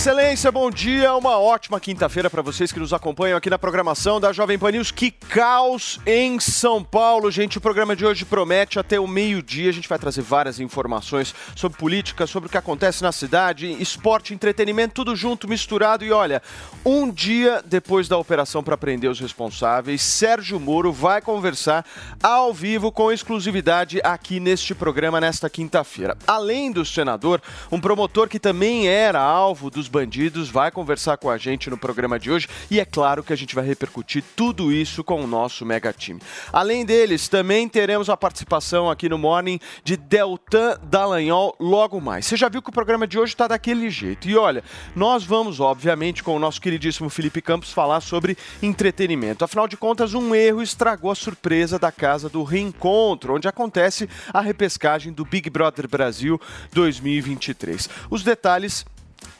Excelência, bom dia. Uma ótima quinta-feira para vocês que nos acompanham aqui na programação da Jovem Pan News. Que caos em São Paulo, gente. O programa de hoje promete até o meio-dia. A gente vai trazer várias informações sobre política, sobre o que acontece na cidade, esporte, entretenimento, tudo junto, misturado. E olha, um dia depois da operação para prender os responsáveis, Sérgio Moro vai conversar ao vivo com exclusividade aqui neste programa nesta quinta-feira. Além do senador, um promotor que também era alvo dos bandidos vai conversar com a gente no programa de hoje e é claro que a gente vai repercutir tudo isso com o nosso mega time. Além deles, também teremos a participação aqui no Morning de Deltan Dallagnol logo mais. Você já viu que o programa de hoje está daquele jeito. E olha, nós vamos, obviamente, com o nosso queridíssimo Felipe Campos falar sobre entretenimento. Afinal de contas, um erro estragou a surpresa da casa do reencontro, onde acontece a repescagem do Big Brother Brasil 2023. Os detalhes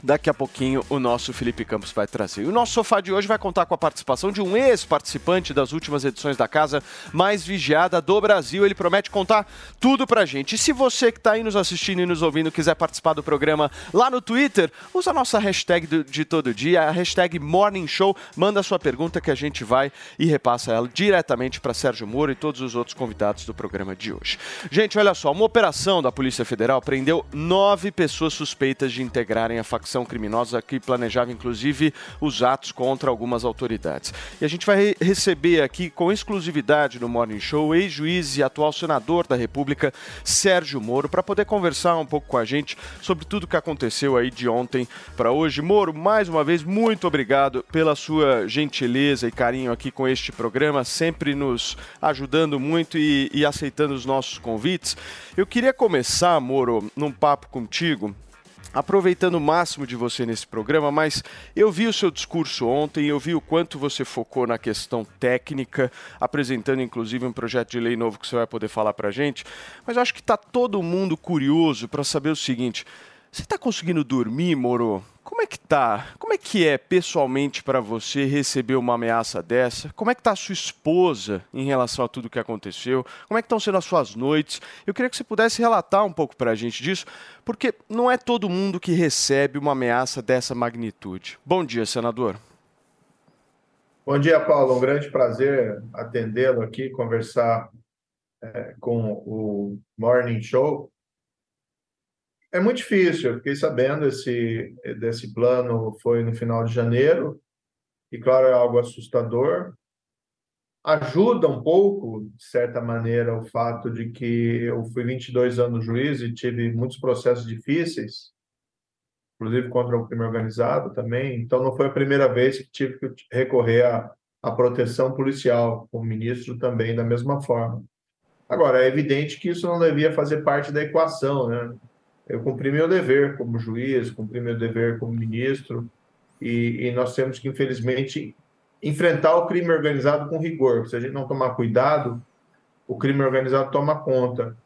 Daqui a pouquinho o nosso Felipe Campos vai trazer. O nosso sofá de hoje vai contar com a participação de um ex-participante das últimas edições da casa mais vigiada do Brasil. Ele promete contar tudo pra gente. E se você que está aí nos assistindo e nos ouvindo quiser participar do programa lá no Twitter, usa a nossa hashtag do- de todo dia, a hashtag Morning Show. Manda a sua pergunta que a gente vai e repassa ela diretamente para Sérgio Moro e todos os outros convidados do programa de hoje. Gente, olha só, uma operação da Polícia Federal prendeu nove pessoas suspeitas de integrarem a facção criminosa que planejava inclusive os atos contra algumas autoridades. E a gente vai re- receber aqui com exclusividade no Morning Show ex-juiz e atual senador da República, Sérgio Moro, para poder conversar um pouco com a gente sobre tudo que aconteceu aí de ontem para hoje. Moro, mais uma vez, muito obrigado pela sua gentileza e carinho aqui com este programa, sempre nos ajudando muito e, e aceitando os nossos convites. Eu queria começar, Moro, num papo contigo aproveitando o máximo de você nesse programa, mas eu vi o seu discurso ontem, eu vi o quanto você focou na questão técnica, apresentando inclusive um projeto de lei novo que você vai poder falar pra gente, mas eu acho que tá todo mundo curioso para saber o seguinte, você tá conseguindo dormir, Moro? Como é que tá? Como é que é pessoalmente para você receber uma ameaça dessa? Como é que tá a sua esposa em relação a tudo que aconteceu? Como é que estão sendo as suas noites? Eu queria que você pudesse relatar um pouco para a gente disso, porque não é todo mundo que recebe uma ameaça dessa magnitude. Bom dia, senador. Bom dia, Paulo. Um grande prazer atendê-lo aqui, conversar eh, com o Morning Show. É muito difícil, eu fiquei sabendo esse, desse plano foi no final de janeiro, e claro, é algo assustador. Ajuda um pouco, de certa maneira, o fato de que eu fui 22 anos juiz e tive muitos processos difíceis, inclusive contra o crime organizado também. Então, não foi a primeira vez que tive que recorrer à, à proteção policial, como ministro também, da mesma forma. Agora, é evidente que isso não devia fazer parte da equação, né? Eu cumpri meu dever como juiz, cumpri meu dever como ministro, e, e nós temos que, infelizmente, enfrentar o crime organizado com rigor. Se a gente não tomar cuidado, o crime organizado toma conta.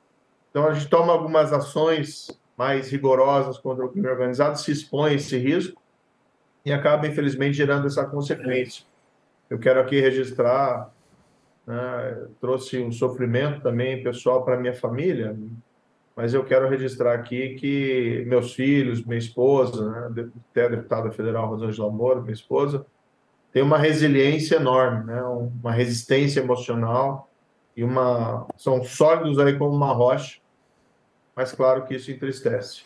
Então, a gente toma algumas ações mais rigorosas contra o crime organizado, se expõe a esse risco e acaba, infelizmente, gerando essa consequência. Eu quero aqui registrar, né, trouxe um sofrimento também pessoal para minha família, mas eu quero registrar aqui que meus filhos, minha esposa, né, até a deputada federal Rosângela Moro, minha esposa, tem uma resiliência enorme, né, uma resistência emocional e uma são sólidos aí como uma rocha mas claro que isso entristece.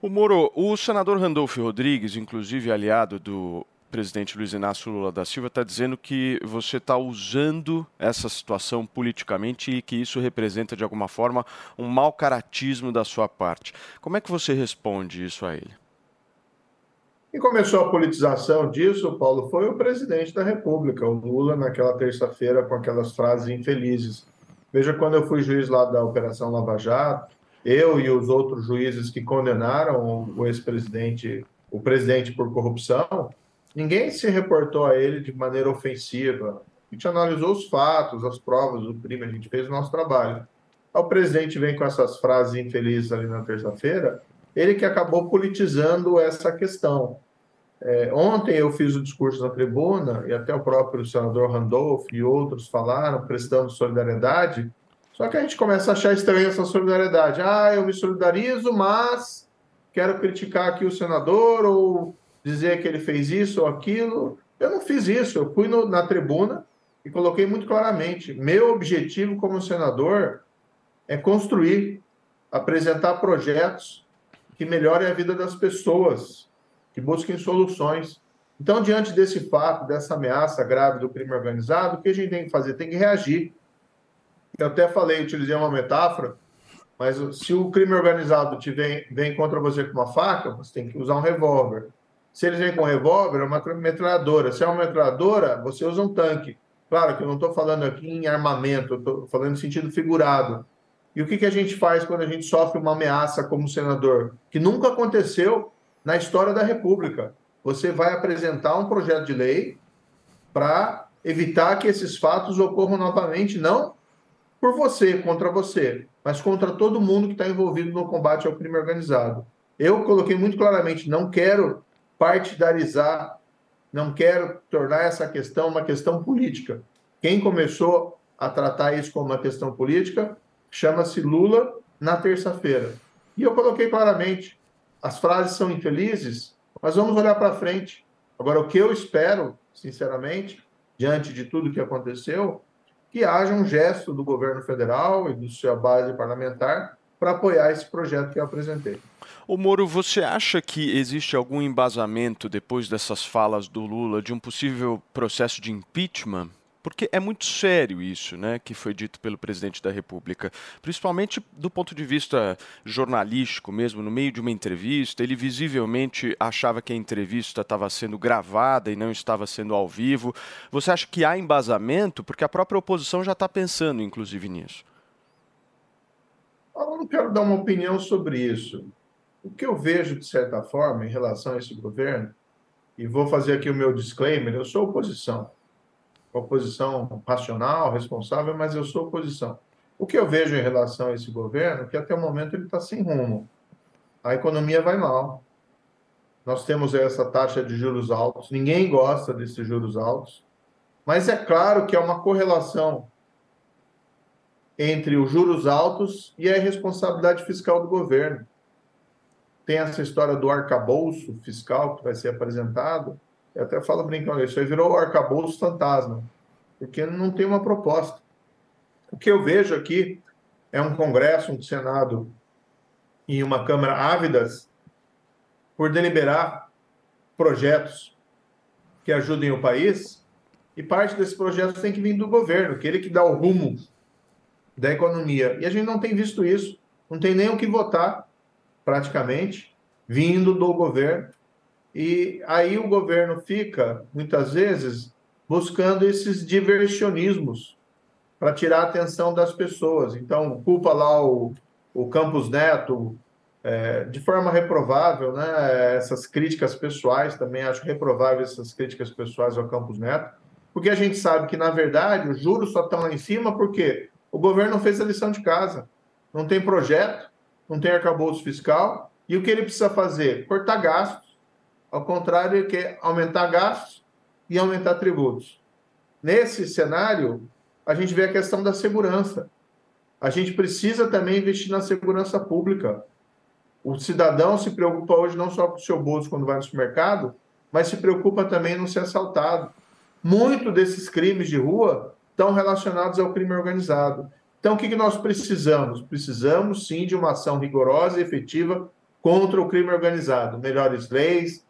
O Moro, o senador Randolfo Rodrigues, inclusive aliado do presidente Luiz Inácio Lula da Silva, está dizendo que você está usando essa situação politicamente e que isso representa, de alguma forma, um mau caratismo da sua parte. Como é que você responde isso a ele? Quem começou a politização disso, Paulo, foi o presidente da República, o Lula, naquela terça-feira, com aquelas frases infelizes. Veja, quando eu fui juiz lá da Operação Lava Jato, eu e os outros juízes que condenaram o ex-presidente, o presidente por corrupção, ninguém se reportou a ele de maneira ofensiva. A gente analisou os fatos, as provas do crime, a gente fez o nosso trabalho. O presidente vem com essas frases infelizes ali na terça-feira, ele que acabou politizando essa questão. É, ontem eu fiz o discurso na tribuna, e até o próprio senador Randolph e outros falaram, prestando solidariedade, só que a gente começa a achar estranha essa solidariedade. Ah, eu me solidarizo, mas quero criticar aqui o senador, ou dizer que ele fez isso ou aquilo. Eu não fiz isso, eu fui no, na tribuna e coloquei muito claramente: meu objetivo como senador é construir, apresentar projetos que melhorem a vida das pessoas, que busquem soluções. Então, diante desse fato, dessa ameaça grave do crime organizado, o que a gente tem que fazer? Tem que reagir. Eu até falei, utilizei uma metáfora, mas se o crime organizado te vem, vem contra você com uma faca, você tem que usar um revólver. Se eles vêm com revólver, é uma metralhadora. Se é uma metralhadora, você usa um tanque. Claro que eu não estou falando aqui em armamento, estou falando em sentido figurado. E o que, que a gente faz quando a gente sofre uma ameaça como senador? Que nunca aconteceu na história da República. Você vai apresentar um projeto de lei para evitar que esses fatos ocorram novamente, não por você, contra você, mas contra todo mundo que está envolvido no combate ao crime organizado. Eu coloquei muito claramente: não quero partidarizar, não quero tornar essa questão uma questão política. Quem começou a tratar isso como uma questão política chama-se Lula na terça-feira. E eu coloquei claramente: as frases são infelizes, mas vamos olhar para frente. Agora, o que eu espero, sinceramente, diante de tudo que aconteceu, que haja um gesto do governo federal e da sua base parlamentar para apoiar esse projeto que eu apresentei. O Moro, você acha que existe algum embasamento depois dessas falas do Lula de um possível processo de impeachment? Porque é muito sério isso, né, que foi dito pelo presidente da República, principalmente do ponto de vista jornalístico mesmo, no meio de uma entrevista, ele visivelmente achava que a entrevista estava sendo gravada e não estava sendo ao vivo. Você acha que há embasamento? Porque a própria oposição já está pensando, inclusive, nisso. Eu não quero dar uma opinião sobre isso. O que eu vejo, de certa forma, em relação a esse governo, e vou fazer aqui o meu disclaimer, eu sou oposição oposição racional, responsável, mas eu sou oposição. O que eu vejo em relação a esse governo é que até o momento ele está sem rumo. A economia vai mal. Nós temos essa taxa de juros altos. Ninguém gosta desses juros altos. Mas é claro que há uma correlação entre os juros altos e a irresponsabilidade fiscal do governo. Tem essa história do arcabouço fiscal que vai ser apresentado eu até falo brincando, isso aí virou arcabouço fantasma, porque não tem uma proposta. O que eu vejo aqui é um Congresso, um Senado e uma Câmara ávidas por deliberar projetos que ajudem o país, e parte desses projetos tem que vir do governo, que ele que dá o rumo da economia. E a gente não tem visto isso, não tem nem o que votar, praticamente, vindo do governo. E aí o governo fica, muitas vezes, buscando esses diversionismos para tirar a atenção das pessoas. Então, culpa lá o, o Campos Neto, é, de forma reprovável, né? essas críticas pessoais, também acho reprováveis essas críticas pessoais ao Campos Neto, porque a gente sabe que, na verdade, os juros só estão lá em cima porque o governo fez a lição de casa. Não tem projeto, não tem arcabouço fiscal, e o que ele precisa fazer? Cortar gastos, ao contrário, ele quer aumentar gastos e aumentar tributos. Nesse cenário, a gente vê a questão da segurança. A gente precisa também investir na segurança pública. O cidadão se preocupa hoje não só com o seu bolso quando vai no supermercado, mas se preocupa também não ser assaltado. Muito desses crimes de rua estão relacionados ao crime organizado. Então, o que, que nós precisamos? Precisamos sim de uma ação rigorosa e efetiva contra o crime organizado. Melhores leis,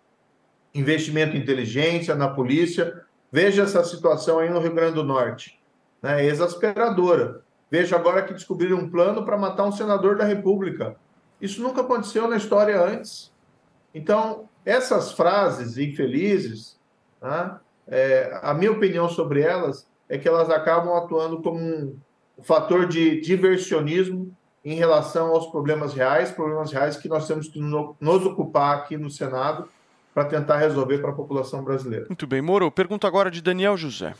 investimento em inteligência, na polícia. Veja essa situação aí no Rio Grande do Norte. Né? Exasperadora. Veja agora que descobriram um plano para matar um senador da República. Isso nunca aconteceu na história antes. Então, essas frases infelizes, né, é, a minha opinião sobre elas é que elas acabam atuando como um fator de diversionismo em relação aos problemas reais, problemas reais que nós temos que nos ocupar aqui no Senado para tentar resolver para a população brasileira. Muito bem, Moro. Pergunta agora de Daniel José.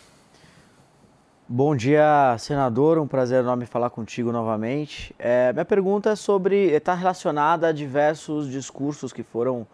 Bom dia, senador. Um prazer enorme falar contigo novamente. É, minha pergunta é sobre está relacionada a diversos discursos que foram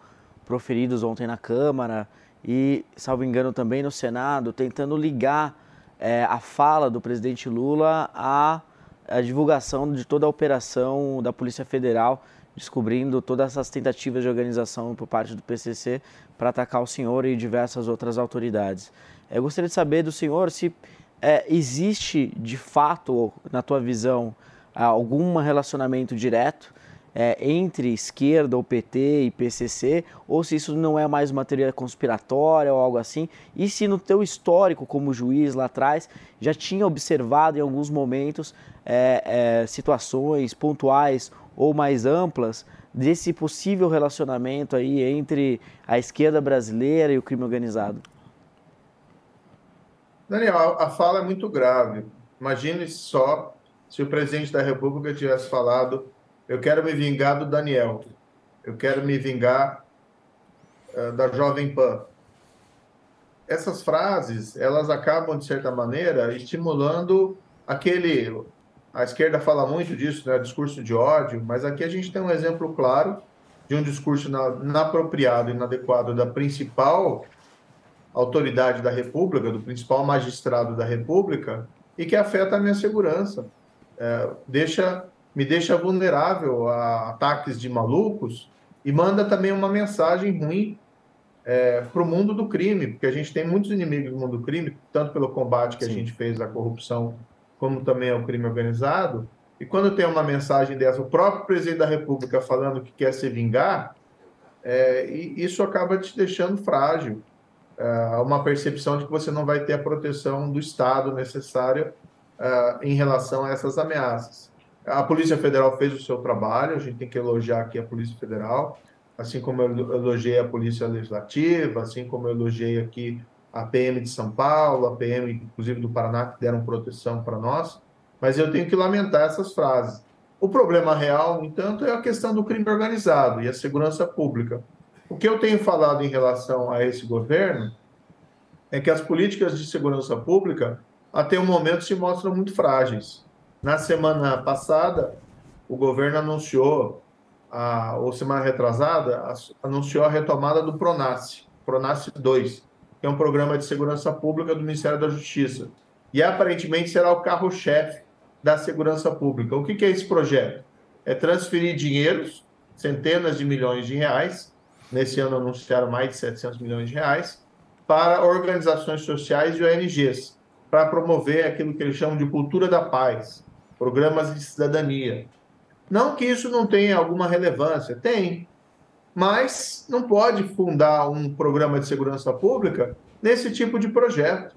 proferidos ontem na Câmara e, salvo engano, também no Senado, tentando ligar é, a fala do presidente Lula à, à divulgação de toda a operação da Polícia Federal, descobrindo todas essas tentativas de organização por parte do PCC para atacar o senhor e diversas outras autoridades. Eu gostaria de saber do senhor se é, existe de fato, na tua visão, algum relacionamento direto é, entre esquerda ou PT e PCC, ou se isso não é mais uma teoria conspiratória ou algo assim, e se no teu histórico como juiz lá atrás já tinha observado em alguns momentos é, é, situações pontuais ou mais amplas desse possível relacionamento aí entre a esquerda brasileira e o crime organizado. Daniel, a fala é muito grave. Imagine só se o presidente da República tivesse falado: eu quero me vingar do Daniel, eu quero me vingar uh, da Jovem Pan. Essas frases, elas acabam, de certa maneira, estimulando aquele. A esquerda fala muito disso, né? Discurso de ódio, mas aqui a gente tem um exemplo claro de um discurso inapropriado inadequado da principal autoridade da República, do principal magistrado da República, e que afeta a minha segurança. É, deixa, me deixa vulnerável a ataques de malucos e manda também uma mensagem ruim é, para o mundo do crime, porque a gente tem muitos inimigos no mundo do crime, tanto pelo combate que Sim. a gente fez à corrupção, como também ao crime organizado. E quando tem uma mensagem dessa, o próprio presidente da República falando que quer se vingar, é, isso acaba te deixando frágil uh, uma percepção de que você não vai ter a proteção do Estado necessária uh, em relação a essas ameaças. A Polícia Federal fez o seu trabalho, a gente tem que elogiar aqui a Polícia Federal, assim como eu elogiei a Polícia Legislativa, assim como eu elogiei aqui a PM de São Paulo, a PM, inclusive do Paraná, que deram proteção para nós, mas eu tenho que lamentar essas frases. O problema real, no entanto, é a questão do crime organizado e a segurança pública. O que eu tenho falado em relação a esse governo é que as políticas de segurança pública, até o momento, se mostram muito frágeis. Na semana passada, o governo anunciou, a, ou semana retrasada, a, anunciou a retomada do PRONASSE, PRONASSE 2, que é um programa de segurança pública do Ministério da Justiça. E aparentemente será o carro-chefe da segurança pública. O que, que é esse projeto? É transferir dinheiros, centenas de milhões de reais, nesse ano anunciaram mais de 700 milhões de reais, para organizações sociais e ONGs, para promover aquilo que eles chamam de cultura da paz, programas de cidadania. Não que isso não tenha alguma relevância, tem, mas não pode fundar um programa de segurança pública nesse tipo de projeto,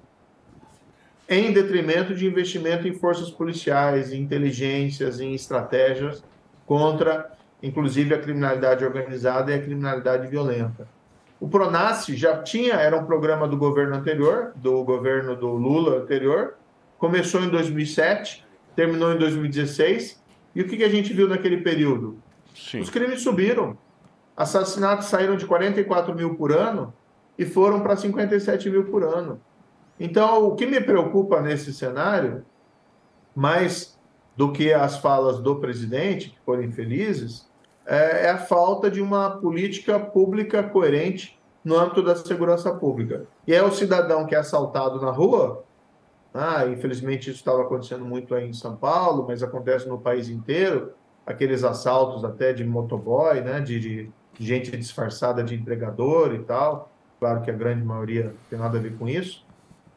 em detrimento de investimento em forças policiais, em inteligências, em estratégias contra inclusive a criminalidade organizada e a criminalidade violenta. O Pronace já tinha, era um programa do governo anterior, do governo do Lula anterior, começou em 2007, terminou em 2016, e o que, que a gente viu naquele período? Sim. Os crimes subiram. Assassinatos saíram de 44 mil por ano e foram para 57 mil por ano. Então, o que me preocupa nesse cenário, mais do que as falas do presidente, que foram infelizes, é, é a falta de uma política pública coerente no âmbito da segurança pública. E é o cidadão que é assaltado na rua, ah, infelizmente isso estava acontecendo muito aí em São Paulo, mas acontece no país inteiro, aqueles assaltos até de motoboy, né, de, de gente disfarçada de entregador e tal, claro que a grande maioria tem nada a ver com isso.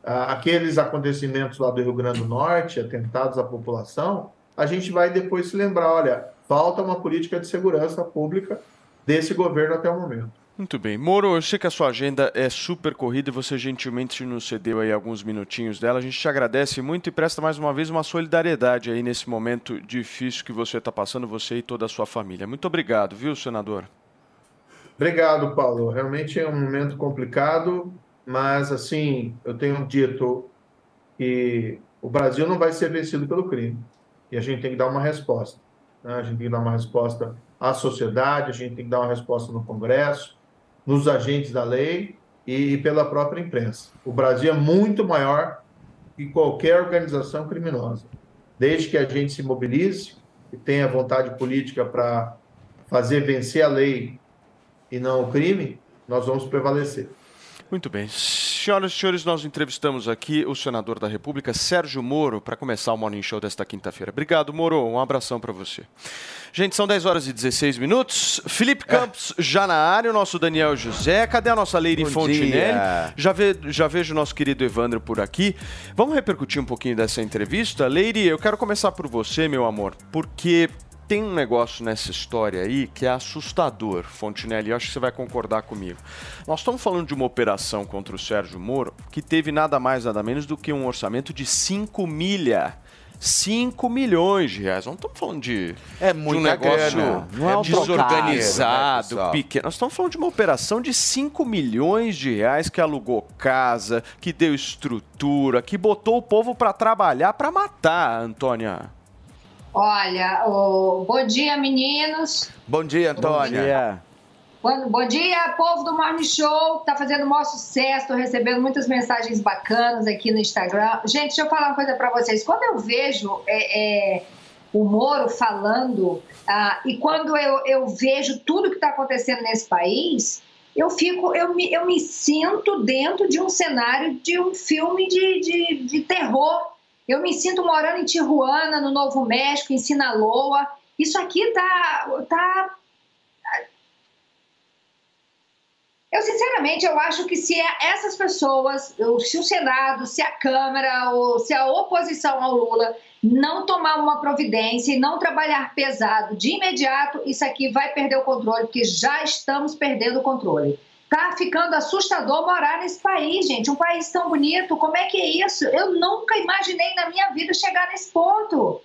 Ah, aqueles acontecimentos lá do Rio Grande do Norte, atentados à população, a gente vai depois se lembrar, olha, falta uma política de segurança pública desse governo até o momento. Muito bem. Moro, eu sei que a sua agenda é super corrida e você gentilmente nos cedeu aí alguns minutinhos dela. A gente te agradece muito e presta mais uma vez uma solidariedade aí nesse momento difícil que você está passando, você e toda a sua família. Muito obrigado, viu, senador? Obrigado, Paulo. Realmente é um momento complicado, mas assim, eu tenho dito que o Brasil não vai ser vencido pelo crime. E a gente tem que dar uma resposta. né? A gente tem que dar uma resposta à sociedade, a gente tem que dar uma resposta no Congresso, nos agentes da lei e pela própria imprensa. O Brasil é muito maior que qualquer organização criminosa. Desde que a gente se mobilize e tenha vontade política para fazer vencer a lei e não o crime, nós vamos prevalecer. Muito bem. Senhoras e senhores, nós entrevistamos aqui o senador da República, Sérgio Moro, para começar o Morning Show desta quinta-feira. Obrigado, Moro. Um abração para você. Gente, são 10 horas e 16 minutos. Felipe Campos já na área, o nosso Daniel José. Cadê a nossa Lady Bom Fontinelli? Já, ve- já vejo o nosso querido Evandro por aqui. Vamos repercutir um pouquinho dessa entrevista? Lady, eu quero começar por você, meu amor, porque tem um negócio nessa história aí que é assustador, Fontinelli. Eu acho que você vai concordar comigo. Nós estamos falando de uma operação contra o Sérgio Moro que teve nada mais, nada menos do que um orçamento de 5 milha. 5 milhões de reais. Não estamos falando de, É de um negócio grana. Não é um desorganizado, trocado, né, pequeno. Nós estamos falando de uma operação de 5 milhões de reais que alugou casa, que deu estrutura, que botou o povo para trabalhar, para matar, Antônia. Olha, o- bom dia, meninos. Bom dia, Bom Antônia. dia. Bom, bom dia, povo do Morning Show, que tá fazendo o maior sucesso. Tô recebendo muitas mensagens bacanas aqui no Instagram. Gente, deixa eu falar uma coisa para vocês. Quando eu vejo é, é, o Moro falando ah, e quando eu, eu vejo tudo que está acontecendo nesse país, eu fico, eu me, eu me sinto dentro de um cenário de um filme de, de, de terror. Eu me sinto morando em Tijuana, no Novo México, em Sinaloa. Isso aqui tá, tá Eu, sinceramente, eu acho que se é essas pessoas, se o Senado, se a Câmara, ou se a oposição ao Lula não tomar uma providência e não trabalhar pesado de imediato, isso aqui vai perder o controle, porque já estamos perdendo o controle. Tá ficando assustador morar nesse país, gente. Um país tão bonito, como é que é isso? Eu nunca imaginei na minha vida chegar nesse ponto.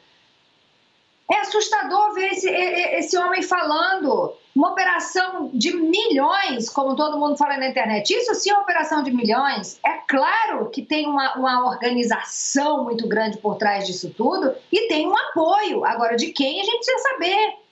É assustador ver esse, esse homem falando. Uma operação de milhões, como todo mundo fala na internet. Isso sim é uma operação de milhões. É claro que tem uma, uma organização muito grande por trás disso tudo e tem um apoio. Agora, de quem a gente precisa saber.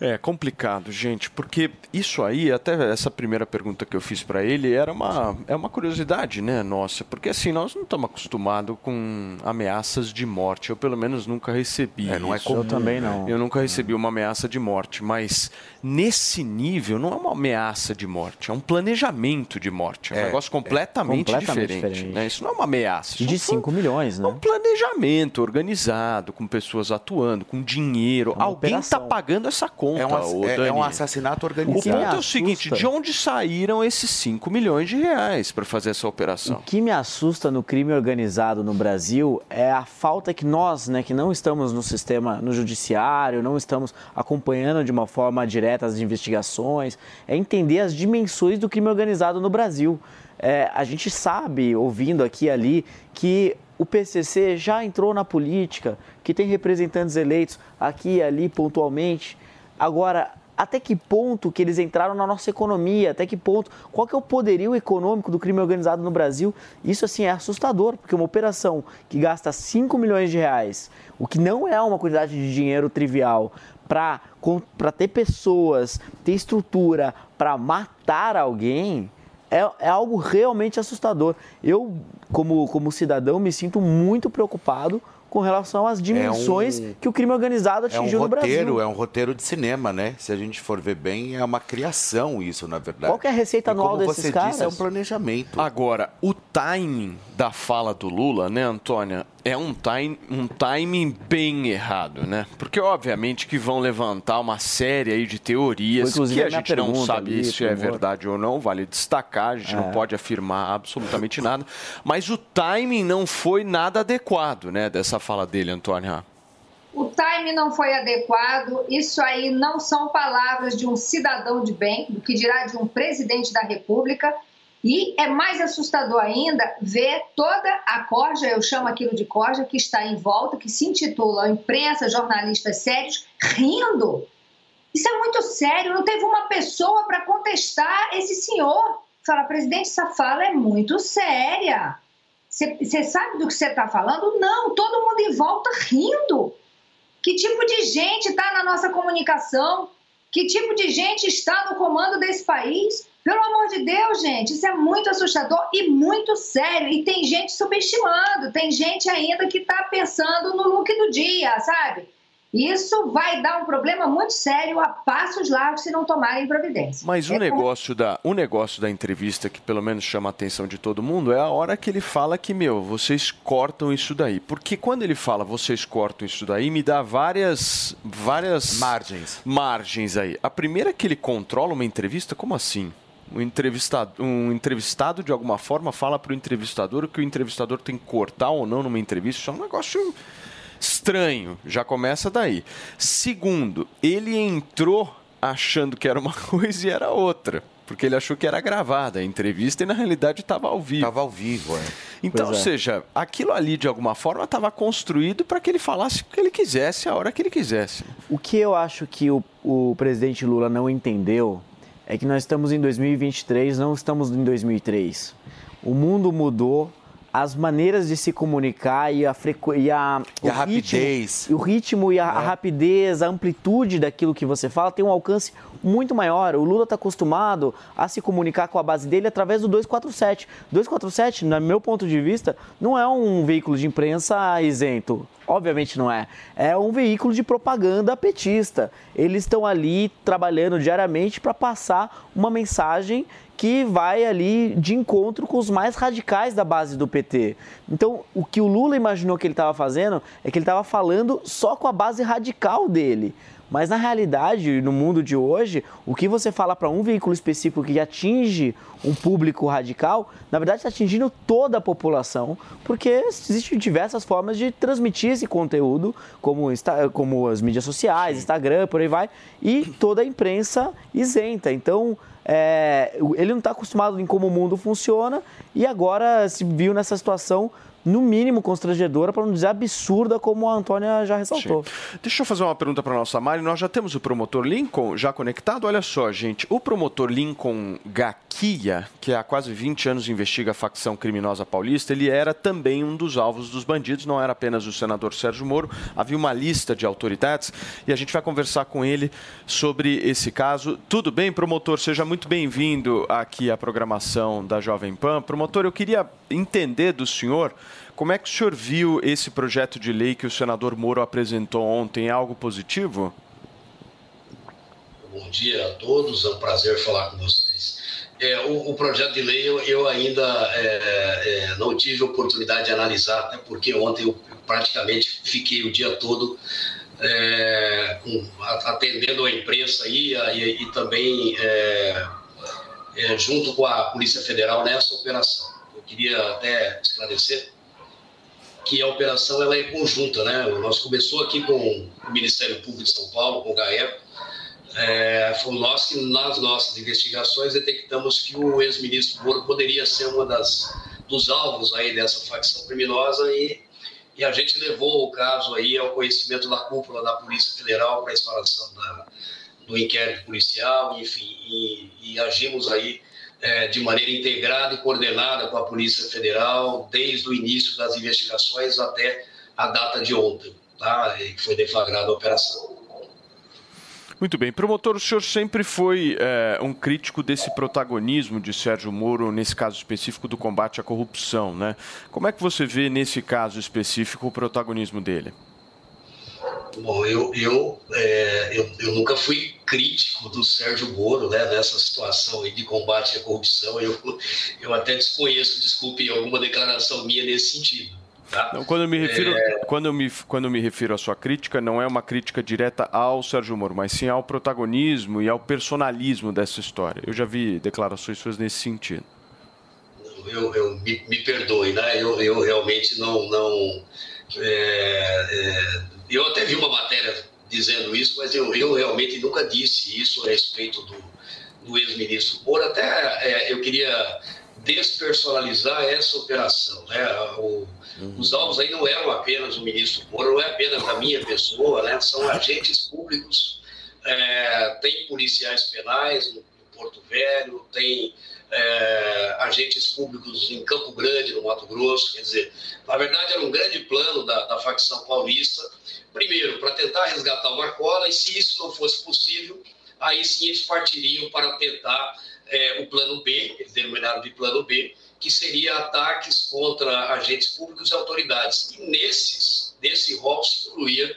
É complicado, gente, porque isso aí, até essa primeira pergunta que eu fiz para ele, era uma, é uma curiosidade, né, nossa, porque assim, nós não estamos acostumados com ameaças de morte, eu pelo menos nunca recebi É, não é comum, Eu também não. Eu nunca recebi uma ameaça de morte, mas nesse nível não é uma ameaça de morte, é um planejamento de morte. É um É, negócio completamente, Completamente diferente. diferente. né? Isso não é uma ameaça. De isso foi- 5 milhões, é né? um planejamento organizado, com pessoas atuando, com dinheiro. Alguém está pagando essa conta, É um, é- é um assassinato O que ponto organizado. é o seguinte: de onde saíram esses 5 milhões de reais para fazer essa O operação? que me assusta no crime organizado no Brasil é a falta que nós, né, que não estamos no sistema, no judiciário, não estamos acompanhando de uma forma direta as investigações, é entender as dimensões do crime organizado no Brasil. É, a gente sabe, ouvindo aqui e ali, que o PCC já entrou na política, que tem representantes eleitos aqui e ali pontualmente. Agora, até que ponto que eles entraram na nossa economia, até que ponto, qual que é o poderio econômico do crime organizado no Brasil? Isso assim é assustador, porque uma operação que gasta 5 milhões de reais, o que não é uma quantidade de dinheiro trivial, para ter pessoas, ter estrutura para matar alguém, é, é algo realmente assustador. Eu, como, como cidadão, me sinto muito preocupado com relação às dimensões um- que o crime organizado É um atingiu no Brasil. roteiro, é um roteiro de cinema, né? Se a gente for ver bem, é uma criação isso, na verdade. Qual que é a receita E anual como desses você caras? disse, é um planejamento. Agora, o timing da fala do Lula, né, Antônia, é um, time, um timing bem errado, né? Porque obviamente que vão levantar uma série aí de teorias Foi, que a gente não sabe ali, se é favor. verdade ou não, vale destacar, a gente não É. pode afirmar absolutamente nada, mas o timing não foi nada adequado, né, dessa fala dele, Antônio. O time não foi adequado. Isso aí não são palavras de um cidadão de bem, do que dirá de um presidente da República. E é mais assustador ainda ver toda a corja, eu chamo aquilo de corja, que está em volta, que se intitula Imprensa, Jornalistas Sérios, rindo. Isso é muito sério. Não teve uma pessoa para contestar esse senhor. Fala, presidente, essa fala é muito séria. Você sabe do que você está falando? Não, todo mundo em volta rindo. Que tipo de gente está na nossa comunicação? Que tipo de gente está no comando desse país? Pelo amor de Deus, gente, isso é muito assustador e muito sério. E tem gente subestimando, tem gente ainda que está pensando no look do dia, sabe? Isso vai dar um problema muito sério a passos largos se não tomarem providência. Mas o É negócio, da, o negócio da entrevista que pelo menos chama a atenção de todo mundo é a hora que ele fala que, meu, vocês cortam isso daí. Porque quando ele fala vocês cortam isso daí, me dá várias, várias Margens. margens aí. A primeira é que ele controla uma entrevista, como assim? Um entrevistado, um entrevistado de alguma forma fala para o entrevistador que o entrevistador tem que cortar ou não numa entrevista. Isso é um negócio estranho. Já começa daí. Segundo, ele entrou achando que era uma coisa e era outra. Porque ele achou que era gravada a entrevista e na realidade estava ao vivo. Estava ao vivo, é. Então, Pois ou é. seja, aquilo ali de alguma forma estava construído para que ele falasse o que ele quisesse, a hora que ele quisesse. O que eu acho que o, o presidente Lula não entendeu é que nós estamos em 2023, não estamos em 2003. O mundo mudou, as maneiras de se comunicar e a frequ... e a, E a rapidez. Ritmo, o ritmo e a, a rapidez, a amplitude daquilo que você fala tem um alcance muito maior. O Lula está acostumado a se comunicar com a base dele através do 247. 247, no meu ponto de vista, não é um veículo de imprensa isento. Obviamente não é. É um veículo de propaganda petista. Eles estão ali trabalhando diariamente para passar uma mensagem que vai ali de encontro com os mais radicais da base do PT. Então, o que o Lula imaginou que ele estava fazendo é que ele estava falando só com a base radical dele. Mas na realidade, no mundo de hoje, o que você fala para um veículo específico que atinge um público radical, na verdade está atingindo toda a população, porque existem diversas formas de transmitir esse conteúdo, como, como as mídias sociais, Instagram, por aí vai, e toda a imprensa isenta. Então, é, ele não está acostumado em como o mundo funciona e agora se viu nessa situação, no mínimo constrangedora, para não dizer absurda, como a Antônia já ressaltou. Sim. Deixa eu fazer uma pergunta para nossa Mari. Nós já temos o promotor Lincoln já conectado. Olha só, gente. O promotor Lincoln Gaquia, que há quase 20 anos investiga a facção criminosa paulista, ele era também um dos alvos dos bandidos. Não era apenas o senador Sérgio Moro. Havia uma lista de autoridades e a gente vai conversar com ele sobre esse caso. Tudo bem, promotor? Seja muito bem-vindo aqui à programação da Jovem Pan. Promotor, eu queria entender do senhor como é que o senhor viu esse projeto de lei que o senador Moro apresentou ontem? É algo positivo? Bom dia a todos, é um prazer falar com vocês. É, o, o projeto de lei eu, eu ainda é, é, não tive oportunidade de analisar, até porque ontem eu praticamente fiquei o dia todo é, com- atendendo a imprensa aí, e, e também é, é, junto com a Polícia Federal nessa operação. Queria até esclarecer que a operação ela é conjunta, né? Nós começou aqui com o Ministério Público de São Paulo, com o GAEP, é, fomos nós que, nas nossas investigações, detectamos que o ex-ministro Moro poderia ser uma das dos alvos aí dessa facção criminosa e, e a gente levou o caso aí ao conhecimento da cúpula da Polícia Federal para a instalação da, do inquérito policial, enfim, e, e agimos aí é, de maneira integrada e coordenada com a Polícia Federal desde o início das investigações até a data de ontem, tá? Foi deflagrada a operação. Muito bem. Promotor, o senhor sempre foi é, um crítico desse protagonismo de Sérgio Moro, nesse caso específico do combate à corrupção, né? Como é que você vê, nesse caso específico, o protagonismo dele? Bom, eu, eu, é, eu, eu nunca fui crítico do Sérgio Moro né, nessa situação aí de combate à corrupção. Eu, eu até desconheço, desculpe, alguma declaração minha nesse sentido. Tá? Não, quando eu me refiro, É. quando me, quando eu me refiro à sua crítica, não é uma crítica direta ao Sérgio Moro, mas sim ao protagonismo e ao personalismo dessa história. Eu já vi declarações suas nesse sentido. eu, eu me, me perdoe, né? Eu, eu realmente não. não é, é, eu até vi uma matéria dizendo isso, mas eu, eu realmente nunca disse isso a respeito do, do ex-ministro Moro. Até é, eu queria despersonalizar essa operação. Né? O, Os alvos aí não eram apenas o ministro Moro, não é apenas a minha pessoa, né? são agentes públicos, é, tem policiais penais no Porto Velho, tem é, agentes públicos em Campo Grande, no Mato Grosso. Quer dizer, na verdade, era um grande plano da, da facção paulista. Primeiro, para tentar resgatar o Marcola, e se isso não fosse possível, aí sim eles partiriam para tentar é, o plano B, eles denominaram de plano B, que seria ataques contra agentes públicos e autoridades. E nesses, nesse rol se incluía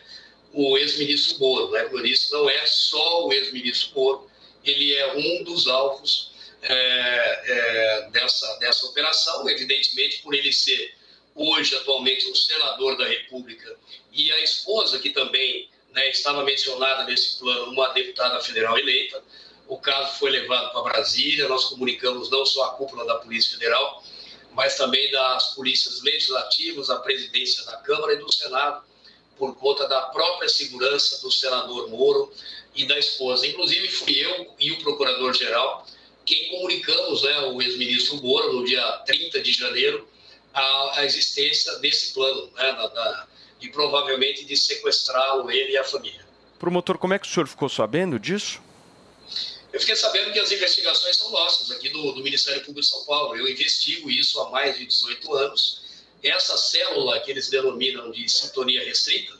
o ex-ministro Moro. Né? Eu disse, não é só o ex-ministro Moro, ele é um dos alvos é, é, dessa, dessa operação, evidentemente por ele ser hoje, atualmente, um senador da República e a esposa, que também né, estava mencionada nesse plano, uma deputada federal eleita. O caso foi levado para Brasília, nós comunicamos não só a cúpula da Polícia Federal, mas também das polícias legislativas, a presidência da Câmara e do Senado, por conta da própria segurança do senador Moro e da esposa. Inclusive, fui eu e o procurador-geral quem comunicamos né, o ex-ministro Moro, no dia 30 de janeiro, a, a existência desse plano, né, da, da, e provavelmente de sequestrá-lo, ele e a família. Promotor, como é que o senhor ficou sabendo disso? Eu fiquei sabendo que as investigações são nossas, aqui do, do Ministério Público de São Paulo. Eu investigo isso há mais de 18 anos. Essa célula que eles denominam de sintonia restrita,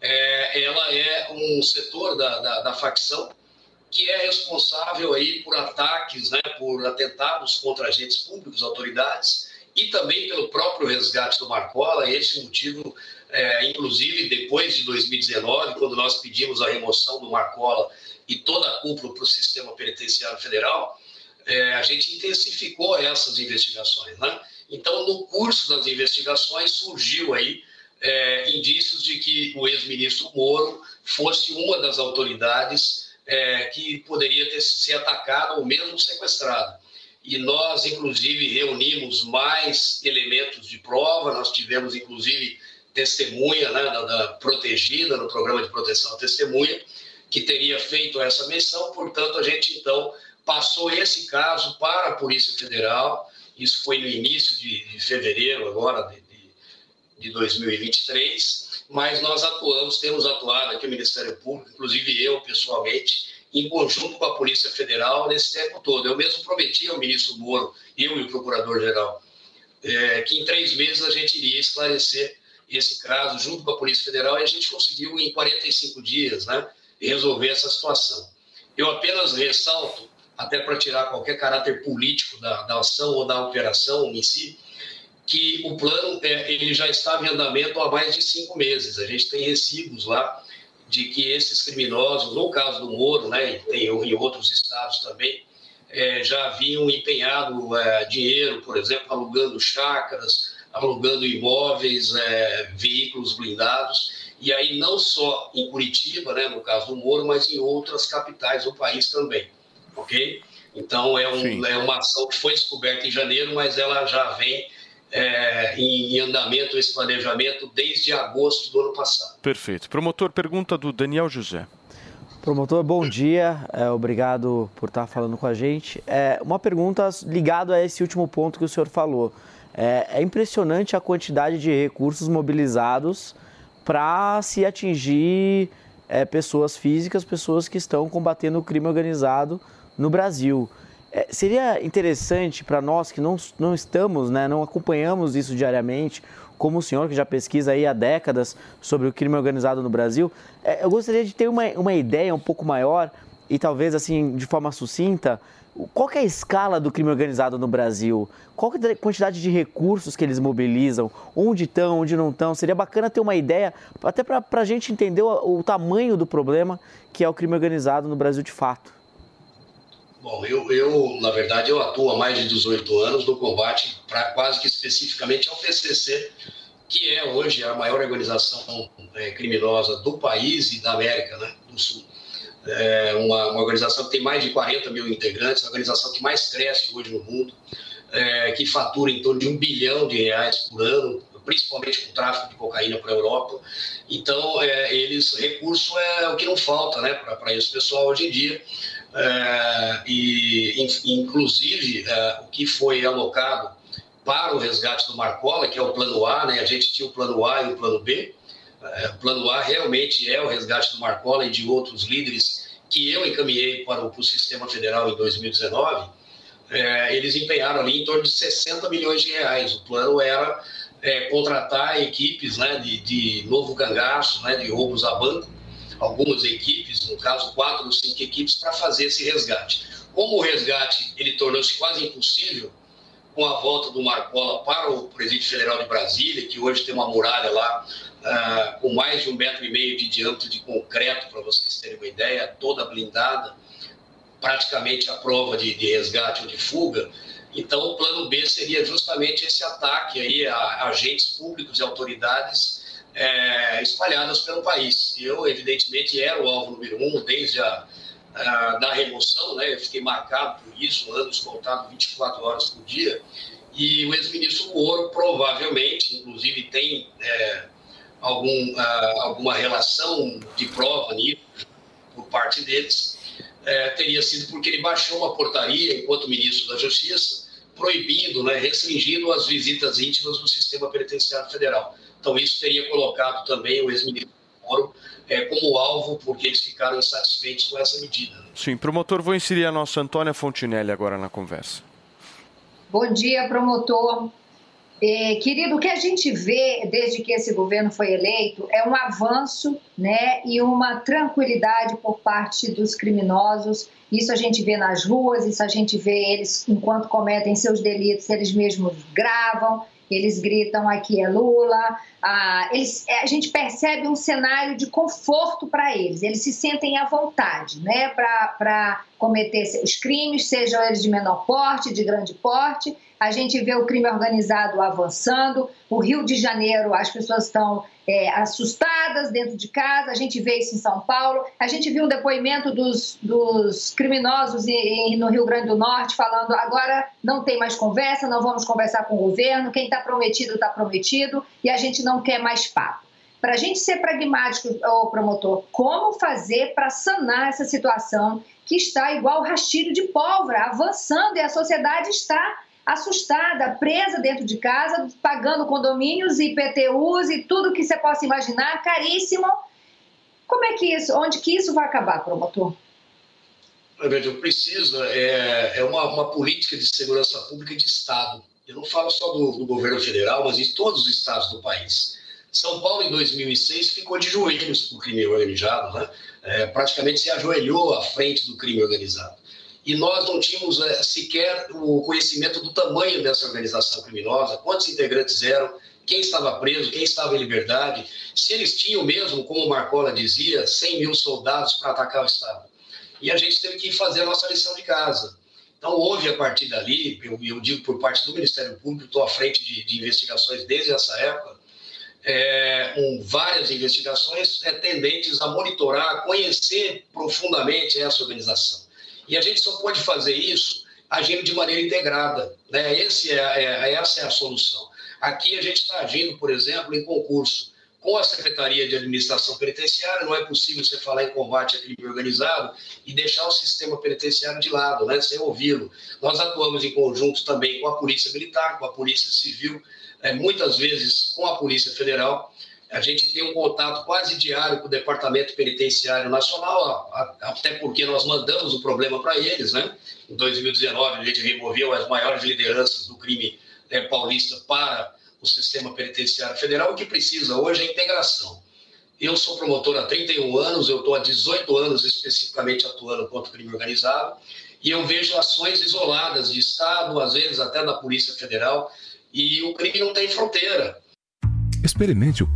é, ela é um setor da, da, da facção que é responsável aí por ataques, né, por atentados contra agentes públicos, autoridades, e também pelo próprio resgate do Marcola. Esse motivo, é, inclusive, depois de 2019, quando nós pedimos a remoção do Marcola e toda a cúpula para o sistema penitenciário federal, é, a gente intensificou essas investigações. Né? Então, no curso das investigações, surgiu aí é, indícios de que o ex-ministro Moro fosse uma das autoridades é, que poderia ter se atacado ou mesmo sequestrado. E nós, inclusive, reunimos mais elementos de prova, nós tivemos, inclusive, testemunha né, da, da protegida no programa de proteção à testemunha, que teria feito essa menção, portanto, a gente então passou esse caso para a Polícia Federal, isso foi no início de, de fevereiro agora de, de, de 2023, mas nós atuamos, temos atuado aqui o Ministério Público, inclusive eu pessoalmente, em conjunto com a Polícia Federal nesse tempo todo. Eu mesmo prometi ao ministro Moro, eu e o Procurador-Geral, é, que em três meses a gente iria esclarecer esse caso junto com a Polícia Federal e a gente conseguiu em 45 dias né, resolver essa situação. Eu apenas ressalto, até para tirar qualquer caráter político da, da ação ou da operação em si, que o plano é, ele já estava em andamento há mais de cinco meses. A gente tem recibos lá de que esses criminosos, no caso do Moro, né, e tem em outros estados também, é, já haviam empenhado é, dinheiro, por exemplo, alugando chácaras, alugando imóveis, é, veículos blindados, e aí não só em Curitiba, né, no caso do Moro, mas em outras capitais do país também, ok? Então é, um, é uma ação que foi descoberta em janeiro, mas ela já vem é, em andamento esse planejamento desde agosto do ano passado. Perfeito. Promotor, pergunta do Daniel José. Promotor, bom dia. É, obrigado por estar falando com a gente. É, uma pergunta ligada a esse último ponto que o senhor falou. É, é impressionante a quantidade de recursos mobilizados para se atingir é, pessoas físicas, pessoas que estão combatendo o crime organizado no Brasil. É, seria interessante para nós que não, não estamos, né, não acompanhamos isso diariamente, como o senhor que já pesquisa aí há décadas sobre o crime organizado no Brasil, é, eu gostaria de ter uma, uma ideia um pouco maior e talvez assim de forma sucinta, qual é a escala do crime organizado no Brasil? Qual é a quantidade de recursos que eles mobilizam? Onde estão, onde não estão? Seria bacana ter uma ideia, até para a gente entender o, o tamanho do problema que é o crime organizado no Brasil de fato. Bom, eu, eu, na verdade, eu atuo há mais de 18 anos no combate, para quase que especificamente ao PCC, que é hoje a maior organização é, criminosa do país e da América né, do Sul. É uma, uma, organização que tem mais de 40 mil integrantes, a organização que mais cresce hoje no mundo, é, que fatura em torno de um bilhão de reais por ano, principalmente com o tráfico de cocaína para a Europa. Então, é, eles, recurso é o que não falta né, para esse pessoal hoje em dia. É, e, inclusive, é, o que foi alocado para o resgate do Marcola, que é o plano A, né? a gente tinha o plano A e o plano B. É, o plano A realmente é o resgate do Marcola e de outros líderes que eu encaminhei para o, para o sistema federal em 2019. É, eles empenharam ali em torno de 60 milhões de reais. O plano era é, contratar equipes né, de, de novo cangaço, né, de roubos a banco, algumas equipes, no caso quatro ou cinco equipes, para fazer esse resgate. Como o resgate ele tornou-se quase impossível com a volta do Marcola para o Presídio Federal de Brasília, que hoje tem uma muralha lá uh, com mais de um metro e meio de diâmetro de concreto, para vocês terem uma ideia, toda blindada, praticamente a prova de, de resgate ou de fuga. Então, o plano B seria justamente esse ataque aí a agentes públicos e autoridades é, espalhadas pelo país. Eu, evidentemente, era o alvo número um desde a, a da remoção, né? Eu fiquei marcado por isso, anos contados 24 horas por dia. E o ex-ministro Moro provavelmente, inclusive, tem é, algum, uh, alguma relação de prova nisso por parte deles, é, teria sido porque ele baixou uma portaria, enquanto ministro da Justiça, proibindo, né, restringindo as visitas íntimas no sistema penitenciário federal. Então, isso teria colocado também o ex-ministro Moro é, como alvo, porque eles ficaram insatisfeitos com essa medida. Sim, promotor, vou inserir a nossa Antônia Fontinelli agora na conversa. Bom dia, promotor. É, querido, o que a gente vê desde que esse governo foi eleito é um avanço né, e uma tranquilidade por parte dos criminosos. Isso a gente vê nas ruas, isso a gente vê eles, enquanto cometem seus delitos, eles mesmos gravam, eles gritam aqui é Lula. Ah, eles, é, a gente percebe um cenário de conforto para eles, eles se sentem à vontade né, para cometer seus crimes, sejam eles de menor porte, de grande porte a gente vê o crime organizado avançando. O Rio de Janeiro, as pessoas estão é, assustadas dentro de casa, a gente vê isso em São Paulo. A gente viu o depoimento dos, dos criminosos em, no Rio Grande do Norte falando agora não tem mais conversa, não vamos conversar com o governo, quem está prometido está prometido e a gente não quer mais papo. Para a gente ser pragmático, o promotor, como fazer para sanar essa situação que está igual rastilho de pólvora, avançando e a sociedade está assustada, presa dentro de casa, pagando condomínios, IPTUs e tudo que você possa imaginar, caríssimo. Como é que isso, onde que isso vai acabar, promotor? Veja, precisa, é, é uma, uma, política de segurança pública de Estado. Eu não falo só do, do governo federal, mas de todos os estados do país. São Paulo, em 2006, ficou de joelhos com o crime organizado, né? É, praticamente se ajoelhou à frente do crime organizado e nós não tínhamos é, sequer o conhecimento do tamanho dessa organização criminosa, quantos integrantes eram, quem estava preso, quem estava em liberdade, se eles tinham mesmo, como o Marcola dizia, 100 mil soldados para atacar o Estado. E a gente teve que fazer a nossa lição de casa. Então, houve a partir dali, eu, eu digo por parte do Ministério Público, estou à frente de, de, investigações desde essa época, é, um, várias investigações é, tendentes a monitorar, a conhecer profundamente essa organização. E a gente só pode fazer isso agindo de maneira integrada. Né? Esse é, é, essa é a solução. Aqui a gente está agindo, por exemplo, em concurso. Com a Secretaria de Administração Penitenciária, não é possível você falar em combate a crime organizado e deixar o sistema penitenciário de lado, né, sem ouvi-lo. Nós atuamos em conjunto também com a Polícia Militar, com a Polícia Civil, é, muitas vezes com a Polícia Federal, a gente tem um contato quase diário com o Departamento Penitenciário Nacional, até porque nós mandamos o problema para eles, né? Em 2019, a gente removeu as maiores lideranças do crime né, paulista para o sistema penitenciário federal. O que precisa hoje é integração. Eu sou promotor há 31 anos, eu estou há 18 anos especificamente atuando contra o crime organizado, e eu vejo ações isoladas de Estado, às vezes até da Polícia Federal, e o crime não tem fronteira. Experimente o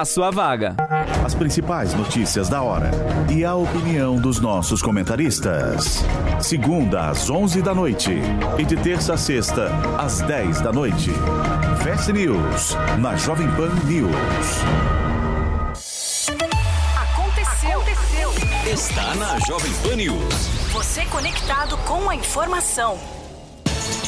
a sua vaga. As principais notícias da hora e a opinião dos nossos comentaristas. Segunda às 11 da noite e de terça a sexta às 10 da noite. Fast News na Jovem Pan News. Aconteceu. Aconteceu. Está na Jovem Pan News. Você conectado com a informação.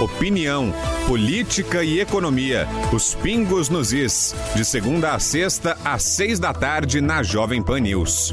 opinião, política e economia. Os pingos nos is. De segunda a sexta, às seis da tarde, na Jovem Pan News.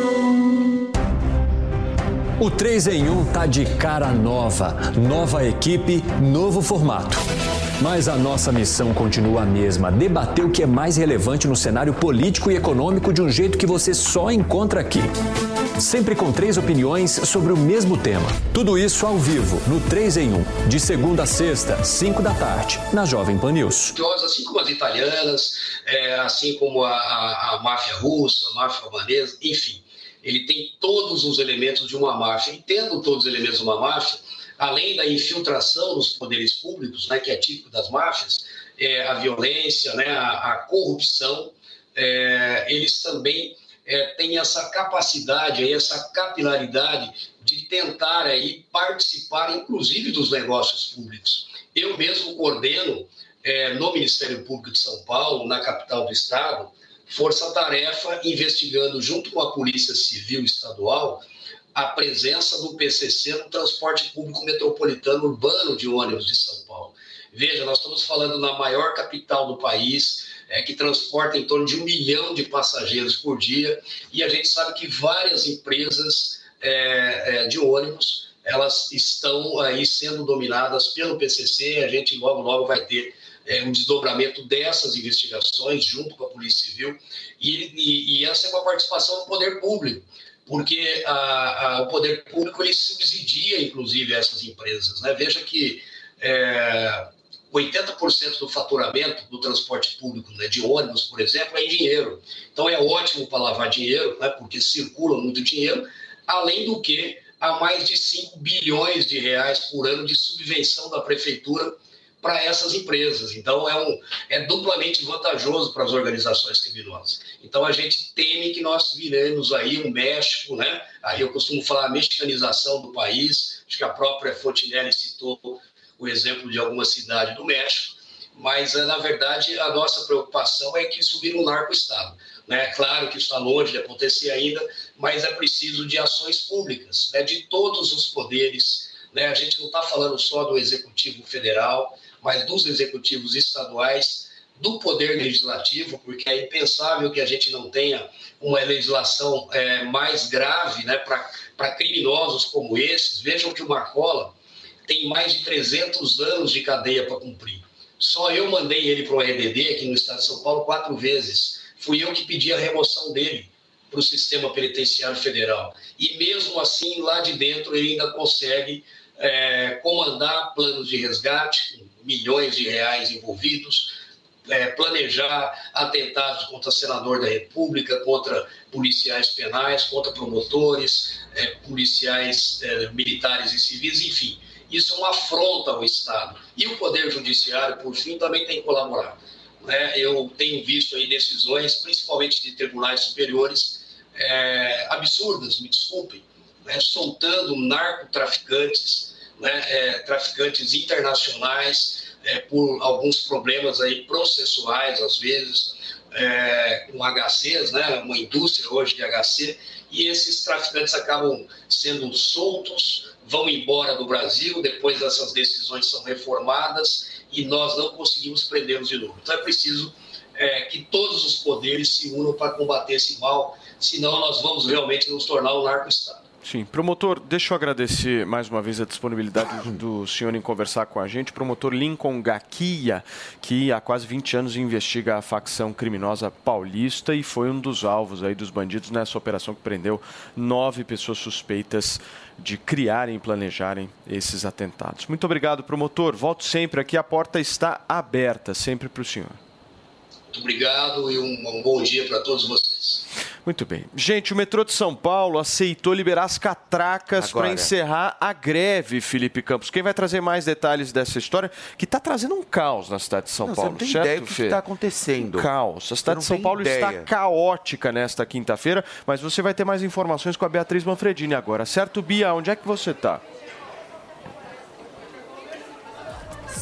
O 3 em 1 tá de cara nova. Nova equipe, novo formato. Mas a nossa missão continua a mesma: debater o que é mais relevante no cenário político e econômico de um jeito que você só encontra aqui. Sempre com três opiniões sobre o mesmo tema. Tudo isso ao vivo, no 3 em 1, de segunda a sexta, 5 da tarde, na Jovem Pan News. assim como as italianas, é, assim como a, a, a máfia russa, a máfia albanesa, enfim. Ele tem todos os elementos de uma máfia. E tendo todos os elementos de uma máfia, além da infiltração nos poderes públicos, né, que é típico das máfias, é, a violência, né, a, a corrupção, é, eles também é, têm essa capacidade, aí, essa capilaridade de tentar aí, participar, inclusive, dos negócios públicos. Eu mesmo coordeno é, no Ministério Público de São Paulo, na capital do estado, força-tarefa investigando, junto com a Polícia Civil Estadual, a presença do PCC no transporte público metropolitano urbano de ônibus de São Paulo. Veja, nós estamos falando na maior capital do país, é, que transporta em torno de um milhão de passageiros por dia, e a gente sabe que várias empresas é, é, de ônibus elas estão aí sendo dominadas pelo PCC. A gente logo logo vai ter é, um desdobramento dessas investigações junto com a Polícia Civil e, e, e essa é uma participação do poder público porque a, a, o poder público ele subsidia, inclusive, essas empresas. Né? Veja que é, 80% do faturamento do transporte público, né, de ônibus, por exemplo, é em dinheiro. Então é ótimo para lavar dinheiro, né, porque circula muito dinheiro, além do que há mais de 5 bilhões de reais por ano de subvenção da prefeitura para essas empresas. Então, é, um, é duplamente vantajoso para as organizações criminosas. Então, a gente teme que nós viremos aí um México, né? Aí eu costumo falar a mexicanização do país, acho que a própria Fontinelli citou o exemplo de alguma cidade do México, mas, eh, na verdade, a nossa preocupação é que isso vira um narco-estado. Né? Claro que está longe de acontecer ainda, mas é preciso de ações públicas, né? de todos os poderes. Né? A gente não está falando só do Executivo Federal, mas dos executivos estaduais, do Poder Legislativo, porque é impensável que a gente não tenha uma legislação é, mais grave né, para criminosos como esses. Vejam que o Marcola tem mais de 300 anos de cadeia para cumprir. Só eu mandei ele para o RDD aqui no estado de São Paulo quatro vezes. Fui eu que pedi a remoção dele para o sistema penitenciário federal. E mesmo assim, lá de dentro, ele ainda consegue é, comandar planos de resgate, milhões de reais envolvidos, é, planejar atentados contra senador da República, contra policiais penais, contra promotores, é, policiais é, militares e civis, enfim. Isso é uma afronta ao Estado. E o Poder Judiciário, por fim, também tem que colaborar. Né? Eu tenho visto aí decisões, principalmente de tribunais superiores, é, absurdas, me desculpem, né? soltando narcotraficantes, né? é, traficantes internacionais, é, por alguns problemas aí processuais, às vezes, é, com HCs, né, uma indústria hoje de HC, e esses traficantes acabam sendo soltos, vão embora do Brasil, depois essas decisões são reformadas e nós não conseguimos prendê-los de novo. Então é preciso é, que todos os poderes se unam para combater esse mal, senão nós vamos realmente nos tornar um narco-estado. Sim, promotor, deixa eu agradecer mais uma vez a disponibilidade do senhor em conversar com a gente. Promotor Lincoln Gaquia, que há quase 20 anos investiga a facção criminosa paulista e foi um dos alvos aí dos bandidos nessa operação que prendeu nove pessoas suspeitas de criarem e planejarem esses atentados. Muito obrigado, promotor. Volto sempre aqui, a porta está aberta, sempre para o senhor. Muito obrigado e um, um bom dia para todos vocês. Muito bem. Gente, o metrô de São Paulo aceitou liberar as catracas para encerrar a greve, Felipe Campos. Quem vai trazer mais detalhes dessa história? Que está trazendo um caos na cidade de São Não, você Paulo, não tem certo, ideia do que está acontecendo. Um caos. A Você cidade de São Paulo está ideia. caótica nesta quinta-feira, mas você vai ter mais informações com a Beatriz Manfredini agora. Certo, Bia? Onde é que você está?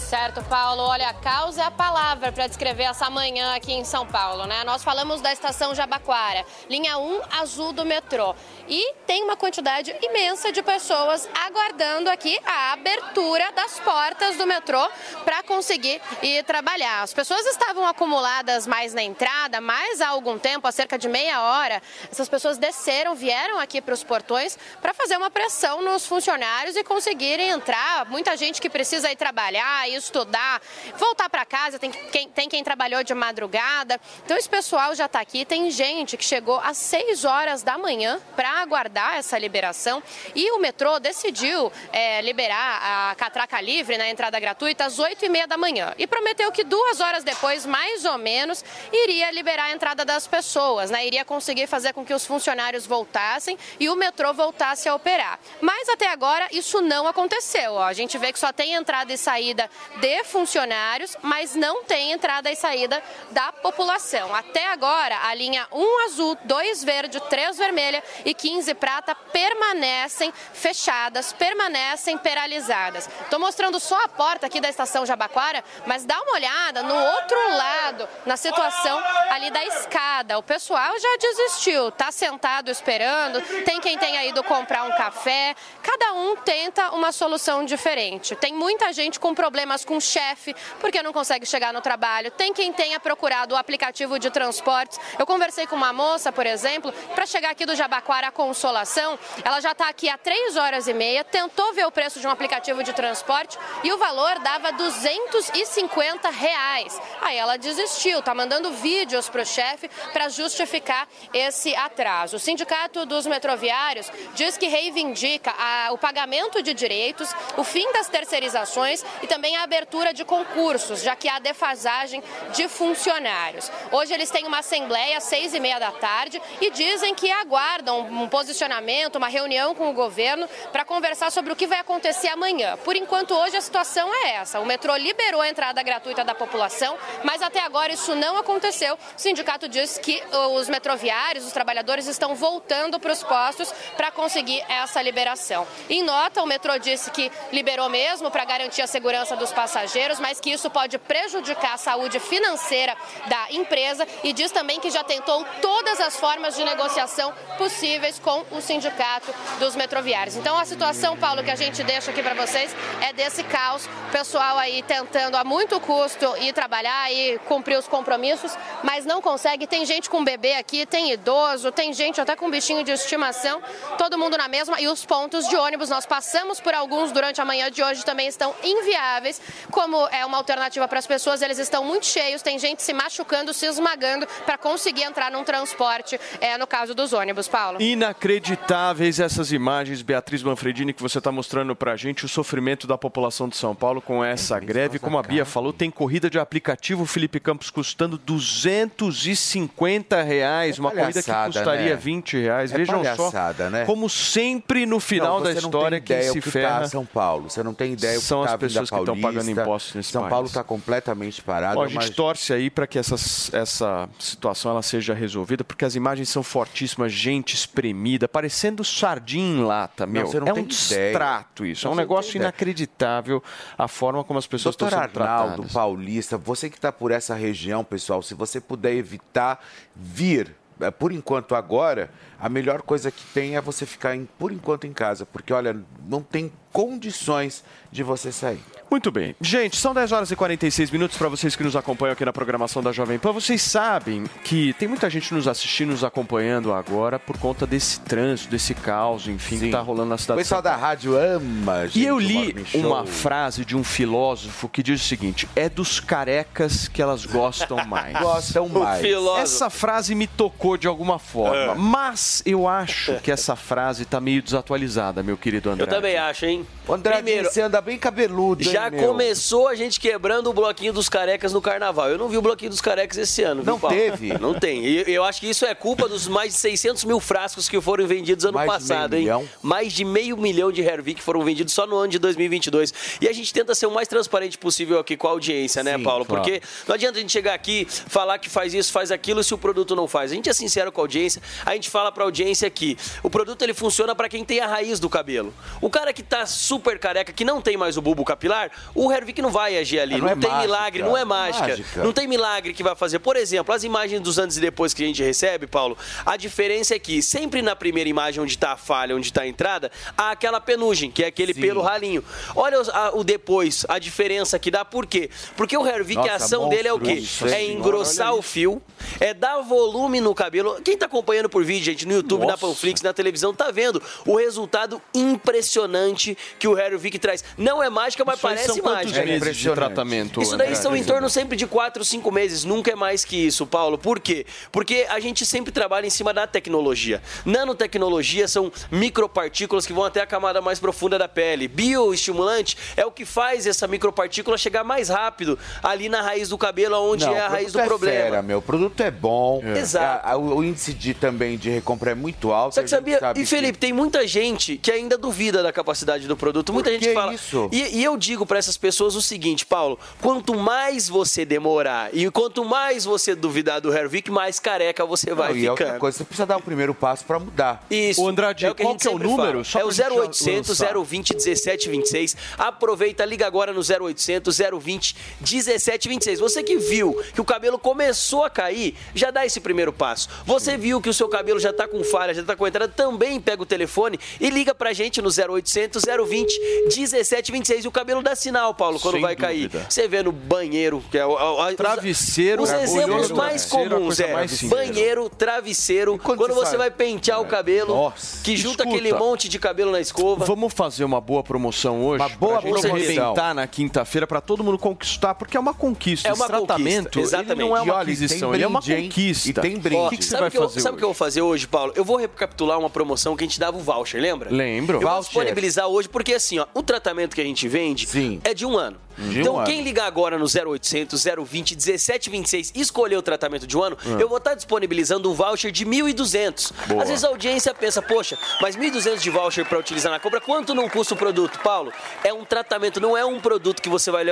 Certo, Paulo. Olha, caos é a palavra para descrever essa manhã aqui em São Paulo, né? Nós falamos da estação Jabaquara, linha 1 azul do metrô. E tem uma quantidade imensa de pessoas aguardando aqui a abertura das portas do metrô para conseguir ir trabalhar. As pessoas estavam acumuladas mais na entrada, mais há algum tempo, há cerca de meia hora. Essas pessoas desceram, vieram aqui para os portões para fazer uma pressão nos funcionários e conseguirem entrar. Muita gente que precisa ir trabalhar, ir estudar, voltar para casa, tem quem, tem quem trabalhou de madrugada. Então esse pessoal já está aqui. Tem gente que chegou às 6 horas da manhã para aguardar essa liberação e o metrô decidiu é, liberar a catraca livre na entrada gratuita às 8 e meia da manhã e prometeu que duas horas depois, mais ou menos, iria liberar a entrada das pessoas, né? Iria conseguir fazer com que os funcionários voltassem e o metrô voltasse a operar. Mas até agora isso não aconteceu. Ó. A gente vê que só tem entrada e saída de funcionários, mas não tem entrada e saída da população. Até agora, a linha 1 azul, 2 verde, 3 vermelha e 15 prata permanecem fechadas, permanecem paralisadas. Estou mostrando só a porta aqui da estação Jabaquara, mas dá uma olhada no outro lado, na situação ali da escada. O pessoal já desistiu, está sentado esperando, tem quem tenha ido comprar um café. Cada um tenta uma solução diferente. Tem muita gente com problemas com o chefe, porque não consegue chegar no trabalho. Tem quem tenha procurado o aplicativo de transportes. Eu conversei com uma moça, por exemplo, para chegar aqui do Jabaquara à Consolação. Ela já está aqui há três horas e meia, tentou ver o preço de um aplicativo de transporte e o valor dava 250 reais. Aí ela desistiu, está mandando vídeos para o chefe para justificar esse atraso. O Sindicato dos Metroviários diz que reivindica a- o pagamento de direitos, o fim das terceirizações e também a abertura de concursos, já que há defasagem de funcionários. Hoje eles têm uma assembleia às seis e meia da tarde e dizem que aguardam um posicionamento, uma reunião com o governo para conversar sobre o que vai acontecer amanhã. Por enquanto, hoje a situação é essa. O metrô liberou a entrada gratuita da população, mas até agora isso não aconteceu. O sindicato diz que os metroviários, os trabalhadores estão voltando para os postos para conseguir essa liberação. Em nota, o metrô disse que liberou mesmo para garantir a segurança dos passageiros, mas que isso pode prejudicar a saúde financeira da empresa. E diz também que já tentou todas as formas de negociação possíveis com o sindicato dos metroviários. Então a situação, Paulo, que a gente deixa aqui para vocês é desse caos, o pessoal aí tentando a muito custo ir trabalhar e cumprir os compromissos, mas não consegue. Tem gente com bebê aqui, tem idoso, tem gente até com bichinho de estimação, todo mundo na mesma. E os pontos de ônibus, nós passamos por alguns durante a manhã de hoje também estão inviáveis, como é uma alternativa para as pessoas, eles estão muito cheios, tem gente se machucando, se esmagando para conseguir entrar num transporte, é, no caso dos ônibus, Paulo. Inacreditáveis essas imagens, Beatriz Manfredini, que você está mostrando para a gente, o sofrimento da população de São Paulo com essa greve. Como a Bia falou, tem corrida de aplicativo Felipe Campos custando 250 reais, uma corrida que custaria né? 20 reais. É Vejam só, né? como sempre no final Não, da história, quem se que ferra tá São Paulo. Você não tem ideia o que são tá as Avenida pessoas que estão pagando impostos nesse São país. Paulo está completamente parado. Bom, a é gente torce aí para que essas, essa situação ela seja resolvida, porque as imagens são fortíssimas, gente espremida, parecendo sardinha em lata, meu. não é tem um distrato isso, é Não, um você não negócio inacreditável a forma como as pessoas Doutor estão sendo Arnaldo tratadas. Paulista, você que está por essa região, pessoal, se você puder evitar vir, eh, por enquanto agora, a melhor coisa que tem é você ficar, em- por enquanto, em casa, porque, olha, não tem condições de você sair. Muito bem. Gente, são 10 horas e 46 minutos para vocês que nos acompanham aqui na programação da Jovem Pan. Vocês sabem que tem muita gente nos assistindo, nos acompanhando agora por conta desse trânsito, desse caos, enfim, que está rolando na O cidade de pessoal da rádio ama, gente, E eu o li uma frase de um filósofo que diz o seguinte: é dos carecas que elas gostam mais. Gostam mais. Essa frase me tocou de alguma forma, É. mas eu acho que essa frase está meio desatualizada, meu querido André. Eu também acho, hein? André, Primeiro, você anda bem cabeludo, hein, já meu? começou a gente quebrando o bloquinho dos carecas no carnaval. Eu não vi o bloquinho dos carecas esse ano. viu, Não Paulo? teve? Não tem. E eu acho que isso é culpa dos mais de 600 mil frascos que foram vendidos ano Mais de passado, meio hein? milhão? Mais de meio milhão de Hervik foram vendidos só no ano de 2022. E a gente tenta ser o mais transparente possível aqui com a audiência, né, Sim, Paulo? claro. Porque não adianta a gente chegar aqui, falar que faz isso, faz aquilo se o produto não faz. A gente é sincero com a audiência, a gente fala pra audiência que o produto ele funciona pra quem tem a raiz do cabelo. O cara que tá super careca, que não tem mais o bulbo capilar, o Hervik não vai agir ali. Ah, não não é tem mágica. milagre, não é mágica. Mágica. Não tem milagre que vai fazer. Por exemplo, as imagens dos antes e depois que a gente recebe, Paulo, a diferença é que sempre na primeira imagem onde tá a falha, onde tá a entrada, há aquela penugem, que é aquele pelo ralinho. Olha os- a- o depois, a diferença que dá. Por quê? Porque o Hervik, a ação dele é o quê? É engrossar o fio, é dar volume no cabelo. Quem tá acompanhando por vídeo, gente, no YouTube, na Nossa. Panflix, na televisão, tá vendo o resultado impressionante que o Hervik traz. Não é mágica, mas Isso aí parece são quantos mágica. meses de tratamento? Isso daí são em torno sempre de 4, 5 meses, nunca é mais que isso, Paulo. Por quê? Porque a gente sempre trabalha em cima da tecnologia. Nanotecnologia são micropartículas que vão até a camada mais profunda da pele. Bioestimulante é o que faz essa micropartícula chegar mais rápido ali na raiz do cabelo, onde Não, é a raiz do é problema. Fera, meu. O produto é bom. Exato. A- a- o índice de, também de recompra é muito alto. Só que sabia, sabe e Felipe, tem muita gente que ainda duvida da capacidade do produto. Muita gente que fala. isso? E, e eu digo pra essas pessoas o seguinte, Paulo: quanto mais você demorar e quanto mais você duvidar do Hervik, mais careca você vai Não, e é outra ficando. coisa, você precisa dar o primeiro passo pra mudar. Isso. Ô, Andrade, é o que a qual que é o número? É o pra gente já 0800 lançar. 020 1726. Aproveita, liga agora no 0800 020 1726. Você que viu que o cabelo começou a cair, já dá esse primeiro passo. Você viu que o seu cabelo já tá com falha, já tá com entrada, também pega o telefone e liga pra gente no 0800 020 1726. E o cabelo dá sinal, Paulo, quando Sem vai cair. dúvida. Você vê no banheiro, que é o, o- Travesseiro, os é, exemplos mais é comuns é mais banheiro, travesseiro, quando, você você vai pentear o cabelo, Nossa. que junta Escuta. aquele monte de cabelo na escova. Vamos fazer uma boa promoção hoje? Uma boa pra gente promoção. arrebentar na quinta-feira para todo mundo conquistar, porque é uma conquista. É uma Esse tratamento, conquista, ele não é uma aquisição, ele é uma conquista. E tem brinde. O que, que você sabe vai que eu- fazer Sabe o que eu vou fazer hoje, Paulo? Eu vou recapitular uma promoção que a gente dava o voucher, lembra? Lembro. Eu vou disponibilizar hoje, porque assim, ó, o tratamento que a gente vende Sim. É de um ano. De um então, ano. quem ligar agora no 0800 020 1726 e escolher o tratamento de um ano, Hum. eu vou estar disponibilizando um voucher de 1.200. Boa. Às vezes a audiência pensa, poxa, mas 1.200 de voucher para utilizar na compra, quanto não custa o produto, Paulo? É um tratamento, não é um produto que você vai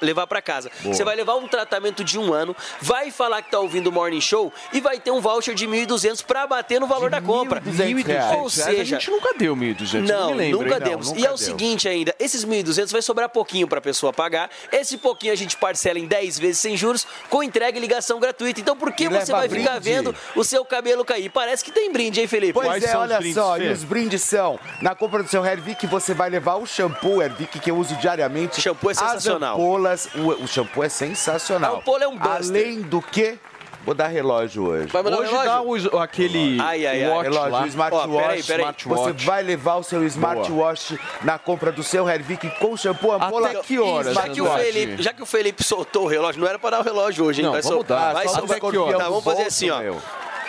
levar para casa. Boa. Você vai levar um tratamento de um ano, vai falar que tá ouvindo o Morning Show e vai ter um voucher de 1.200 para bater no valor da compra. 1.200 Ou seja, a gente nunca deu 1.200, não, me lembro. nunca hein? Não, demos. nunca e é o deu. seguinte ainda, esses 1.200 vai sobrar pouquinho para a pessoa pagar. Esse pouquinho a gente parcela em 10 vezes sem juros, com entrega e ligação gratuita. Então por que E você vai ficar brinde. vendo o seu cabelo cair? Parece que tem brinde, hein, Felipe? Pois é, olha só, e os brindes são, na compra do seu Hervik você vai levar o shampoo Hervik que eu uso diariamente. O shampoo é sensacional. As ampolas, o, o shampoo é sensacional. A ampola é um buster. Além do que, vou dar relógio hoje. Vai mandar Hoje relógio? dá o, aquele Ai, ai, ai. watch relógio, lá. o smartwatch. Ó, peraí, peraí. Você vai levar o seu smartwatch na compra do seu Hervik com shampoo, ampola Até que horas, Já que, o smartwatch. Felipe, já que o Felipe soltou o relógio, não era para dar o relógio hoje, hein? Não, vai vamos soltar. dar, vai soltar. até que horas? Tá, vamos fazer assim, ó. Meu.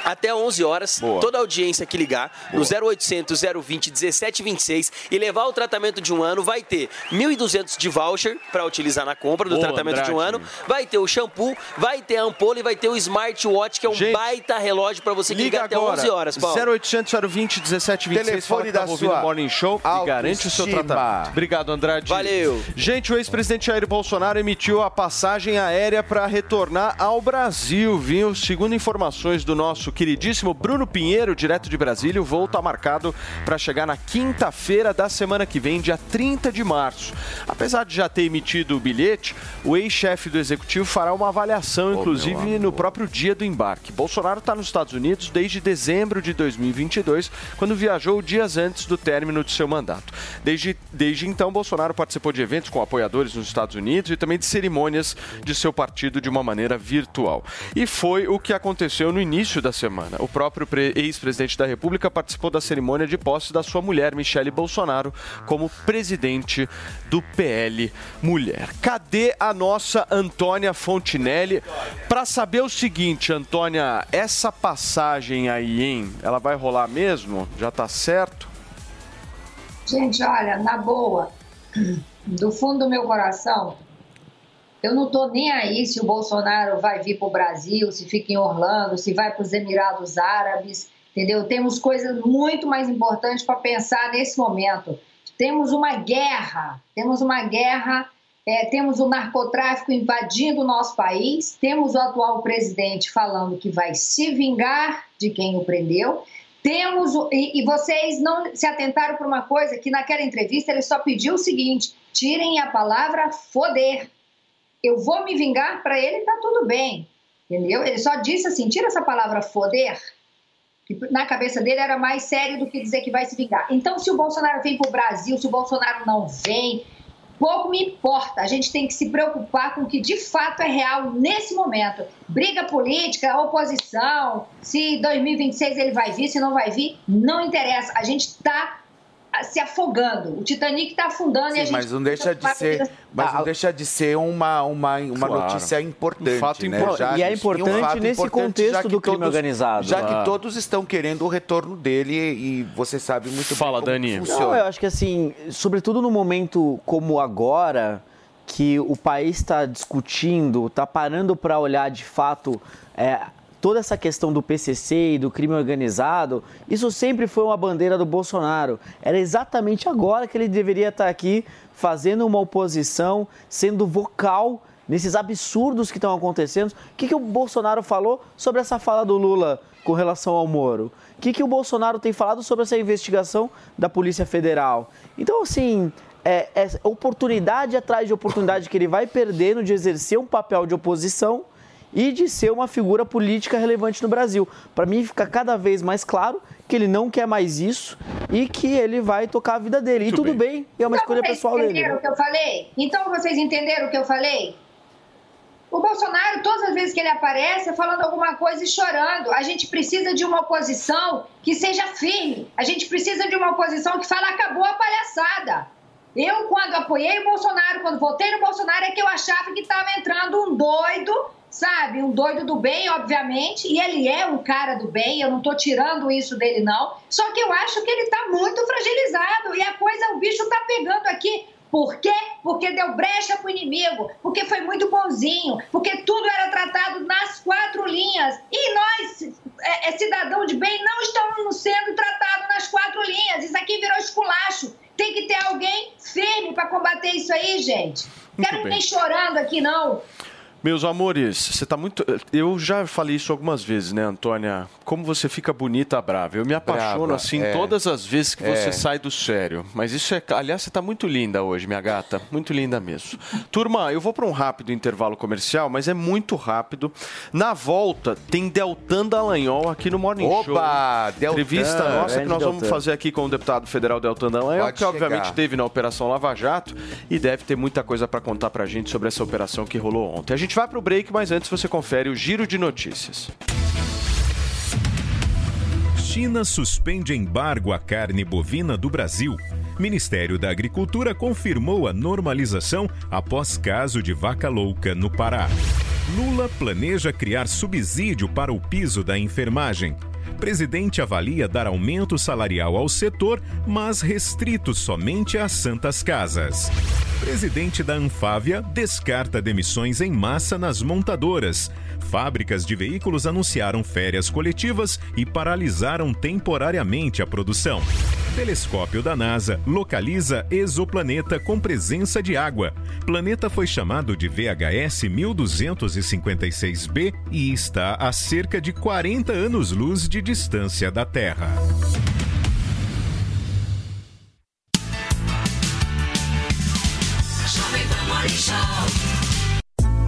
Até 11 horas, Boa. toda a audiência que ligar no 0800 020 1726 e levar o tratamento de um ano vai ter 1.200 de voucher para utilizar na compra do Boa, tratamento de um Andrade. ano, vai ter o shampoo, vai ter a ampola e vai ter o smartwatch, que é um Gente, baita relógio para você que Liga ligar até agora, 11 horas, Paulo. 0800 020 1726 Telefone tava da sua o Morning Show e garante o seu tratamento. Obrigado, Andrade. Valeu. Gente, o ex-presidente Jair Bolsonaro emitiu a passagem aérea para retornar ao Brasil, viu? Segundo informações do nosso queridíssimo Bruno Pinheiro, direto de Brasília, o voo está marcado para chegar na quinta-feira da semana que vem, dia 30 de março. Apesar de já ter emitido o bilhete, o ex-chefe do executivo fará uma avaliação, inclusive no próprio dia do embarque. Bolsonaro está nos Estados Unidos desde dezembro de 2022, quando viajou dias antes do término de seu mandato. Desde, desde então, Bolsonaro participou de eventos com apoiadores nos Estados Unidos e também de cerimônias de seu partido de uma maneira virtual. E foi o que aconteceu no início da semana. O próprio pre- ex-presidente da República participou da cerimônia de posse da sua mulher, Michele Bolsonaro, como presidente do PL Mulher. Cadê a nossa Antônia Fontinelli? Para saber o seguinte, Antônia, essa passagem aí, hein? Ela vai rolar mesmo? Já tá certo? Gente, olha, na boa, do fundo do meu coração, eu não tô nem aí se o Bolsonaro vai vir para o Brasil, se fica em Orlando, se vai para os Emirados Árabes, entendeu? Temos coisas muito mais importantes para pensar nesse momento. Temos uma guerra, temos uma guerra, é, temos o narcotráfico invadindo o nosso país, temos o atual presidente falando que vai se vingar de quem o prendeu, temos e, e vocês não se atentaram para uma coisa que naquela entrevista ele só pediu o seguinte: tirem a palavra foder. Eu vou me vingar para ele, tá tudo bem, entendeu? Ele só disse assim: tira essa palavra foder. Que na cabeça dele era mais sério do que dizer que vai se vingar. Então, se o Bolsonaro vem para o Brasil, se o Bolsonaro não vem, pouco me importa. A gente tem que se preocupar com o que de fato é real nesse momento. Briga política, oposição, se 2026 ele vai vir, se não vai vir, não interessa. A gente está se afogando. O Titanic está afundando e a Sim, gente. mas não deixa de ser, mas não deixa de ser uma, uma, uma Claro. notícia importante, Um fato né? importante. E é importante um fato nesse importante, contexto já que do crime todos- organizado. Já Ah. que todos estão querendo o retorno dele e você sabe muito Fala, bem como Dani. funciona. Não, eu acho que assim, sobretudo no momento como agora, que o país está discutindo, está parando para olhar de fato é, toda essa questão do PCC e do crime organizado, isso sempre foi uma bandeira do Bolsonaro. Era exatamente agora que ele deveria estar aqui fazendo uma oposição, sendo vocal nesses absurdos que estão acontecendo. O que, que o Bolsonaro falou sobre essa fala do Lula com relação ao Moro? O que, que o Bolsonaro tem falado sobre essa investigação da Polícia Federal? Então, assim, é, é oportunidade atrás de oportunidade que ele vai perdendo de exercer um papel de oposição e de ser uma figura política relevante no Brasil. Para mim, fica cada vez mais claro que ele não quer mais isso e que ele vai tocar a vida dele. e tudo bem, é uma escolha vocês pessoal dele. entenderam o que eu falei? Então vocês entenderam o que eu falei? O Bolsonaro, todas as vezes que ele aparece, é falando alguma coisa e chorando. A gente precisa de uma oposição que seja firme. A gente precisa de uma oposição que fala acabou a palhaçada. Eu, quando apoiei o Bolsonaro, quando votei no Bolsonaro, é que eu achava que estava entrando um doido, sabe? Um doido do bem, obviamente. E ele é um cara do bem, eu não estou tirando isso dele, não. Só que eu acho que ele está muito fragilizado. E a coisa, o bicho está pegando aqui Por quê? Porque deu brecha para o inimigo, porque foi muito bonzinho, porque tudo era tratado nas quatro linhas. E nós, é, é, cidadão de bem, não estamos sendo tratados nas quatro linhas. Isso aqui virou esculacho. Tem que ter alguém firme para combater isso aí, gente. Muito Quero bem. ninguém chorando aqui, não. Meus amores, você tá muito. Eu já falei isso algumas vezes, né, Antônia? Como você fica bonita, brava. Eu me apaixono Brava, assim é. todas as vezes que É. você sai do sério. Mas isso é. Aliás, você tá muito linda hoje, minha gata. Muito linda mesmo. Turma, eu vou para um rápido intervalo comercial, mas é muito rápido. Na volta, tem Deltan Dallagnol aqui no Morning Opa, Show. Deltan, Entrevista nossa que nós vamos Deltan. fazer aqui com o deputado federal Deltan Dallagnol, Pode que obviamente chegar. teve na Operação Lava Jato e deve ter muita coisa para contar pra gente sobre essa operação que rolou ontem. A gente vai pro break, mas antes você confere o giro de notícias. China suspende embargo à carne bovina do Brasil. Ministério da Agricultura confirmou a normalização após caso de vaca louca no Pará. Lula planeja criar subsídio para o piso da enfermagem. Presidente avalia dar aumento salarial ao setor, mas restrito somente às santas casas. Presidente da Anfávia descarta demissões em massa nas montadoras. Fábricas de veículos anunciaram férias coletivas e paralisaram temporariamente a produção. Telescópio da NASA localiza exoplaneta com presença de água. Planeta foi chamado de VHS 1256b e está a cerca de 40 anos-luz de distância da Terra. Show.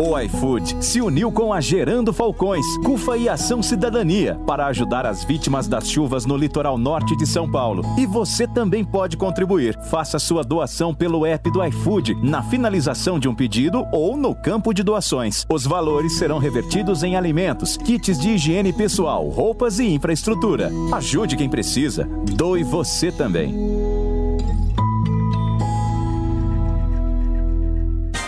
O iFood se uniu com a Gerando Falcões, CUFA e Ação Cidadania para ajudar as vítimas das chuvas no litoral norte de São Paulo. E você também pode contribuir. Faça sua doação pelo app do iFood, na finalização de um pedido ou no campo de doações. Os valores serão revertidos em alimentos, kits de higiene pessoal, roupas e infraestrutura. Ajude quem precisa. Doe você também.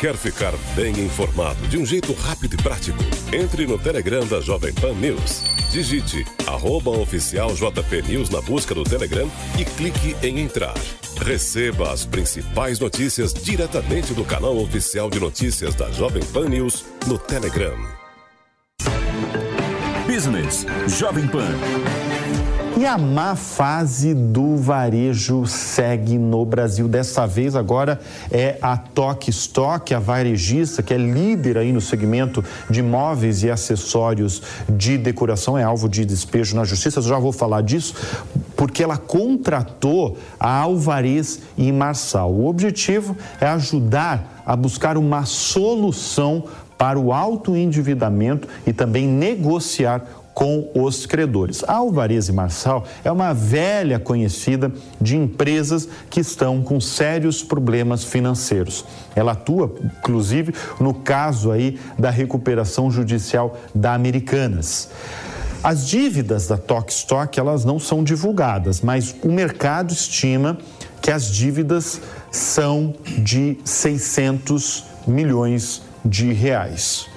Quer ficar bem informado de um jeito rápido e prático? Entre no Telegram da Jovem Pan News. Digite arroba oficial JP News na busca do Telegram e clique em entrar. Receba as principais notícias diretamente do canal oficial de notícias da Jovem Pan News no Telegram. Business Jovem Pan. E a má fase do varejo segue no Brasil. Dessa vez, agora é a Toque Stock, a varejista, que é líder aí no segmento de móveis e acessórios de decoração, é alvo de despejo na justiça. Eu já vou falar disso, porque ela contratou a Alvarez e Marçal. O objetivo é ajudar a buscar uma solução para o autoendividamento e também negociar com os credores. A Alvarez e Marçal é uma velha conhecida de empresas que estão com sérios problemas financeiros. Ela atua, inclusive, no caso aí da recuperação judicial da Americanas. As dívidas da Tokstok, elas não são divulgadas, mas o mercado estima que as dívidas são de 600 milhões de reais.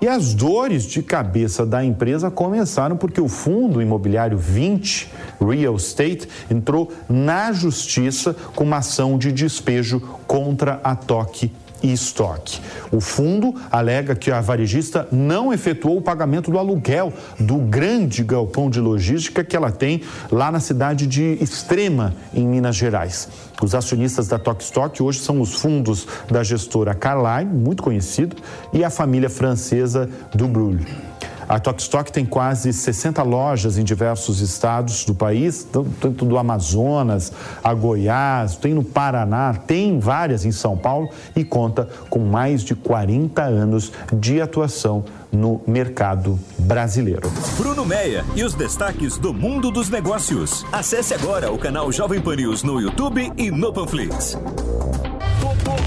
E as dores de cabeça da empresa começaram porque o fundo imobiliário 20 Real Estate entrou na justiça com uma ação de despejo contra a Toque e estoque. O fundo alega que a varejista não efetuou o pagamento do aluguel do grande galpão de logística que ela tem lá na cidade de Extrema, em Minas Gerais. Os acionistas da Tokstok hoje são os fundos da gestora Carlyle, muito conhecido, e a família francesa do Brulh. A Tokstok tem quase 60 lojas em diversos estados do país, tanto do Amazonas a Goiás, tem no Paraná, tem várias em São Paulo e conta com mais de 40 anos de atuação no mercado brasileiro. Bruno Meia e os destaques do mundo dos negócios. Acesse agora o canal Jovem Pan News no YouTube e no Panflix.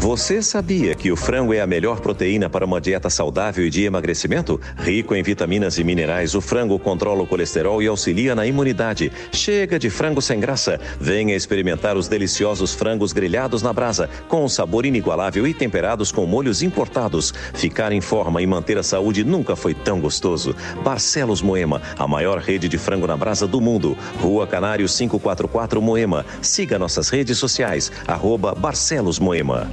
Você sabia que o frango é a melhor proteína para uma dieta saudável e de emagrecimento? Rico em vitaminas e minerais, o frango controla o colesterol e auxilia na imunidade. Chega de frango sem graça. Venha experimentar os deliciosos frangos grelhados na brasa, com um sabor inigualável e temperados com molhos importados. Ficar em forma e manter a saúde nunca foi tão gostoso. Barcelos Moema, a maior rede de frango na brasa do mundo. Rua Canário 544 Moema. Siga nossas redes sociais, arroba Barcelos Moema.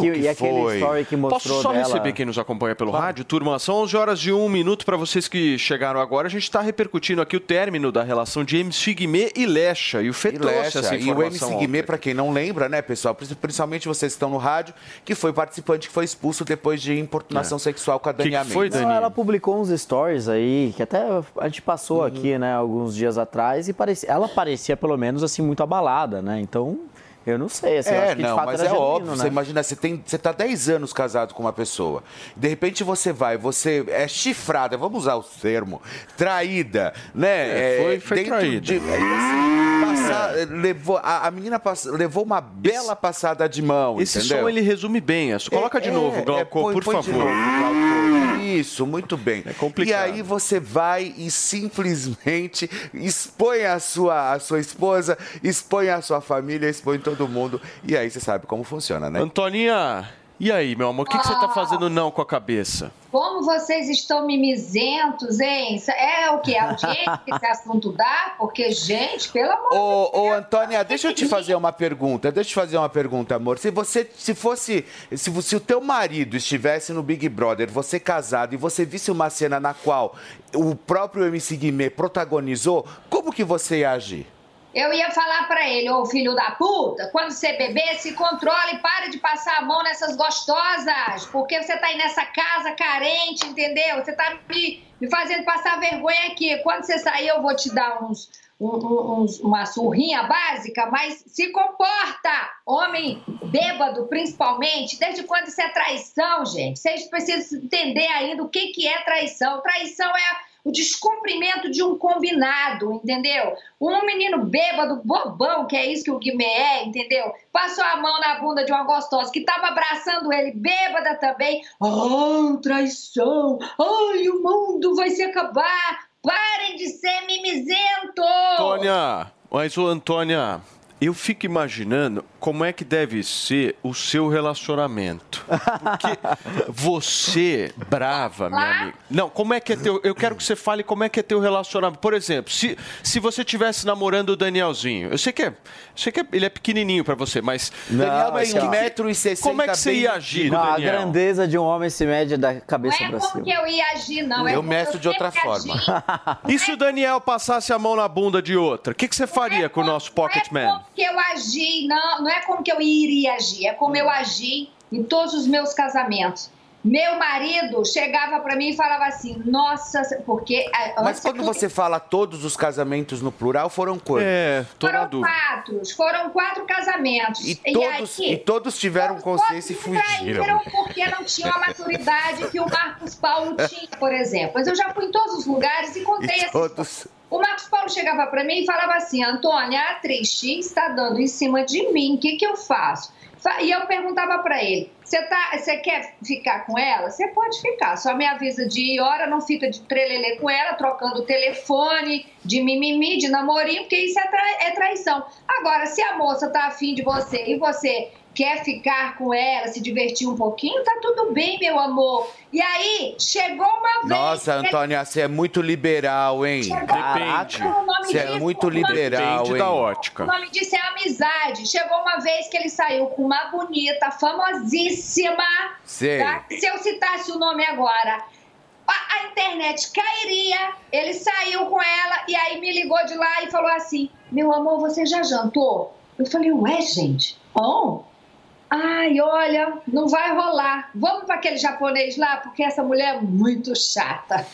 Que- e aquele story que mostrou Posso só dela- receber quem nos acompanha pelo rádio? Turma, são 11 horas e 1 minuto para vocês que chegaram agora. A gente está repercutindo aqui o término da relação de MC Guimê e Lecha. E o Fê E trouxe Lecha, essa e o MC Guimê, para quem não lembra, né, pessoal, princi- principalmente vocês que estão no rádio, que foi participante que foi expulso depois de importunação sexual com a Dani Mendes. Não, ela publicou uns stories aí, que até a gente passou aqui, né, alguns dias atrás, e parecia, ela parecia, pelo menos, assim, muito abalada, né? Então, eu não sei, assim, eu é, acho que de não, fato mas era é genuíno, óbvio. né? Você imagina, você, tem, você tá 10 anos casado com uma pessoa. De repente você vai, você é chifrada, vamos usar o termo, traída, né? É, foi- foi dentro traída. de- aí, assim, passar- levou, a, a menina pass- levou uma bela passada de mão, Esse entendeu? som ele resume bem. Coloca de É, novo, é, Glauco, põe- por põe de favor. novo, Glauco. Isso, muito bem. É complicado. E aí você vai e simplesmente expõe a sua, a sua esposa, expõe a sua família, expõe todo mundo. E aí você sabe como funciona, né? Antoninha, e aí, meu amor? O que, que você tá fazendo não com a cabeça? Como vocês estão mimizentos, hein? Isso É o que? A audiência que esse assunto dá? Porque, gente, pelo amor Ô, ô Antônia, deixa eu te fazer uma pergunta. Deixa eu te fazer uma pergunta, amor. Se você, se fosse, se, se o teu marido estivesse no Big Brother, você casado, e você visse uma cena na qual o próprio MC Guimê protagonizou, como que você ia agir? Eu ia falar pra ele, ô filho da puta, quando você beber, se controle e pare de passar a mão nessas gostosas, porque você tá aí nessa casa carente, entendeu? Você tá me, me fazendo passar vergonha aqui. Quando você sair, eu vou te dar uns, um- uns- uma surrinha básica, mas se comporta! Homem bêbado, principalmente. Desde quando isso é traição, gente? Vocês precisam entender ainda o que, que é traição. Traição é o descumprimento de um combinado, entendeu? Um menino bêbado, bobão, que é isso que o Guimê é, entendeu? Passou a mão na bunda de uma gostosa que estava abraçando ele, bêbada também. Oh, traição! Ai, o mundo vai se acabar! Parem de ser mimizento! Antônia, mas o Antônia, eu fico imaginando como é que deve ser o seu relacionamento. Porque você, brava, minha amiga. Não, como é que é teu. Eu quero que você fale como é que é teu relacionamento. Por exemplo, se, se você estivesse namorando o Danielzinho, eu sei que é. Eu sei que é- ele é pequenininho pra você, mas. Daniel tem cara. 1,60m Como é que você ia agir, Não, a grandeza de um homem se mede da cabeça Não é pra como cima. que eu ia agir, não. é Eu meço de outra forma. E se o Daniel passasse a mão na bunda de outra? O que, que você faria com o nosso Pocket Man? Como que eu agi, não, não é como que eu iria agir, é como eu agi em todos os meus casamentos. Meu marido chegava pra mim e falava assim, nossa, porque... Mas quando você fala todos os casamentos no plural, foram quantos? É, Foram quatro, foram quatro casamentos. E todos, aí, e todos tiveram consciência e fugiram. Porque não tinham a maturidade que o Marcos Paulo tinha, por exemplo. Mas eu já fui em todos os lugares e contei E todos. O Marcos Paulo chegava para mim e falava assim: Antônia, a atriz está dando em cima de mim, o que, que eu faço? Fa- E eu perguntava para ele: você tá, quer ficar com ela? Você pode ficar, só me avisa de hora, não fica de trelelê com ela, trocando telefone, de mimimi, de namorinho, porque isso é, é traição. Agora, se a moça tá afim de você e você quer ficar com ela, se divertir um pouquinho, tá tudo bem, meu amor. E aí, chegou uma vez. Nossa, que- Antônia, você é muito liberal, hein? Depende. O nome Você é muito o nome- liberal, hein? O nome disso é amizade. Chegou uma vez que ele saiu com uma bonita, famosíssima. Sei. tá? Se eu citasse o nome agora, a, a internet cairia. Ele saiu com ela e aí me ligou de lá e falou assim: Meu amor, você já jantou? Eu falei: Ué, gente, bom. Ai, olha, não vai rolar. Vamos para aquele japonês lá, porque essa mulher é muito chata.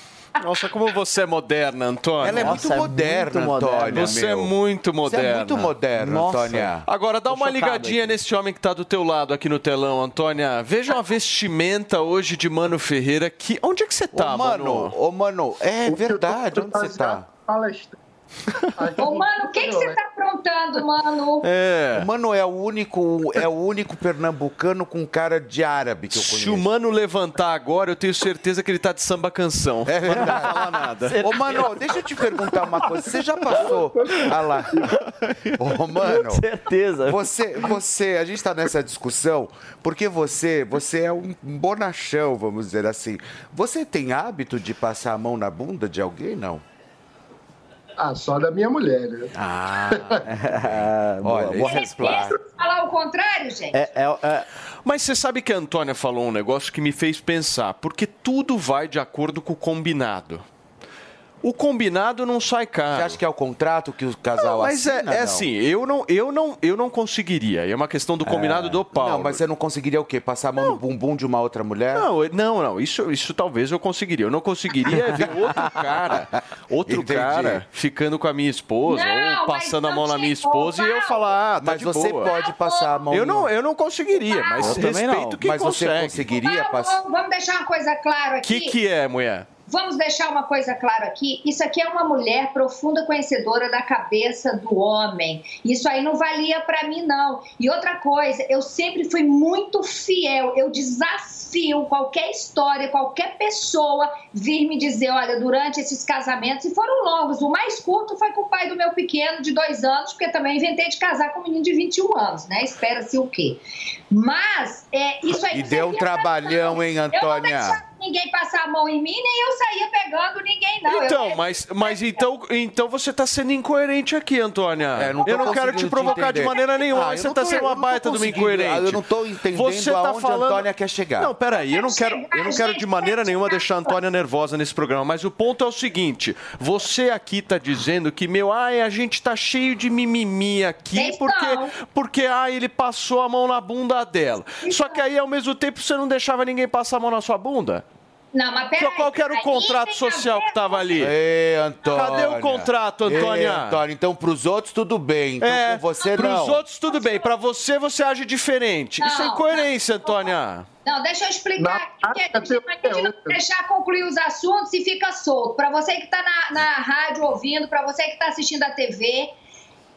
Nossa, como você é moderna, Antônia. Ela é muito Nossa, é moderna, muito moderna. Antônia, Você é meu. muito Você é moderna. muito moderna, Nossa. Antônia. Agora, dá Tô uma ligadinha nesse homem que tá do teu lado aqui no telão, Antônia. Veja uma vestimenta hoje de Mano Ferreira. Que... Onde é que você tá, Ô, mano, ô, mano, é verdade, onde você tá? Ô, mano, o que, que você tá aprontando, mano? É. O Mano é o único, é o único pernambucano com cara de árabe que eu conheço. Se o Mano levantar agora, eu tenho certeza que ele tá de samba canção. É Não vai verdade. falar nada. Ô, mano, deixa eu te perguntar uma coisa. Você já passou. Ah lá. Ô, mano. Certeza. Você, você, a gente tá nessa discussão porque você, você é um bonachão, vamos dizer assim. Você tem hábito de passar a mão na bunda de alguém, não? Ah, só da minha mulher, né? Ah, Olha, Ele pensa em falar o contrário, gente? É, Mas você sabe que a Antônia falou um negócio que me fez pensar, porque tudo vai de acordo com o combinado. O combinado não sai caro. Você acha que é o contrato que o casal Não, mas é, assina? é não? assim, eu não, eu, não, eu não conseguiria. É uma questão do combinado do Paulo. Não, mas você não conseguiria o quê? Passar a mão no bumbum de uma outra mulher? Não, não, não. Isso, isso talvez eu conseguiria. Eu não conseguiria ver outro cara, outro Entendi. cara ficando com a minha esposa Não, ou passando mas a mão não na minha esposa e eu falar, ah, tá Mas de você boa. pode passar a mão Eu no- não, eu não conseguiria, mas Eu também respeito não. quem Mas você consegue. conseguiria Vamos, passar? vamos deixar uma coisa clara O aqui. que, que é, mulher? Vamos deixar uma coisa clara aqui. Isso aqui é uma mulher profunda conhecedora da cabeça do homem. Isso aí não valia pra mim, não. E outra coisa, eu sempre fui muito fiel. Eu desafio qualquer história, qualquer pessoa vir me dizer: olha, durante esses casamentos, e foram longos. O mais curto foi com o pai do meu pequeno, de dois anos, porque também inventei de casar com um menino de 21 anos, né? Espera-se o quê? Mas, é, isso aí. E deu um trabalhão, hein, Antônia? Ninguém passar a mão em mim, nem eu saía pegando ninguém, não. Então, eu, mas, mas então, então você tá sendo incoerente aqui, Antônia. É, não eu não quero te te provocar de maneira nenhuma, Ah, mas eu você tá tô- sendo eu uma baita de uma incoerente. Eu não tô entendendo você tá aonde a falando... Antônia quer chegar. Não, peraí, eu não quero, eu não quero de maneira nenhuma deixar a Antônia nervosa nesse programa, mas o ponto é o seguinte, você aqui tá dizendo que, meu, ai, a gente tá cheio de mimimi aqui, porque, porque, ai, ele passou a mão na bunda dela. Só que aí, ao mesmo tempo, você não deixava ninguém passar a mão na sua bunda? Não, mas peraí. Qual que era o contrato social que tava ali? Ei, Antônia. Cadê o contrato, Antônia? Ei, Antônia, então pros outros tudo bem. Então é, com você pros não. outros tudo bem, pra você você age diferente. Isso é Não, incoerência, Antônia. Não, deixa eu explicar. Porque a gente, não deixar concluir os assuntos e fica solto. Para você que está na, na rádio ouvindo, para você que está assistindo a TV,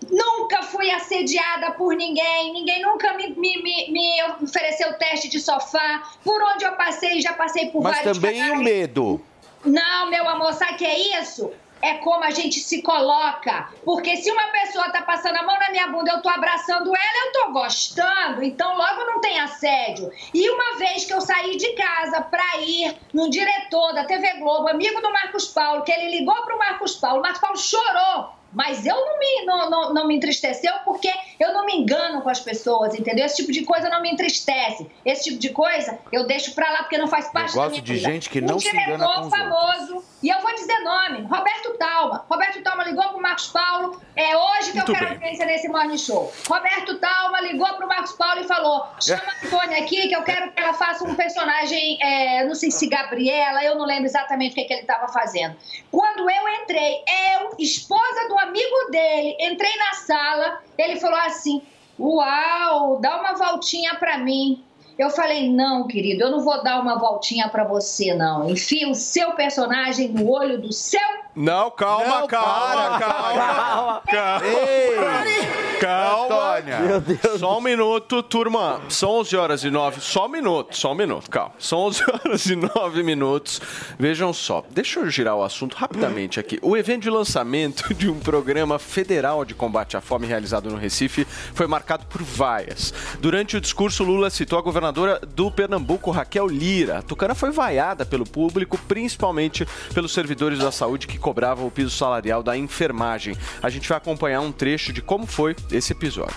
nunca fui assediada por ninguém. Ninguém nunca me, me, me, me ofereceu teste de sofá. Por onde eu passei, já passei por Mas vários também o casais. medo. Não, meu amor, sabe o que é isso? é como a gente se coloca. Porque se uma pessoa tá passando a mão na minha bunda, eu tô abraçando ela, eu tô gostando, então logo não tem assédio. E uma vez que eu saí de casa pra ir num diretor da TV Globo, amigo do Marcos Paulo, que ele ligou pro Marcos Paulo, o Marcos Paulo chorou. Mas eu não me, não, não, não me entristeceu porque eu não me engano com as pessoas, entendeu? Esse tipo de coisa não me entristece. Esse tipo de coisa eu deixo pra lá porque não faz parte da gosto minha de vida. gente que um não se engana com os famoso, e eu vou dizer nome, Roberto Talma. Roberto Talma ligou pro Marcos Paulo, é hoje que Muito eu quero bem. audiência nesse Morning Show. Roberto Talma ligou pro Marcos Paulo e falou, chama a Antônia aqui que eu quero que ela faça um personagem, é, não sei se Gabriela, eu não lembro exatamente o que, que ele estava fazendo. Quando eu entrei, eu, esposa do amigo dele, entrei na sala, ele falou assim, uau, dá uma voltinha pra mim. Eu falei, não, querido, eu não vou dar uma voltinha pra você, não. Enfia o seu personagem no olho do seu Não, calma, Não, calma, calma. Calma. Ei, Calma. Antônia. Meu Deus. Só um minuto, turma. São 11 horas e 9. Só um minuto, só um minuto, calma. São 11 horas e 9 minutos. Vejam só, deixa eu girar o assunto rapidamente aqui. O evento de lançamento de um programa federal de combate à fome realizado no Recife foi marcado por vaias. Durante o discurso, Lula citou a governadora do Pernambuco, Raquel Lira. A tucana foi vaiada pelo público, principalmente pelos servidores da saúde que cobravam o piso salarial da enfermagem. A gente vai acompanhar um trecho de como foi esse episódio.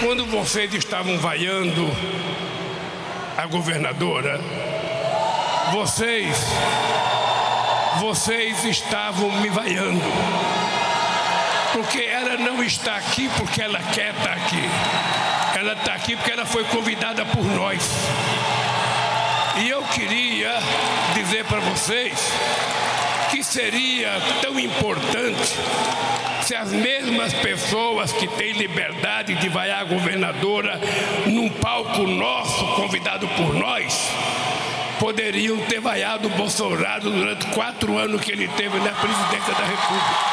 Quando vocês estavam vaiando a governadora, vocês, vocês estavam me vaiando. Porque ela não está aqui porque ela quer estar aqui. Ela está aqui porque ela foi convidada por nós. E eu queria dizer para vocês seria tão importante se as mesmas pessoas que têm liberdade de vaiar a governadora num palco nosso, convidado por nós, poderiam ter vaiado o Bolsonaro durante quatro anos que ele teve na presidência da República.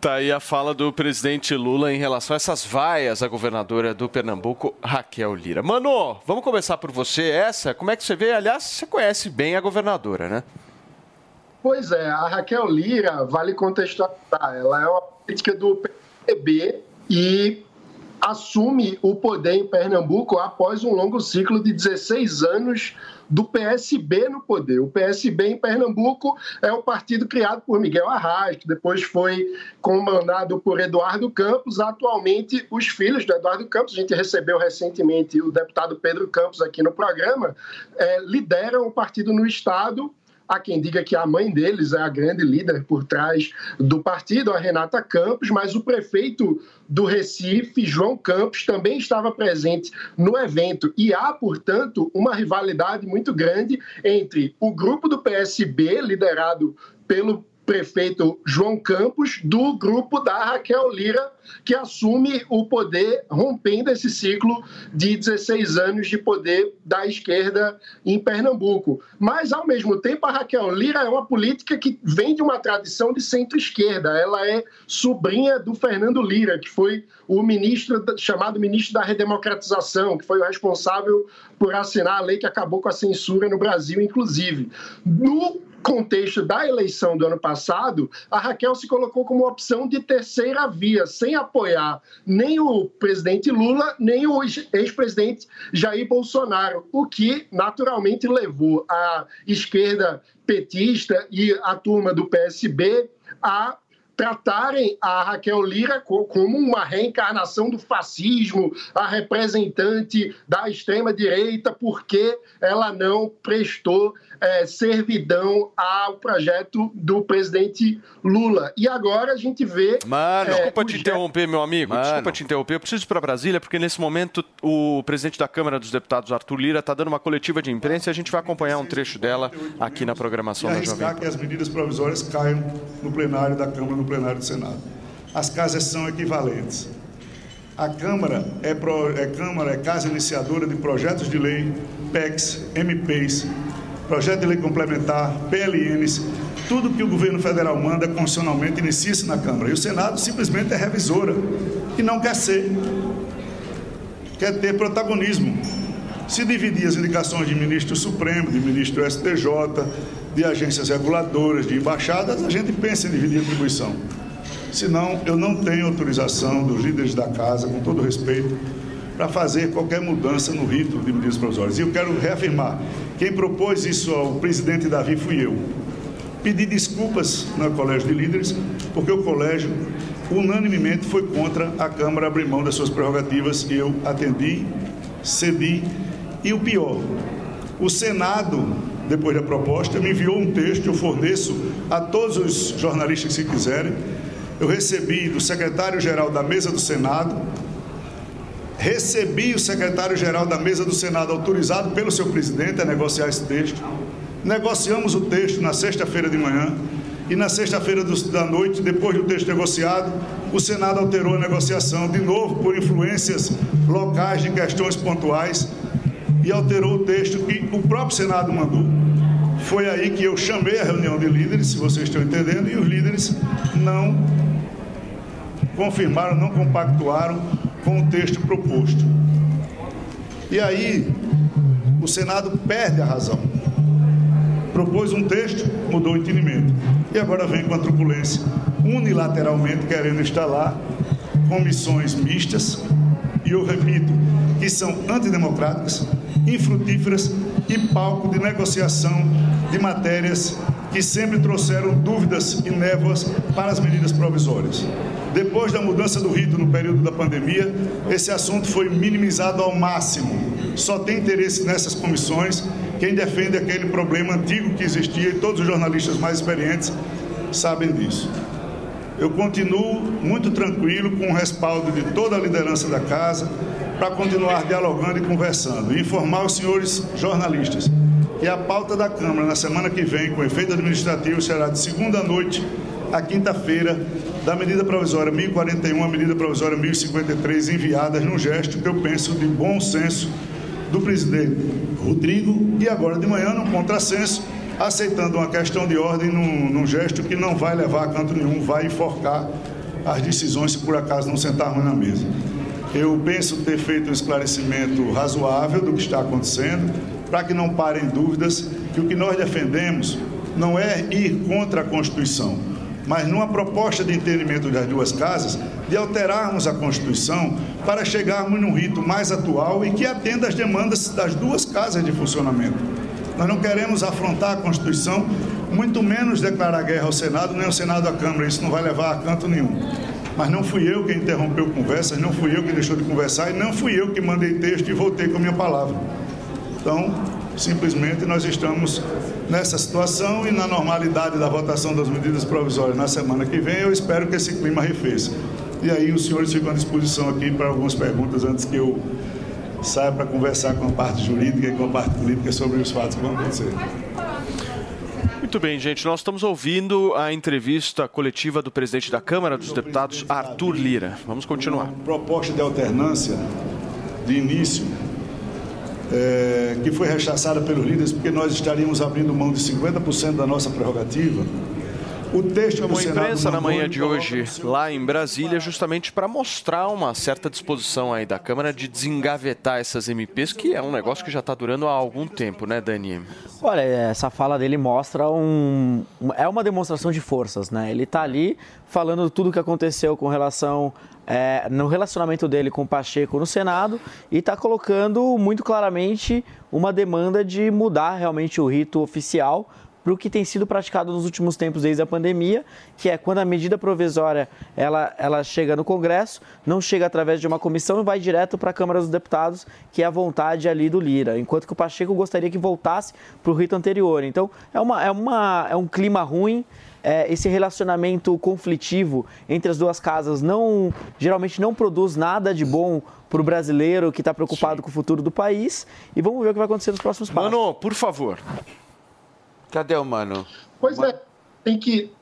Tá aí a fala do presidente Lula em relação a essas vaias à governadora do Pernambuco, Raquel Lira. Mano, vamos começar por você. Essa, como é que você vê? Aliás, você conhece bem a governadora, né? Pois é, a Raquel Lira, vale contextualizar, ela é uma política do PTB e assume o poder em Pernambuco após um longo ciclo de 16 anos do PSB no poder. O PSB em Pernambuco é um partido criado por Miguel Arraes, depois foi comandado por Eduardo Campos. Atualmente, os filhos do Eduardo Campos, a gente recebeu recentemente o deputado Pedro Campos aqui no programa, eh, lideram o partido no Estado Há quem diga que a mãe deles é a grande líder por trás do partido, a Renata Campos, mas o prefeito do Recife, João Campos, também estava presente no evento. E há, portanto, uma rivalidade muito grande entre o grupo do PSB, liderado pelo prefeito João Campos, do grupo da Raquel Lira, que assume o poder, rompendo esse ciclo de 16 anos de poder da esquerda em Pernambuco. Mas, ao mesmo tempo, a Raquel Lira é uma política que vem de uma tradição de centro-esquerda. Ela é sobrinha do Fernando Lira, que foi o ministro chamado ministro da redemocratização, que foi o responsável por assinar a lei que acabou com a censura no Brasil, inclusive. No contexto da eleição do ano passado, a Raquel se colocou como opção de terceira via, sem apoiar nem o presidente Lula, nem o ex-presidente Jair Bolsonaro, o que naturalmente levou a esquerda petista e a turma do PSB a tratarem a Raquel Lira como uma reencarnação do fascismo, a representante da extrema-direita, porque ela não prestou é, servidão ao projeto do presidente Lula. E agora a gente vê. Mano, é, desculpa te interromper, meu amigo. Desculpa te interromper. Eu preciso ir para Brasília, porque nesse momento o presidente da Câmara dos Deputados, Arthur Lira, está dando uma coletiva de imprensa e a gente vai acompanhar um trecho dela aqui na programação e da Jovem que as medidas provisórias caiam no plenário da Câmara, no plenário do Senado. As casas são equivalentes. A Câmara é, pro- é Câmara é casa iniciadora de projetos de lei, PECs, MPs, projeto de lei complementar, PLNs, tudo que o governo federal manda constitucionalmente inicia-se na Câmara. E o Senado simplesmente é revisora e não quer ser. Quer ter protagonismo. se dividir as indicações de ministro Supremo, de ministro STJ, de agências reguladoras, de embaixadas, a gente pensa em dividir a atribuição. Senão, eu não tenho autorização dos líderes da casa, com todo respeito, para fazer qualquer mudança no rito de medidas provisórias. E eu quero reafirmar: quem propôs isso ao presidente Davi fui eu. Pedi desculpas no Colégio de Líderes, porque o colégio unanimemente foi contra a Câmara abrir mão das suas prerrogativas e eu atendi, cedi. E o pior, o Senado, depois da proposta, me enviou um texto, eu forneço a todos os jornalistas que quiserem. Eu recebi do secretário-geral da mesa do Senado, recebi o secretário-geral da mesa do Senado autorizado pelo seu presidente a negociar esse texto. Negociamos o texto na sexta-feira de manhã e na sexta-feira da noite, depois do texto negociado, o Senado alterou a negociação de novo por influências locais de questões pontuais e alterou o texto que o próprio Senado mandou. Foi aí que eu chamei a reunião de líderes, se vocês estão entendendo, e os líderes não confirmaram, não compactuaram com o texto proposto. E aí, o Senado perde a razão. Propôs um texto, mudou o entendimento. E agora vem com a truculência, unilateralmente querendo instalar comissões mistas, e eu repito, que são antidemocráticas, infrutíferas e palco de negociação de matérias que sempre trouxeram dúvidas e névoas para as medidas provisórias. Depois da mudança do rito no período da pandemia, esse assunto foi minimizado ao máximo. Só tem interesse nessas comissões quem defende aquele problema antigo que existia e todos os jornalistas mais experientes sabem disso. Eu continuo muito tranquilo com o respaldo de toda a liderança da casa para continuar dialogando e conversando e informar os senhores jornalistas que a pauta da Câmara na semana que vem, com efeito administrativo, será de segunda noite à quinta-feira, da medida provisória 1041 à medida provisória 1053, enviadas num gesto que eu penso de bom senso do presidente Rodrigo e agora de manhã, num contrassenso, aceitando uma questão de ordem num, num gesto que não vai levar a canto nenhum, vai enforcar as decisões se por acaso não sentarmos na mesa. Eu penso ter feito um esclarecimento razoável do que está acontecendo, para que não parem dúvidas que o que nós defendemos não é ir contra a Constituição, mas numa proposta de entendimento das duas casas, de alterarmos a Constituição para chegarmos num rito mais atual e que atenda às demandas das duas casas de funcionamento. Nós não queremos afrontar a Constituição, muito menos declarar guerra ao Senado, nem ao Senado à Câmara. Isso não vai levar a canto nenhum. Mas não fui eu quem interrompeu conversas, não fui eu que deixou de conversar e não fui eu que mandei texto e voltei com a minha palavra. Então, simplesmente nós estamos nessa situação e na normalidade da votação das medidas provisórias na semana que vem, eu espero que esse clima arrefeça. E aí os senhores ficam à disposição aqui para algumas perguntas antes que eu saia para conversar com a parte jurídica e com a parte política sobre os fatos que vão acontecer. Muito bem, gente. Nós estamos ouvindo a entrevista coletiva do presidente da Câmara dos Deputados, Arthur Lira. Vamos continuar. proposta de alternância de início, é, que foi rechaçada pelos líderes porque nós estaríamos abrindo mão de 50% da nossa prerrogativa. O texto Chamou a imprensa na manhã de hoje lá em Brasília, justamente para mostrar uma certa disposição aí da Câmara de desengavetar essas MPs, que é um negócio que já está durando há algum tempo, né, Dani? Olha, essa fala dele mostra um. É uma demonstração de forças, né? Ele tá ali falando tudo o que aconteceu com relação. é, no relacionamento dele com o Pacheco no Senado e está colocando muito claramente uma demanda de mudar realmente o rito oficial para o que tem sido praticado nos últimos tempos desde a pandemia, que é quando a medida provisória ela, ela chega no Congresso, não chega através de uma comissão e vai direto para a Câmara dos Deputados, que é a vontade ali do Lira, enquanto que o Pacheco gostaria que voltasse para o rito anterior. Então é, uma, é, uma, é um clima ruim. é, esse relacionamento conflitivo entre as duas casas não geralmente não produz nada de bom para o brasileiro que está preocupado com o futuro do país. E vamos ver o que vai acontecer nos próximos passos. Mano, por favor. Cadê o mano? Pois é, tem que,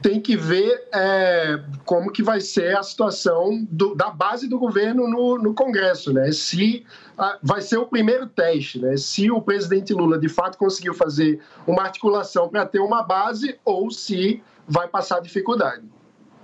tem que ver é, como que vai ser a situação do- da base do governo no, no Congresso, né? Se ah, vai ser o primeiro teste, né? Se o presidente Lula de fato conseguiu fazer uma articulação para ter uma base ou se vai passar dificuldade.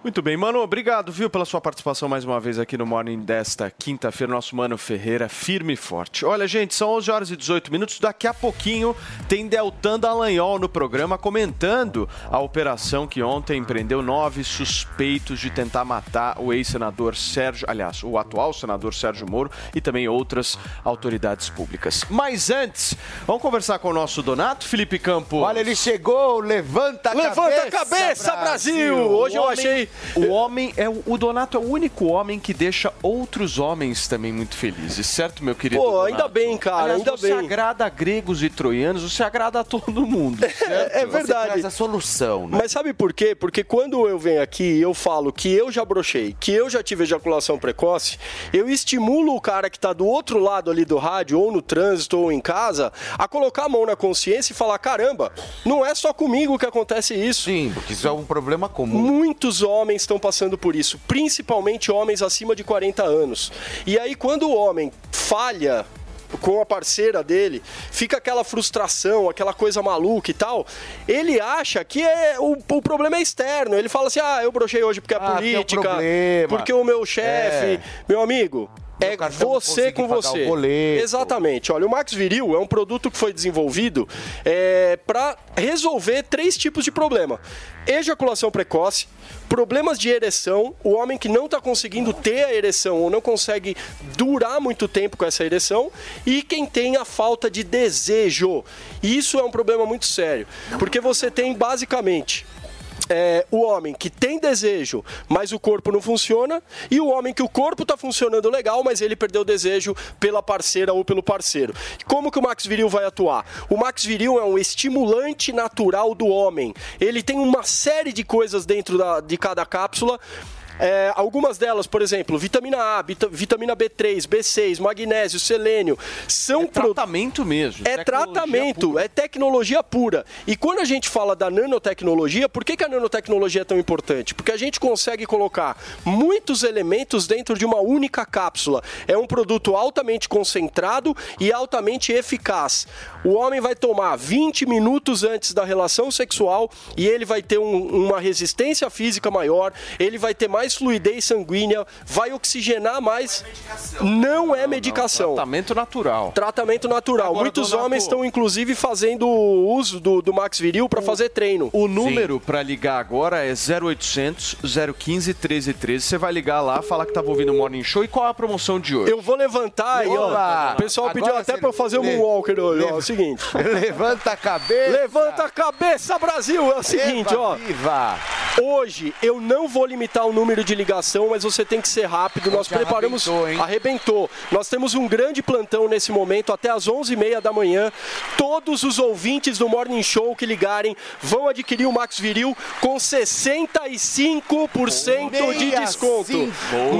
Muito bem, mano, obrigado, viu, pela sua participação mais uma vez aqui no Morning desta quinta-feira. Nosso Mano Ferreira, firme e forte. Olha, gente, são 11 horas e 18 minutos. Daqui a pouquinho tem Deltan Dallagnol no programa comentando a operação que ontem prendeu nove suspeitos de tentar matar o ex-senador Sérgio, aliás, o atual senador Sérgio Moro e também outras autoridades públicas. Mas antes, vamos conversar com o nosso Donato, Felipe Campos. Olha, ele chegou, levanta a Levanta cabeça, a cabeça, Brasil! Hoje O eu achei... O homem é o, Donato é o único homem que deixa outros homens também muito felizes, certo, meu querido? Pô, Donato? ainda bem, cara, Aliás, ainda você bem. agrada a gregos e troianos, você agrada a todo mundo. certo? É verdade. a solução, né? Mas sabe por quê? Porque quando eu venho aqui e eu falo que eu já brochei, que eu já tive ejaculação precoce, eu estimulo o cara que tá do outro lado ali do rádio, ou no trânsito, ou em casa, a colocar a mão na consciência e falar: caramba, não é só comigo que acontece isso. Sim, porque isso é um problema comum. Muitos homens estão passando por isso, principalmente homens acima de 40 anos. E aí, quando o homem falha com a parceira dele, fica aquela frustração, aquela coisa maluca e tal. Ele acha que é o, o problema é externo. Ele fala assim: ah, eu brochei hoje porque é Ah, um política, porque o meu chefe, É. meu amigo. É você com você. Exatamente. Olha, o Max Viril é um produto que foi desenvolvido é, para resolver três tipos de problema: ejaculação precoce, problemas de ereção, o homem que não está conseguindo ter a ereção ou não consegue durar muito tempo com essa ereção, e quem tem a falta de desejo. Isso é um problema muito sério, porque você tem basicamente é, o homem que tem desejo, mas o corpo não funciona, e o homem que o corpo está funcionando legal, mas ele perdeu o desejo pela parceira ou pelo parceiro. Como que o Max Viril vai atuar? O Max Viril é um estimulante natural do homem. Ele tem uma série de coisas dentro da- de cada cápsula. É, algumas delas, por exemplo, vitamina A, vita- vitamina B3, B6, magnésio, selênio, são tratamento mesmo. É tratamento, é tecnologia pura. E quando a gente fala da nanotecnologia, por que, que a nanotecnologia é tão importante? Porque a gente consegue colocar muitos elementos dentro de uma única cápsula. É um produto altamente concentrado e altamente eficaz. O homem vai tomar 20 minutos antes da relação sexual e ele vai ter um- uma resistência física maior, ele vai ter mais fluidez sanguínea, vai oxigenar mais. Não é medicação. Tratamento natural. Tratamento natural. Agora, Muitos homens estão, inclusive, fazendo uso do, do Max Viril para fazer treino. O número para ligar agora é 0800 015 1313. Você vai ligar lá, falar que estava ouvindo o Morning Show e qual é a promoção de hoje? Eu vou levantar aí, ó. O pessoal pediu Agora até você para eu fazer o le- Moonwalker hoje, ó. É o seguinte. Levanta a cabeça. Levanta a cabeça, Brasil! É o seguinte, ó. Viva! Hoje eu não vou limitar o número de ligação, mas você tem que ser rápido. Nós preparamos. arrebentou? Arrebentou. Nós temos um grande plantão nesse momento, até às 11h30 da manhã. Todos os ouvintes do Morning Show que ligarem vão adquirir o Max Viril com 65% de desconto.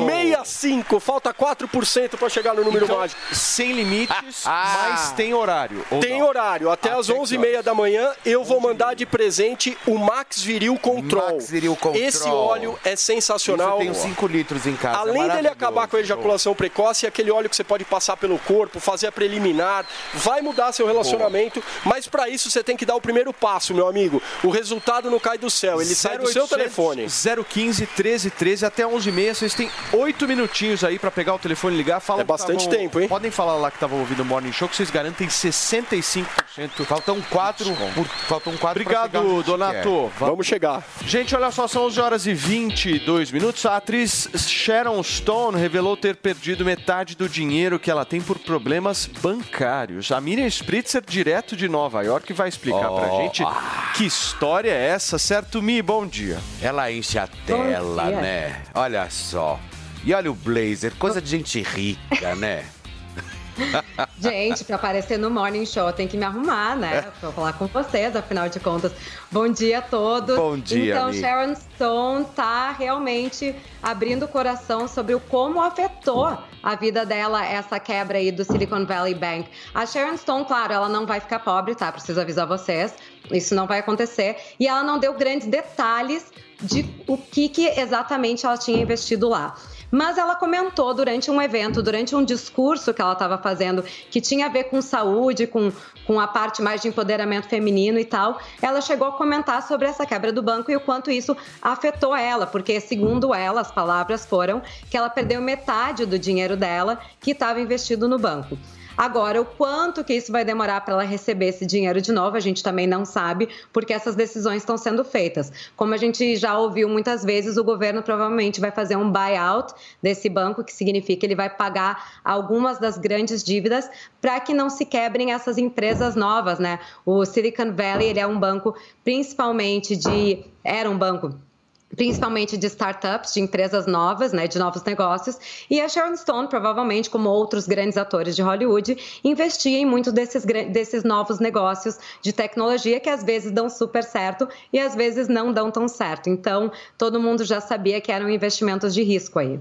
65. Falta 4% para chegar no número Então, mágico. Sem limites, mas tem horário. ou Tem não? horário. Até, às Até que 11h30 da manhã eu vou mandar de presente o Max Viril Control. Max Viril Control. Esse óleo é sensacional. Isso eu tenho 5 litros em casa. Além dele maravilhoso. acabar com a ejaculação precoce, é aquele óleo que você pode passar pelo corpo, fazer a preliminar, vai mudar seu relacionamento, mas para isso você tem que dar o primeiro passo, meu amigo. O resultado não cai do céu, ele sai do seu 0800 telefone. 015 1313 até 11h30. Vocês têm oito minutinhos aí pra pegar o telefone e ligar. Fala É bastante tavam- tempo, hein? Podem falar lá que estavam ouvindo o Morning Show que vocês garantem 65%. Faltam quatro. por- faltam quatro pra chegar onde a Obrigado, gente Donato. Vamos chegar. Gente, olha só, são 11 horas e 22 minutos. A atriz Sharon Stone revelou ter perdido metade do dinheiro que ela tem por problemas bancários. A Miriam Spritzer, direto de Nova York, vai explicar pra Oh. gente que história é essa, certo, Mi? Bom dia. Ela enche a tela, né? Olha só. E olha o blazer, coisa de gente rica, né? Gente, para aparecer no Morning Show, tem que me arrumar, né? Pra falar com vocês, afinal de contas. Bom dia a todos. Bom dia, Então, amiga. Sharon Stone tá realmente abrindo o coração sobre o como afetou a vida dela essa quebra aí do Silicon Valley Bank. A Sharon Stone, claro, ela não vai ficar pobre, tá? Preciso avisar vocês. Isso não vai acontecer. E ela não deu grandes detalhes de o que, que exatamente ela tinha investido lá. Mas ela comentou durante um evento, durante um discurso que ela estava fazendo, que tinha a ver com saúde, com, com a parte mais de empoderamento feminino e tal. Ela chegou a comentar sobre essa quebra do banco e o quanto isso afetou ela, porque, segundo ela, as palavras foram que ela perdeu metade do dinheiro dela que estava investido no banco. Agora, o quanto que isso vai demorar para ela receber esse dinheiro de novo, a gente também não sabe, porque essas decisões estão sendo feitas. Como a gente já ouviu muitas vezes, o governo provavelmente vai fazer um buyout desse banco, que significa que ele vai pagar algumas das grandes dívidas para que não se quebrem essas empresas novas, né? O Silicon Valley, ele é um banco principalmente de era um banco principalmente de startups, de empresas novas, né, de novos negócios, e a Sharon Stone, provavelmente, como outros grandes atores de Hollywood, investia em muitos desses, desses novos negócios de tecnologia que às vezes dão super certo e às vezes não dão tão certo. Então, todo mundo já sabia que eram investimentos de risco aí.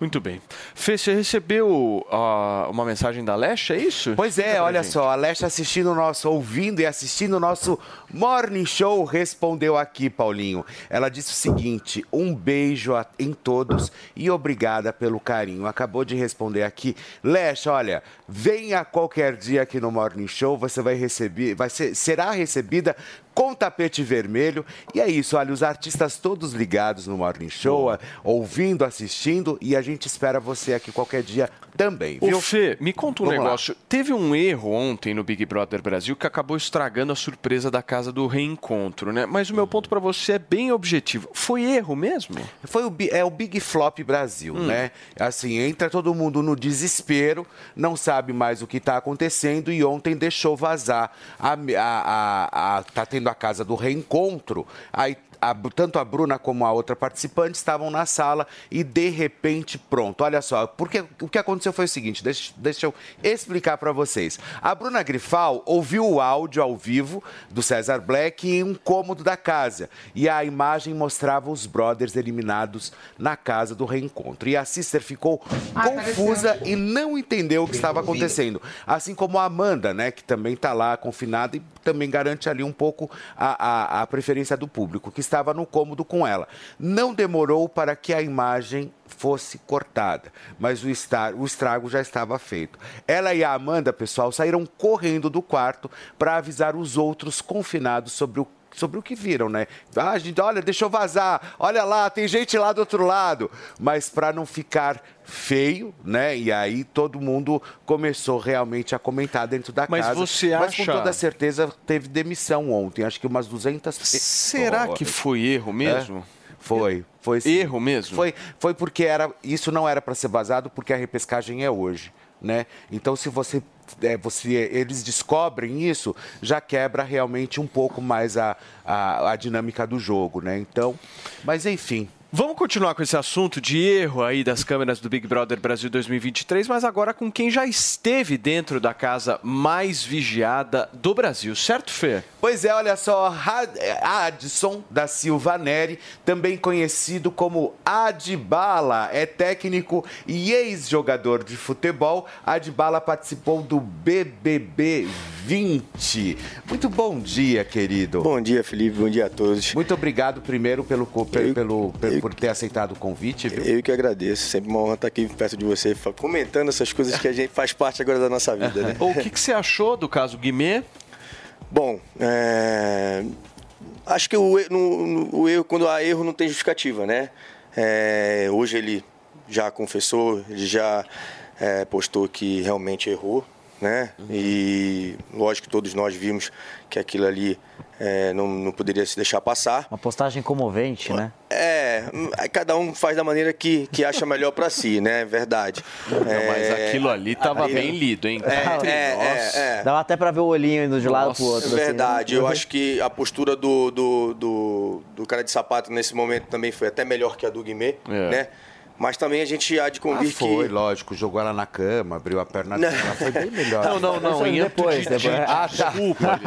Muito bem. Fê, você recebeu uh, uma mensagem da Lesha, é isso? Pois é, olha gente. só, a Lesha assistindo o nosso, ouvindo e assistindo o nosso Morning Show, respondeu aqui, Paulinho. Ela disse o seguinte: um beijo a, em todos e obrigada pelo carinho. Acabou de responder aqui. Lesha, olha, venha qualquer dia aqui no Morning Show, você vai receber, vai ser, será recebida com tapete vermelho. E é isso, olha, os artistas todos ligados no Morning Show, ouvindo, assistindo, e a gente espera você aqui qualquer dia também, viu? Ô Fê, me conta um Vamos negócio. Lá. Teve um erro ontem no Big Brother Brasil que acabou estragando a surpresa da casa do reencontro, né? Mas o meu ponto para você é bem objetivo. Foi erro mesmo? Foi o, é o Big Flop Brasil, hum. né? Assim, entra todo mundo no desespero, não sabe mais o que está acontecendo e ontem deixou vazar. A, a, a, a, tá tendo a casa do reencontro, aí a, tanto a Bruna como a outra participante estavam na sala e de repente, pronto. Olha só, porque o que aconteceu foi o seguinte: deixa, deixa eu explicar para vocês. A Bruna Grifal ouviu o áudio ao vivo do César Black em um cômodo da casa e a imagem mostrava os brothers eliminados na casa do reencontro. E a Sister ficou ah, confusa pareceu. e não entendeu o que estava acontecendo. Assim como a Amanda, né, que também está lá confinada e também garante ali um pouco a, a, a preferência do público, que estava no cômodo com ela. Não demorou para que a imagem fosse cortada, mas o, estar, o estrago já estava feito. Ela e a Amanda, pessoal, saíram correndo do quarto para avisar os outros confinados sobre o sobre o que viram, né? Ah, gente, olha, deixa eu vazar, olha lá, tem gente lá do outro lado. Mas para não ficar feio, né? E aí todo mundo começou realmente a comentar dentro da Mas casa. você Mas acha... com toda certeza teve demissão ontem, acho que umas 200 Será que foi erro mesmo? É? Foi, foi sim. Erro mesmo? Foi, foi porque era, isso não era para ser vazado porque a repescagem é hoje, né? Então se você é, você, eles descobrem isso, já quebra realmente um pouco mais a, a, a dinâmica do jogo, né? Então, mas enfim, Vamos continuar com esse assunto de erro aí das câmeras do Big Brother Brasil 2023, mas agora com quem já esteve dentro da casa mais vigiada do Brasil, certo, Fê? Pois é, olha só, Adson da Silva Neri, também conhecido como Adbala, é técnico e ex-jogador de futebol. Adbala participou do BBB 20. Muito bom dia, querido. Bom dia, Felipe, bom dia a todos. Muito obrigado primeiro pelo, pelo, pelo, pelo por ter aceitado o convite, viu? Eu que agradeço. Sempre uma honra estar aqui perto de você, comentando essas coisas que a gente faz parte agora da nossa vida, né? o que, que você achou do caso Guimê? Bom, é... acho que o, no, o erro, quando há erro, não tem justificativa, né? É... Hoje ele já confessou, ele já é, postou que realmente errou, né? Uhum. E lógico que todos nós vimos que aquilo ali é, não, não poderia se deixar passar. Uma postagem comovente, né? É, cada um faz da maneira que, que acha melhor para si, né? Verdade. Não, mas aquilo ali tava bem lido, hein? É, é, é, Dava até para ver o olhinho indo de lado pro outro. Verdade. Assim, né? Eu acho que a postura do, do, do, do, cara de sapato nesse momento também foi até melhor que a do Guimê, né? Mas também a gente há de convir ah, foi, que... lógico. Jogou ela na cama, abriu a perna não. dela. Foi bem melhor. Não, não, não. Em depois, de, depois. Ah, tá. Desculpa.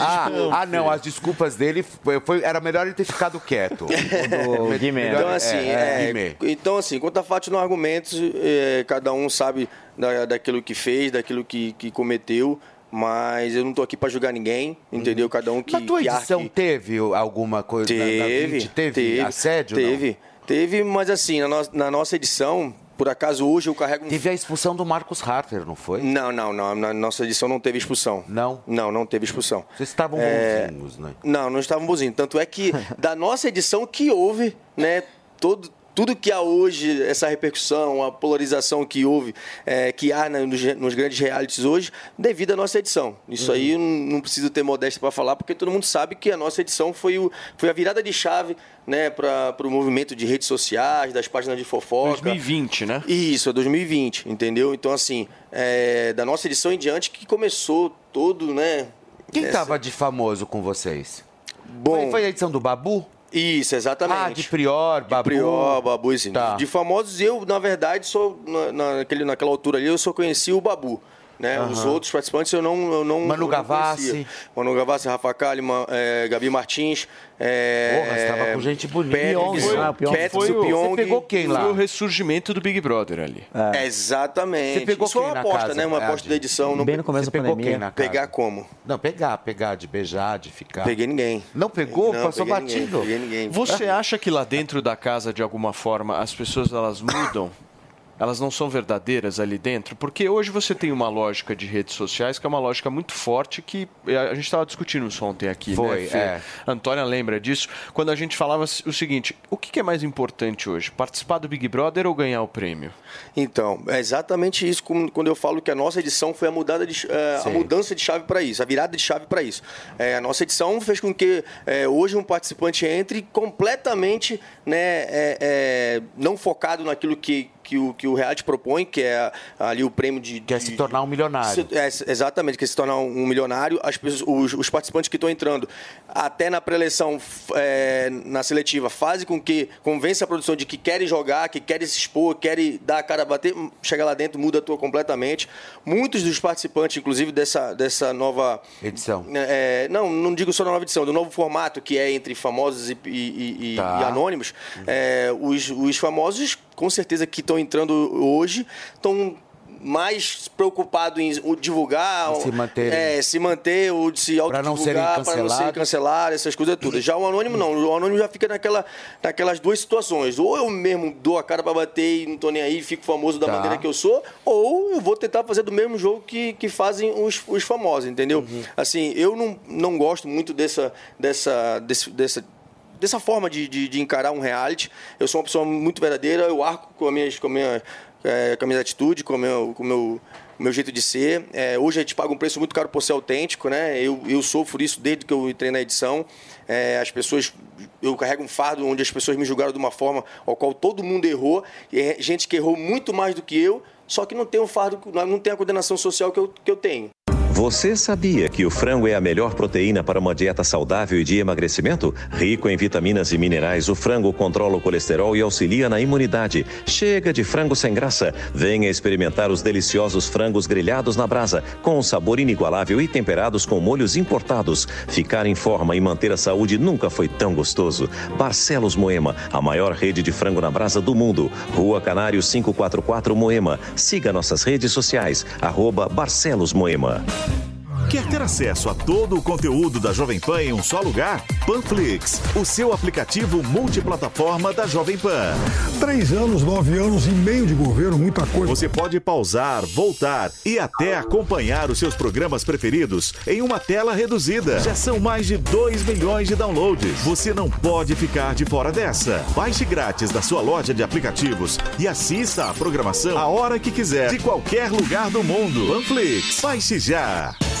ah, ah, não. As desculpas dele, foi, foi, era melhor ele ter ficado quieto. Do Guimê. Então, assim, é, é, então, assim, quanto a fatos não argumentos, é, cada um sabe da, daquilo que fez, daquilo que, que cometeu mas eu não tô aqui para julgar ninguém, entendeu? Cada um que. Na tua que edição arque... teve alguma coisa? Teve, na, na 20, teve, teve assédio? Teve. Não? Teve, mas assim, na, no- na nossa edição, por acaso hoje eu carrego um. Teve a expulsão do Marcos Harter, não foi? Não, não, não. Na nossa edição não teve expulsão. Não? Não, não teve expulsão. Vocês estavam É, bonzinhos, né? Não, não estavam bonzinhos. Tanto é que da nossa edição que houve, né, todo, tudo que há hoje, essa repercussão, a polarização que houve, é, que há na- nos, nos grandes realities hoje, devido à nossa edição. Isso aí eu não não preciso ter modéstia para falar, porque todo mundo sabe que a nossa edição foi, o, foi a virada de chave né, para o movimento de redes sociais, das páginas de fofoca. 2020, né? Isso, é 2020, entendeu? Então, assim, é, da nossa edição em diante que começou todo, né? Quem essa- tava de famoso com vocês? Bom, Foi, foi a edição do Babu? Isso, exatamente. Ah, de Prior, Babu. Prior, Babu, assim. Tá. De famosos, eu, na verdade, sou, na, naquele, naquela altura ali, eu só conheci o Babu. Né? Os Aham. outros participantes eu não. Eu não Manu não Gavassi. conhecia. Manu Gavassi, Rafa Kalimann, é, Gabi Martins. É, Porra, você tava com gente bonita. Patrick, Pyong, ah, Pyong. Patrick Foi o- Pyong. você pegou quem lá? Foi o ressurgimento do Big Brother ali. Exatamente. Você pegou Isso foi quem uma na aposta, casa, né? Uma Ed? aposta da edição. Não Bem no começo Você da pegou pandemia. quem na casa? Pegar como? Não, pegar, pegar, de beijar, de ficar. Peguei ninguém. Não pegou? Não, Passou peguei ninguém, batido? peguei ninguém. Você acha que lá dentro da casa, de alguma forma, as pessoas elas mudam? Elas não são verdadeiras ali dentro? Porque hoje você tem uma lógica de redes sociais que é uma lógica muito forte que eh, a gente estava discutindo isso ontem aqui, Foi, né? É. Antônia lembra disso? Quando a gente falava o seguinte: o que é mais importante hoje? Participar do Big Brother ou ganhar o prêmio? Então, é exatamente isso quando eu falo que a nossa edição foi a, mudada de, eh, a mudança de chave para isso, a virada de chave para isso. Eh, a nossa edição fez com que eh, hoje um participante entre completamente né, eh, eh, não focado naquilo que, que, o, que o reality propõe, que é ali o prêmio de. Quer se tornar um milionário. Se- é, exatamente, quer se tornar um milionário. As pessoas- os, os participantes que estão entrando, até na pré-eleição, é, na seletiva, fazem com que convença a produção de que querem jogar, que querem se expor, querem dar a cara a bater, chega lá dentro, muda a tua completamente. Muitos dos participantes, inclusive, dessa, dessa nova. Edição. é, não, não digo só da nova edição, do novo formato, que é entre famosos e- e- e- Tá. e anônimos, é, os, os famosos, com certeza, que estão entrando hoje, estão mais preocupados em divulgar, Em se manterem. é, se manter, ou de se autodivulgar, para não cancelados. cancelados, essas coisas todas. Já o anônimo não, o anônimo já fica naquela, naquelas duas situações. Ou eu mesmo dou a cara para bater e não tô nem aí, fico famoso da Tá. maneira que eu sou, ou eu vou tentar fazer do mesmo jogo que, que fazem os, os famosos, entendeu? Uhum. Assim, eu não, não gosto muito dessa, dessa, desse- dessa, dessa forma de, de, de encarar um reality. Eu sou uma pessoa muito verdadeira, eu arco com a minha, com a minha, é, com a minha atitude, com o meu, com meu, meu jeito de ser. É, hoje a gente paga um preço muito caro por ser autêntico, né? Eu, eu sofro isso desde que eu entrei na edição. É, as pessoas, eu carrego um fardo onde as pessoas me julgaram de uma forma ao qual todo mundo errou, e é gente que errou muito mais do que eu, só que não tem o fardo, não tem a coordenação social que eu, que eu tenho. Você sabia que o frango é a melhor proteína para uma dieta saudável e de emagrecimento? Rico em vitaminas e minerais, o frango controla o colesterol e auxilia na imunidade. Chega de frango sem graça. Venha experimentar os deliciosos frangos grelhados na brasa, com um sabor inigualável e temperados com molhos importados. Ficar em forma e manter a saúde nunca foi tão gostoso. Barcelos Moema, a maior rede de frango na brasa do mundo. Rua Canário 544 Moema. Siga nossas redes sociais, arroba Barcelos Moema. Bye. Quer ter acesso a todo o conteúdo da Jovem Pan em um só lugar? Panflix, o seu aplicativo multiplataforma da Jovem Pan. Três anos, nove anos e meio de governo, muita coisa. Você pode pausar, voltar e até acompanhar os seus programas preferidos em uma tela reduzida. Já são mais de 2 milhões de downloads. Você não pode ficar de fora dessa. Baixe grátis da sua loja de aplicativos e assista a programação a hora que quiser, de qualquer lugar do mundo. Panflix, baixe já.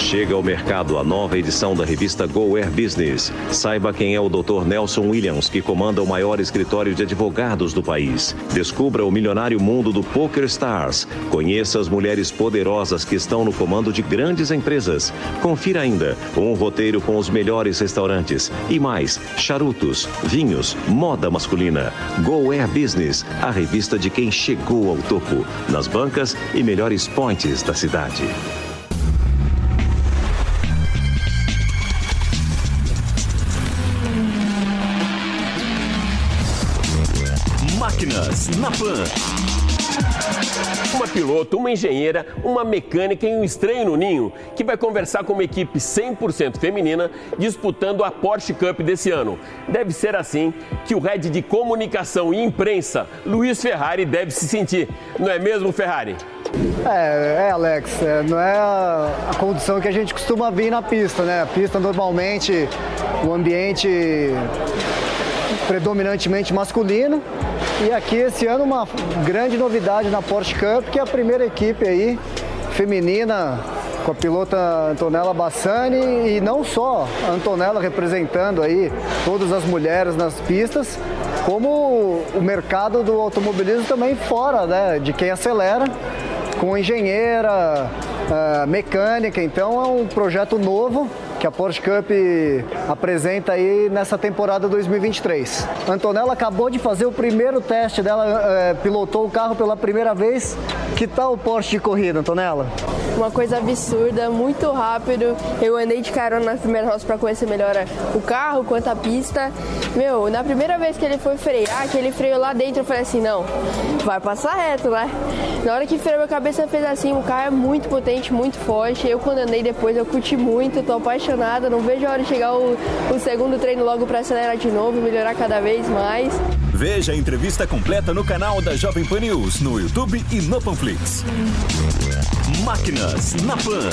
Chega ao mercado a nova edição da revista Go Air Business. Saiba quem é o Dr. Nelson Williams, que comanda o maior escritório de advogados do país. Descubra o milionário mundo do Poker Stars. Conheça as mulheres poderosas que estão no comando de grandes empresas. Confira ainda um roteiro com os melhores restaurantes e mais charutos, vinhos, moda masculina. Go Air Business, a revista de quem chegou ao topo, nas bancas e melhores points da cidade. Máquinas na Pan. Uma piloto, uma engenheira, uma mecânica e um estranho no ninho que vai conversar com uma equipe 100% feminina disputando a Porsche Cup desse ano. Deve ser assim que o head de comunicação e imprensa, Luiz Ferrari, deve se sentir. Não é mesmo, Ferrari? É, é Alex, é, não é a, condição que a gente costuma vir na pista, né? A pista normalmente, o ambiente predominantemente masculino. E aqui esse ano uma grande novidade na Porsche Cup, que é a primeira equipe aí feminina com a pilota Antonella Bassani e não só a Antonella representando aí todas as mulheres nas pistas, como o mercado do automobilismo também fora, né, de quem acelera, com engenheira, ah, mecânica, então é um projeto novo que a Porsche Cup apresenta aí nessa temporada 2023. A Antonella acabou de fazer o primeiro teste dela, eh, pilotou o carro pela primeira vez. Que tal o Porsche de corrida, Antonella? Uma coisa absurda, muito rápido. Eu andei de carona nas primeiras rodas para conhecer melhor o carro, quanto a pista. Meu, na primeira vez que ele foi frear, que ele freou lá dentro, eu falei assim, não, vai passar reto, né? Na hora que freou, minha cabeça fez assim, o carro é muito potente, muito forte. Eu quando andei depois, eu curti muito, tô apaixonada, não vejo a hora de chegar o, o segundo treino logo para acelerar de novo e melhorar cada vez mais. Veja a entrevista completa no canal da Jovem Pan News, no YouTube e no Panflix. Máquinas na Pan.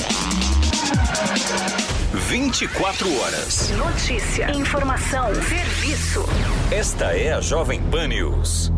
24 horas. Notícia, informação, serviço. Esta é a Jovem Pan News.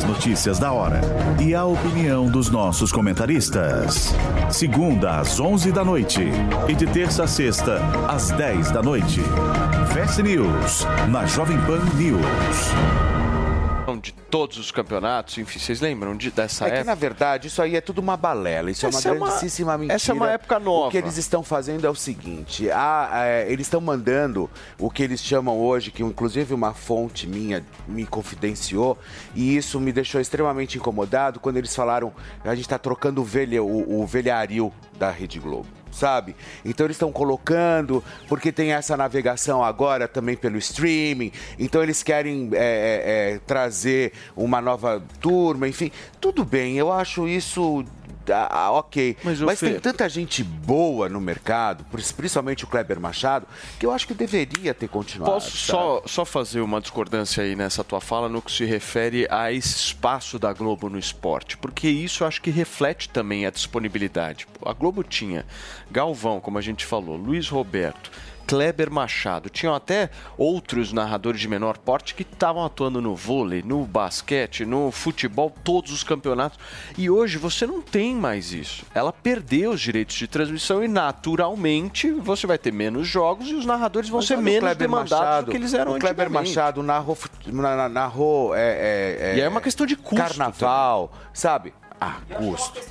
notícias da hora e a opinião dos nossos comentaristas. Segunda às 11 da noite e de terça a sexta às 10 da noite. Fast News na Jovem Pan News. De todos os campeonatos, enfim, vocês lembram de, dessa É que, época? na verdade, isso aí é tudo uma balela. Isso Essa é é uma uma- grandíssima mentira. essa é uma época nova. O que eles estão fazendo é o seguinte: a- é, eles estão mandando o que eles chamam hoje, que inclusive uma fonte minha me confidenciou, e isso me deixou extremamente incomodado quando eles falaram a gente está trocando o, velha, o, o velhario da Rede Globo. Sabe? Então eles estão colocando, porque tem essa navegação agora também pelo streaming. Então eles querem é, é, é, trazer uma nova turma, enfim. Tudo bem, eu acho isso ah, ah, ok. Mas, Mas, tem tanta gente boa no mercado, principalmente o Kleber Machado, que eu acho que deveria ter continuado. Posso só, só fazer uma discordância aí nessa tua fala no que se refere a esse espaço da Globo no esporte? Porque isso eu acho que reflete também a disponibilidade. A Globo tinha Galvão, como a gente falou, Luiz Roberto, Kleber Machado, tinham até outros narradores de menor porte que estavam atuando no vôlei, no basquete, no futebol, todos os campeonatos. E hoje você não tem mais isso. Ela perdeu os direitos de transmissão e naturalmente você vai ter menos jogos e os narradores vão Mas ser menos Kleber demandados Machado, do que eles eram O Kleber. Machado narrou, narrou é, é, E é uma questão de custo Carnaval, sabe? Ah, custo.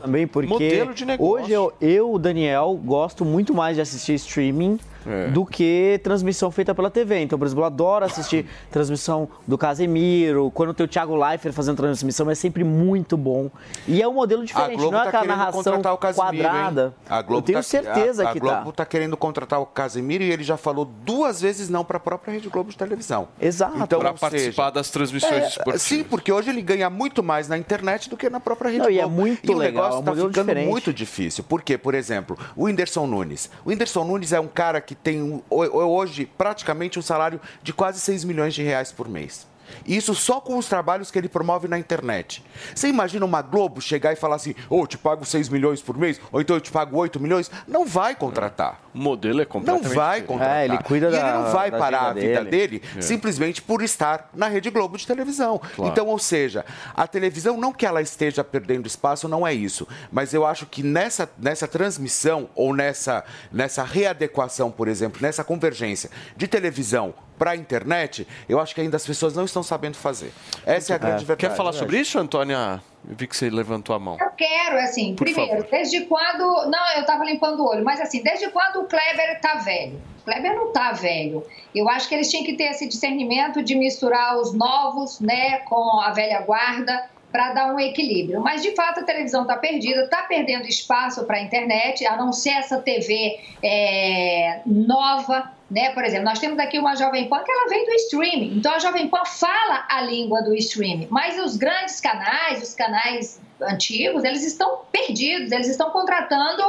Também porque Modelo de negócio. hoje eu, eu, Daniel, gosto muito mais de assistir streaming É. do que transmissão feita pela TV. Então, por exemplo, eu adoro assistir transmissão do Casemiro, quando tem o Thiago Leifert fazendo transmissão, é sempre muito bom. E é um modelo diferente, Globo não é tá aquela querendo narração contratar o Casemiro, hein? quadrada. A Globo eu tenho tá- certeza a, que a Globo tá. tá querendo contratar o Casemiro e ele já falou duas vezes não para a própria Rede Globo de televisão. Exato. Então, Pra ou participar seja, das transmissões é, esportivas. Sim, porque hoje ele ganha muito mais na internet do que na própria Rede Não, e é Globo. muito o legal, negócio é um tá ficando diferente. muito difícil. Porque, por exemplo, o Whindersson Nunes. O Whindersson Nunes é um cara que tem um- ho- hoje praticamente um salário de quase 6 milhões de reais por mês. Isso só com os trabalhos que ele promove na internet. Você imagina uma Globo chegar e falar assim: ô, eu te pago 6 milhões por mês, ou então eu te pago 8 milhões? Não vai contratar. O modelo é Não completamente vai diferente. contratar. É, ele cuida e ele da- não vai parar a agenda vida dele, É. simplesmente por estar na Rede Globo de televisão. Claro. Então, ou seja, a televisão, não que ela esteja perdendo espaço, não é isso. Mas eu acho que nessa, nessa transmissão ou nessa, nessa readequação, por exemplo, nessa convergência de televisão para a internet, eu acho que ainda as pessoas não estão sabendo fazer. Essa é a grande verdade. Quer falar sobre isso, Antônia? Eu vi que você levantou a mão. Eu quero, assim, Por primeiro, favor. desde quando. Não, eu tava limpando o olho, mas assim, desde quando o Kleber tá velho? O Kleber não tá velho. Eu acho que eles tinham que ter esse discernimento de misturar os novos, né, com a velha guarda para dar um equilíbrio. Mas de fato a televisão está perdida, está perdendo espaço para a internet, a não ser essa TV é, nova. Né? Por exemplo, nós temos aqui uma Jovem Pan que ela vem do streaming. Então a Jovem Pan fala a língua do streaming. Mas os grandes canais, os canais antigos, eles estão perdidos, eles estão contratando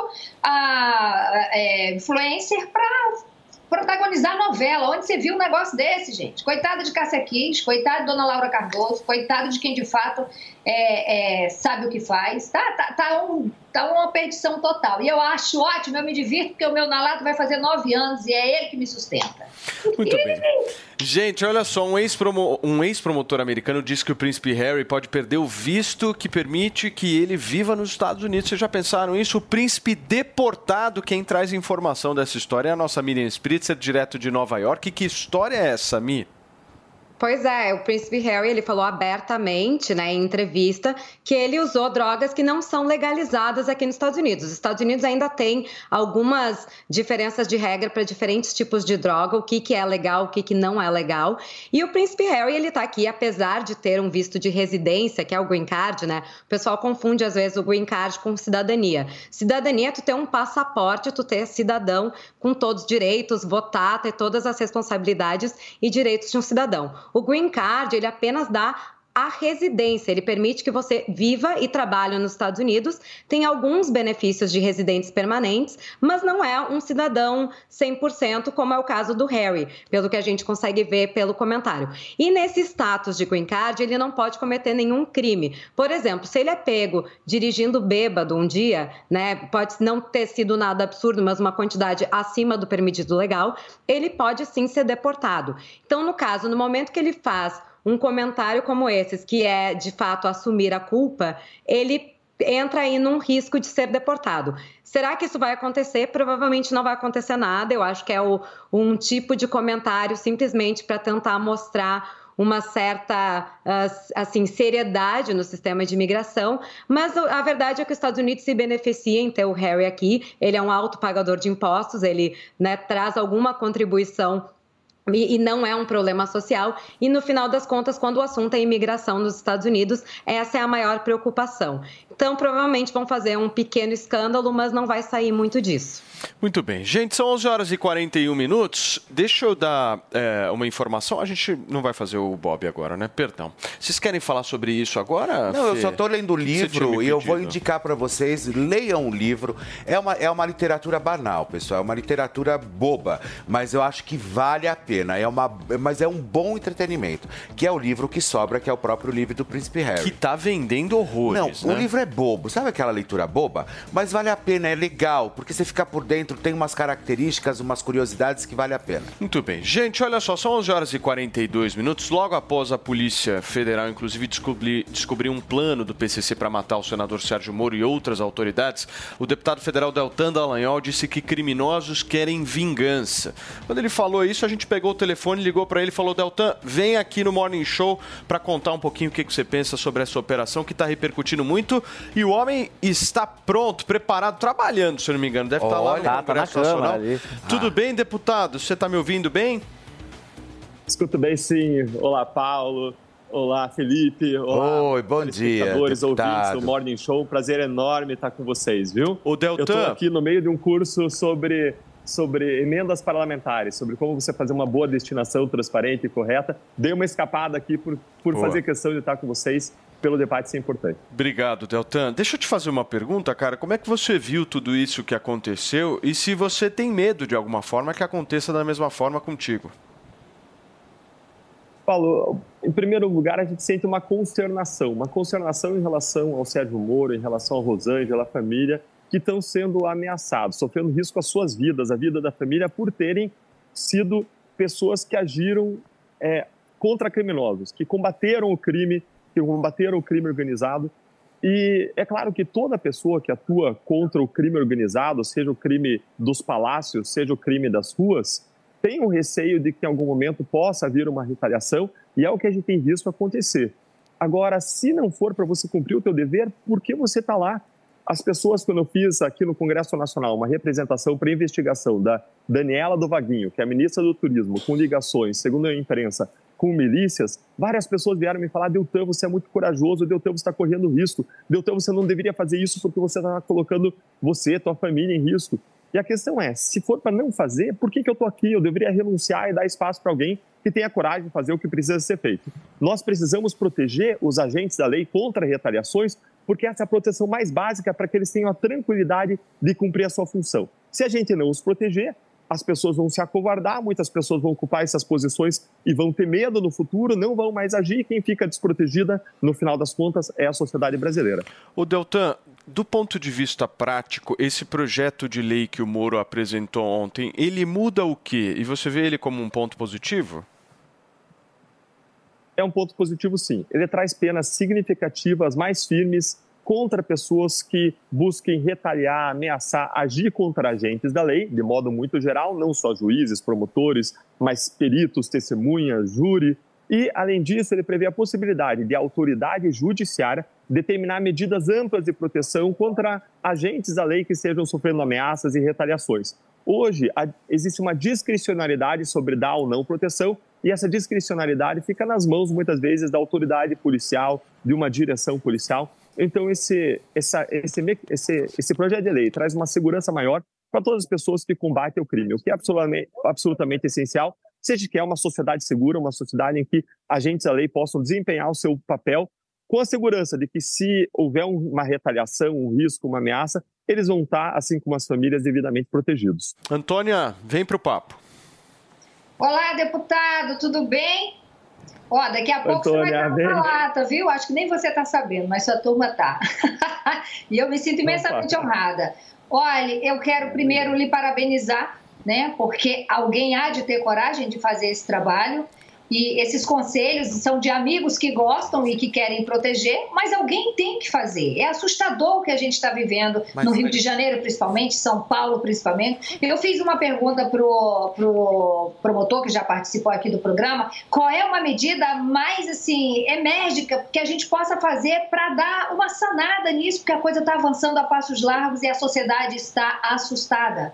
a, é, influencer para protagonizar novela. Onde você viu um negócio desse, gente? Coitada de Cássia Kiss, coitada de Dona Laura Cardoso, coitado de quem de fato é, é, sabe o que faz. Tá, tá, tá, um, tá uma perdição total. E eu acho ótimo, eu me divirto, porque o meu Nalato vai fazer nove anos e é ele que me sustenta. Muito bem. Gente, olha só, um ex-promo- um ex-promotor americano disse que o príncipe Harry pode perder o visto que permite que ele viva nos Estados Unidos. Vocês já pensaram isso? O príncipe deportado, quem traz informação dessa história é a nossa Miriam Spritzer, direto de Nova York. Que história é essa, Mi? Pois é, o príncipe Harry ele falou abertamente, né, em entrevista, que ele usou drogas que não são legalizadas aqui nos Estados Unidos. Os Estados Unidos ainda tem algumas diferenças de regra para diferentes tipos de droga, o que, que é legal, o que, que não é legal. E o príncipe Harry ele está aqui, apesar de ter um visto de residência, que é o green card, né? O pessoal confunde às vezes o green card com cidadania. Cidadania é tu ter um passaporte, tu ter cidadão com todos os direitos, votar, ter todas as responsabilidades e direitos de um cidadão. O green card, ele apenas dá a residência, ele permite que você viva e trabalhe nos Estados Unidos, tem alguns benefícios de residentes permanentes, mas não é um cidadão 100%, como é o caso do Harry, pelo que a gente consegue ver pelo comentário. E nesse status de green card, ele não pode cometer nenhum crime. Por exemplo, se ele é pego dirigindo bêbado um dia, né, pode não ter sido nada absurdo, mas uma quantidade acima do permitido legal, ele pode sim ser deportado. Então, no caso, no momento que ele faz um comentário como esses, que é de fato assumir a culpa, ele entra aí num risco de ser deportado. Será que isso vai acontecer? Provavelmente não vai acontecer nada. Eu acho que é o- um tipo de comentário simplesmente para tentar mostrar uma certa assim seriedade no sistema de imigração, mas a verdade é que os Estados Unidos se beneficiam em ter o Harry aqui. Ele é um alto pagador de impostos, ele né, traz alguma contribuição e, e não é um problema social. E no final das contas, quando o assunto é imigração nos Estados Unidos, essa é a maior preocupação. Então, provavelmente vão fazer um pequeno escândalo, mas não vai sair muito disso. Muito bem. Gente, são 11 horas e 41 minutos. Deixa eu dar é, uma informação. A gente não vai fazer o Bob agora, né? Perdão. Vocês querem falar sobre isso agora? Não, eu Fê? só estou lendo o livro e eu vou indicar para vocês, leiam o livro. É uma, é uma literatura banal, pessoal, é uma literatura boba, mas eu acho que vale a pena. É uma, mas é um bom entretenimento, que é o livro que sobra, que é o próprio livro do Príncipe Harry. Que tá vendendo horrores, Não, né? o livro é bobo, sabe aquela leitura boba? Mas vale a pena, é legal, porque você fica por dentro, tem umas características, umas curiosidades que vale a pena. Muito bem. Gente, olha só, são 11 horas e 42 minutos. Logo após a Polícia Federal, inclusive, descobrir, descobrir um plano do PCC para matar o senador Sérgio Moro e outras autoridades, o deputado federal Deltan Dallagnol disse que criminosos querem vingança. Quando ele falou isso, a gente pegou pegou o telefone, ligou para ele e falou: Deltan, vem aqui no Morning Show para contar um pouquinho o que, que você pensa sobre essa operação que está repercutindo muito. E o homem está pronto, preparado, trabalhando, se eu não me engano. Deve estar lá no tá, tá na Congresso Nacional. Câmara ali. Tudo bem, deputado? Você está me ouvindo bem? Escuto bem, sim. Olá, Paulo. Olá, Felipe. Olá, Oi, bom dia, ouvintes do Morning Show. Um prazer enorme estar com vocês, viu? O Deltan. Eu estou aqui no meio de um curso sobre, sobre emendas parlamentares, sobre como você fazer uma boa destinação transparente e correta. Dei uma escapada aqui por, por Boa. fazer questão de estar com vocês pelo debate ser importante. Obrigado, Deltan. Deixa eu te fazer uma pergunta, cara. Como é que você viu tudo isso que aconteceu e se você tem medo de alguma forma que aconteça da mesma forma contigo? Paulo, em primeiro lugar, a gente sente uma consternação, uma consternação em relação ao Sérgio Moro, em relação ao Rosângela, a família, que estão sendo ameaçados, sofrendo risco às suas vidas, a vida da família, por terem sido pessoas que agiram é, contra criminosos, que combateram o crime, que combateram o crime organizado. E é claro que toda pessoa que atua contra o crime organizado, seja o crime dos palácios, seja o crime das ruas, tem um receio de que em algum momento possa vir uma retaliação e é o que a gente tem visto acontecer. Agora, se não for para você cumprir o teu dever, por que você está lá? As pessoas, quando eu fiz aqui no Congresso Nacional uma representação para investigação da Daniela do Vaguinho, que é a ministra do Turismo, com ligações, segundo a imprensa, com milícias, várias pessoas vieram me falar, Deltan, você é muito corajoso, Deltan, você está correndo risco, Deltan, você não deveria fazer isso porque você está colocando você, tua família em risco. E a questão é, se for para não fazer, por que, que eu estou aqui? Eu deveria renunciar e dar espaço para alguém que tenha coragem de fazer o que precisa ser feito. Nós precisamos proteger os agentes da lei contra retaliações, porque essa é a proteção mais básica para que eles tenham a tranquilidade de cumprir a sua função. Se a gente não os proteger, as pessoas vão se acovardar, muitas pessoas vão ocupar essas posições e vão ter medo no futuro, não vão mais agir. Quem fica desprotegida, no final das contas, é a sociedade brasileira. O Deltan, do ponto de vista prático, esse projeto de lei que o Moro apresentou ontem, ele muda o quê? E você vê ele como um ponto positivo? É um ponto positivo, sim. Ele traz penas significativas, mais firmes, contra pessoas que busquem retaliar, ameaçar, agir contra agentes da lei, de modo muito geral, não só juízes, promotores, mas peritos, testemunhas, júri. E, além disso, ele prevê a possibilidade de a autoridade judiciária determinar medidas amplas de proteção contra agentes da lei que estejam sofrendo ameaças e retaliações. Hoje, existe uma discricionariedade sobre dar ou não proteção, e essa discricionariedade fica nas mãos, muitas vezes, da autoridade policial, de uma direção policial. Então, esse, essa, esse, esse, esse projeto de lei traz uma segurança maior para todas as pessoas que combatem o crime, o que é absolutamente, absolutamente essencial, se a gente quer uma sociedade segura, uma sociedade em que agentes da lei possam desempenhar o seu papel com a segurança de que se houver um- uma retaliação, um risco, uma ameaça, eles vão estar, assim como as famílias, devidamente protegidos. Antônia, vem para o papo. Olá, deputado, tudo bem? Ó, daqui a pouco você vai estar na lata, viu? Acho que nem você está sabendo, mas sua turma tá. e eu me sinto imensamente Opa. honrada. Olha, eu quero primeiro lhe parabenizar, né? Porque alguém há de ter coragem de fazer esse trabalho. E esses conselhos são de amigos que gostam e que querem proteger, mas alguém tem que fazer. É assustador o que a gente está vivendo Mas no Rio foi- de Janeiro, principalmente, São Paulo, principalmente. Eu fiz uma pergunta pro, pro promotor que já participou aqui do programa: qual é uma medida mais assim enérgica que a gente possa fazer para dar uma sanada nisso, porque a coisa está avançando a passos largos e a sociedade está assustada.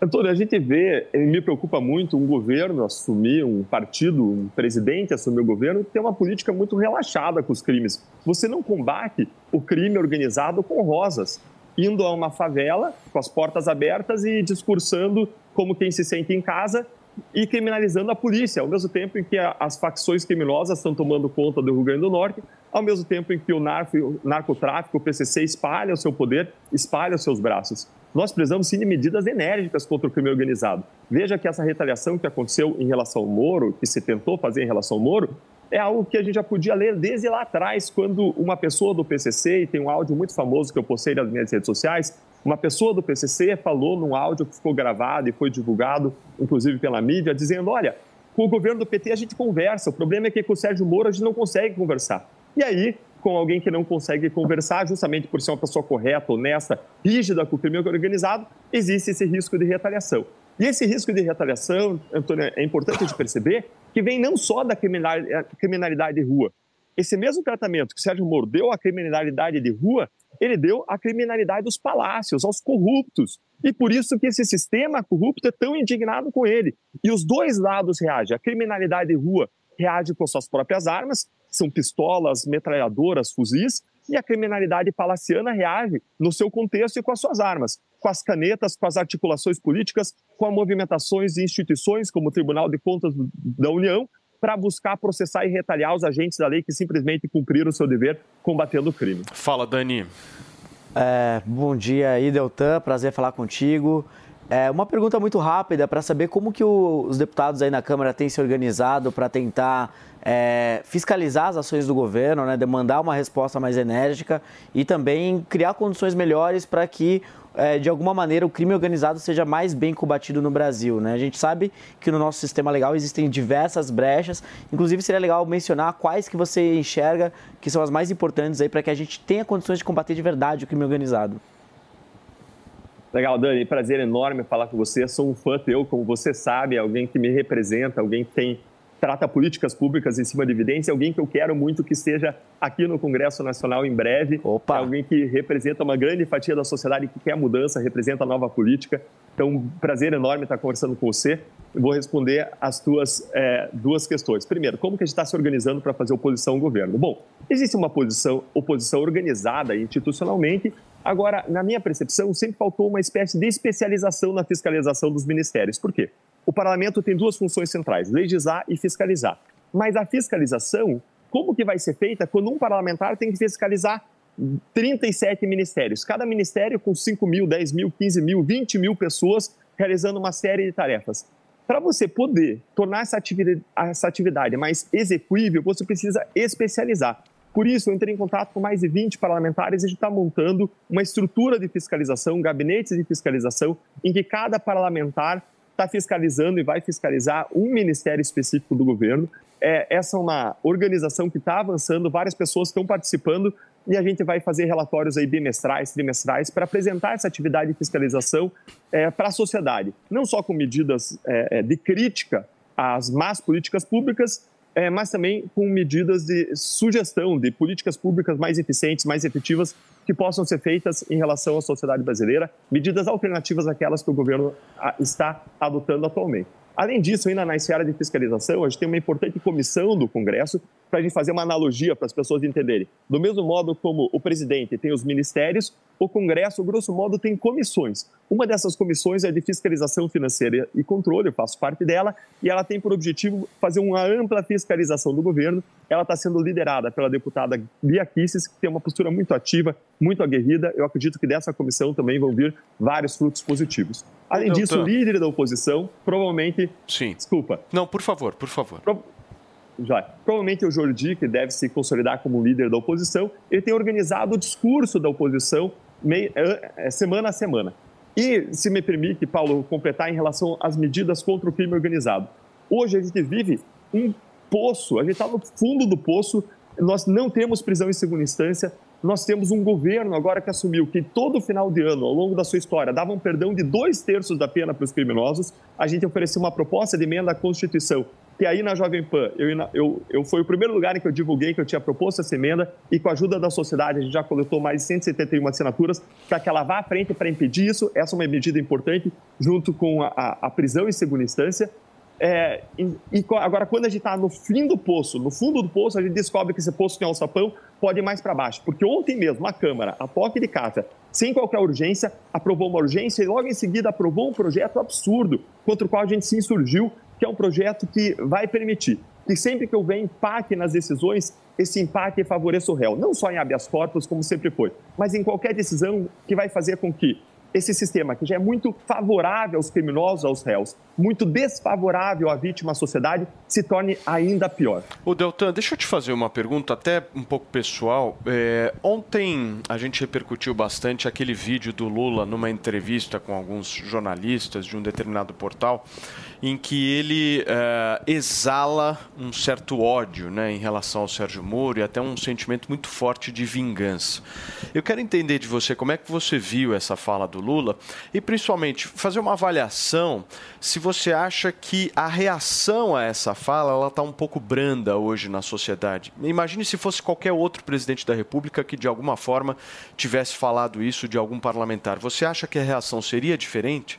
Antônio, a gente vê, e me preocupa muito um governo assumir, um partido, um presidente assumir o governo, ter uma política muito relaxada com os crimes. Você não combate o crime organizado com rosas, indo a uma favela com as portas abertas e discursando como quem se sente em casa e criminalizando a polícia, ao mesmo tempo em que a- as facções criminosas estão tomando conta do Rio Grande do Norte, ao mesmo tempo em que o, narco, o narcotráfico, o PCC, espalha o seu poder, espalha os seus braços. Nós precisamos sim de medidas enérgicas contra o crime organizado. Veja que essa retaliação que aconteceu em relação ao Moro, que se tentou fazer em relação ao Moro, é algo que a gente já podia ler desde lá atrás, quando uma pessoa do PCC, e tem um áudio muito famoso que eu postei nas minhas redes sociais, uma pessoa do PCC falou num áudio que ficou gravado e foi divulgado, inclusive pela mídia, dizendo: olha, com o governo do PT a gente conversa, o problema é que com o Sérgio Moro a gente não consegue conversar. E aí, com alguém que não consegue conversar, justamente por ser uma pessoa correta, honesta, rígida com o crime organizado, existe esse risco de retaliação. E esse risco de retaliação, Antônio, é importante de perceber que vem não só da criminalidade, de rua. Esse mesmo tratamento que o Sérgio Moro deu à criminalidade de rua, ele deu à criminalidade dos palácios, aos corruptos. E por isso que esse sistema corrupto é tão indignado com ele. E os dois lados reagem. A criminalidade de rua reage com suas próprias armas, são pistolas, metralhadoras, fuzis, e a criminalidade palaciana reage no seu contexto e com as suas armas, com as canetas, com as articulações políticas, com as movimentações de instituições como o Tribunal de Contas da União, para buscar processar e retaliar os agentes da lei que simplesmente cumpriram o seu dever combatendo o crime. Fala, Dani. É, bom dia aí, Deltan. Prazer falar contigo. É, uma pergunta muito rápida para saber como que o- os deputados aí na Câmara têm se organizado para tentar é, fiscalizar as ações do governo, né, demandar uma resposta mais enérgica e também criar condições melhores para que, é, de alguma maneira, o crime organizado seja mais bem combatido no Brasil. Né? A gente sabe que no nosso sistema legal existem diversas brechas, inclusive seria legal mencionar quais que você enxerga que são as mais importantes aí para que a gente tenha condições de combater de verdade o crime organizado. Legal, Dani, prazer enorme falar com você. Sou um fã teu, como você sabe, alguém que me representa, alguém que tem trata políticas públicas em cima de evidência, alguém que eu quero muito que esteja aqui no Congresso Nacional em breve. É alguém que representa uma grande fatia da sociedade que quer mudança, representa a nova política. Então, prazer enorme estar conversando com você. Eu vou responder as tuas eh, duas questões. Primeiro, como que a gente está se organizando para fazer oposição ao governo? Bom, existe uma posição, oposição organizada institucionalmente. Agora, na minha percepção, sempre faltou uma espécie de especialização na fiscalização dos ministérios. Por quê? O parlamento tem duas funções centrais, legislar e fiscalizar. Mas a fiscalização, como que vai ser feita quando um parlamentar tem que fiscalizar 37 ministérios? Cada ministério com 5 mil, 10 mil, 15 mil, 20 mil pessoas realizando uma série de tarefas. Para você poder tornar essa atividade, essa atividade mais execuível, você precisa especializar. Por isso, eu entrei em contato com mais de 20 parlamentares e a gente está montando uma estrutura de fiscalização, gabinetes de fiscalização, em que cada parlamentar está fiscalizando e vai fiscalizar um ministério específico do governo. É, essa é uma organização que está avançando, várias pessoas estão participando e a gente vai fazer relatórios aí bimestrais, trimestrais, para apresentar essa atividade de fiscalização é, para a sociedade. Não só com medidas é, é, de crítica às más políticas públicas, é, mas também com medidas de sugestão de políticas públicas mais eficientes, mais efetivas, que possam ser feitas em relação à sociedade brasileira, medidas alternativas àquelas que o governo ah, está adotando atualmente. Além disso, ainda na esfera de fiscalização, a gente tem uma importante comissão do Congresso para a gente fazer uma analogia para as pessoas entenderem. Do mesmo modo como o presidente tem os ministérios, o Congresso, grosso modo, tem comissões. Uma dessas comissões é de fiscalização financeira e controle, eu faço parte dela, e ela tem por objetivo fazer uma ampla fiscalização do governo. Ela está sendo liderada pela deputada Bia Kicis, que tem uma postura muito ativa, muito aguerrida. Eu acredito que dessa comissão também vão vir vários frutos positivos. Além Doutor. disso, o líder da oposição, provavelmente. Sim. Desculpa. Não, por favor, por favor. Provavelmente o Jordi, que deve se consolidar como líder da oposição, ele tem organizado o discurso da oposição eh, eh, semana a semana. E, se me permite, Paulo, completar em relação às medidas contra o crime organizado. Hoje a gente vive um poço, a gente está no fundo do poço, nós não temos prisão em segunda instância, nós temos um governo agora que assumiu que todo final de ano, ao longo da sua história, dava um perdão de dois terços da pena para os criminosos. A gente ofereceu uma proposta de emenda à Constituição, que aí na Jovem Pan, eu, eu, eu foi o primeiro lugar em que eu divulguei que eu tinha proposto essa emenda e com a ajuda da sociedade a gente já coletou mais de 171 assinaturas para que ela vá à frente para impedir isso. Essa é uma medida importante, junto com a, a, prisão em segunda instância. É, e, e agora, quando a gente está no fim do poço, no fundo do poço, a gente descobre que esse poço tem alçapão, pode ir mais para baixo. Porque ontem mesmo, a Câmara, a toque de caixa, sem qualquer urgência, aprovou uma urgência e logo em seguida aprovou um projeto absurdo, contra o qual a gente se insurgiu, que é um projeto que vai permitir que sempre que houver empate nas decisões, esse empate favoreça o réu. Não só em habeas corpus, como sempre foi, mas em qualquer decisão que vai fazer com que esse sistema, que já é muito favorável aos criminosos, aos réus, muito desfavorável à vítima, à sociedade, se torne ainda pior. Ô Deltan, deixa eu te fazer uma pergunta, até um pouco pessoal. É, ontem a gente repercutiu bastante aquele vídeo do Lula numa entrevista com alguns jornalistas de um determinado portal, em que ele é, exala um certo ódio né, em relação ao Sérgio Moro e até um sentimento muito forte de vingança. Eu quero entender de você como é que você viu essa fala do Lula e principalmente fazer uma avaliação se você acha que a reação a essa fala ela está um pouco branda hoje na sociedade. Imagine se fosse qualquer outro presidente da República que de alguma forma tivesse falado isso de algum parlamentar. Você acha que a reação seria diferente?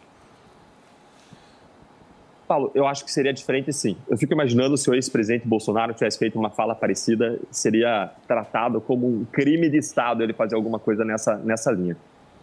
Paulo, eu acho que seria diferente sim. Eu fico imaginando se o ex-presidente Bolsonaro tivesse feito uma fala parecida, seria tratado como um crime de Estado ele fazer alguma coisa nessa, nessa linha.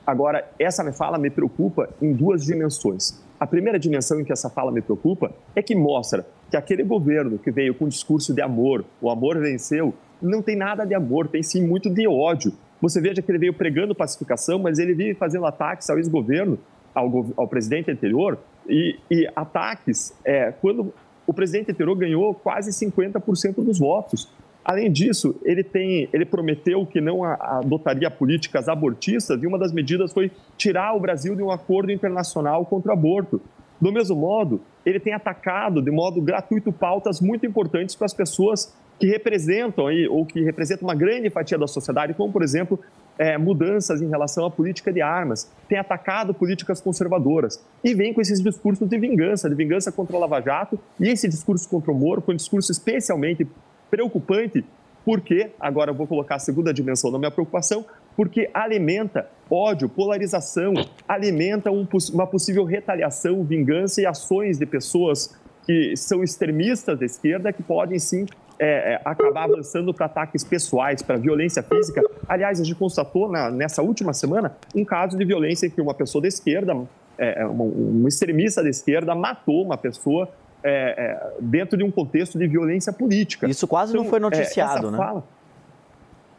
Agora, essa fala me preocupa em duas dimensões. A primeira dimensão em que essa fala me preocupa é que mostra que aquele governo que veio com um discurso de amor, o amor venceu, não tem nada de amor, tem sim muito de ódio. Você veja que ele veio pregando pacificação, mas ele vive fazendo ataques ao ex-governo, ao, ao presidente anterior, e, e ataques é, quando o presidente anterior ganhou quase 50% dos votos. Além disso, ele, tem, ele prometeu que não adotaria políticas abortistas e uma das medidas foi tirar o Brasil de um acordo internacional contra o aborto. Do mesmo modo, ele tem atacado de modo gratuito pautas muito importantes para as pessoas que representam aí, ou que representam uma grande fatia da sociedade, como, por exemplo, é, mudanças em relação à política de armas, tem atacado políticas conservadoras e vem com esses discursos de vingança, de vingança contra a Lava Jato, e esse discurso contra o Moro foi um discurso especialmente preocupante, porque, agora vou colocar a segunda dimensão da minha preocupação, porque alimenta ódio, polarização, alimenta um uma possível retaliação, vingança e ações de pessoas que são extremistas da esquerda que podem sim é, é, acabar avançando para ataques pessoais, para violência física. Aliás, a gente constatou na- nessa última semana um caso de violência em que uma pessoa da esquerda, é, é, um, um extremista da esquerda, matou uma pessoa é, é, dentro de um contexto de violência política. Isso quase não foi noticiado, essa né? Fala,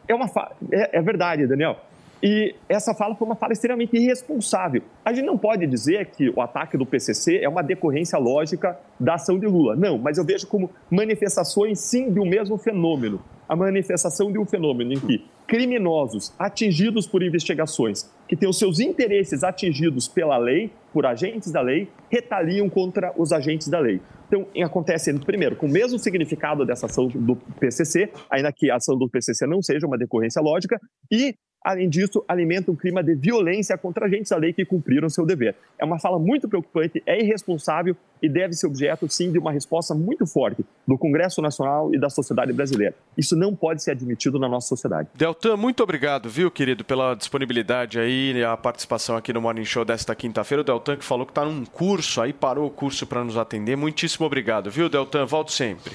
é uma fa... é, é verdade, Daniel. E essa fala foi uma fala extremamente irresponsável. A gente não pode dizer que o ataque do PCC é uma decorrência lógica da ação de Lula. Não, mas eu vejo como manifestações, sim, de um mesmo fenômeno. A manifestação de um fenômeno em que criminosos atingidos por investigações, que têm os seus interesses atingidos pela lei, por agentes da lei, retaliam contra os agentes da lei. Então, acontece, primeiro, com o mesmo significado dessa ação do PCC, ainda que a ação do PCC não seja uma decorrência lógica, e, além disso, alimenta um clima de violência contra agentes da lei que cumpriram seu dever. É uma fala muito preocupante, é irresponsável e deve ser objeto, sim, de uma resposta muito forte do Congresso Nacional e da sociedade brasileira. Isso não pode ser admitido na nossa sociedade. Deltan, muito obrigado, viu, querido, pela disponibilidade aí e a participação aqui no Morning Show desta quinta-feira. O Deltan que falou que está num curso aí, parou o curso para nos atender. Muitíssimo obrigado, viu, Deltan? Volto sempre.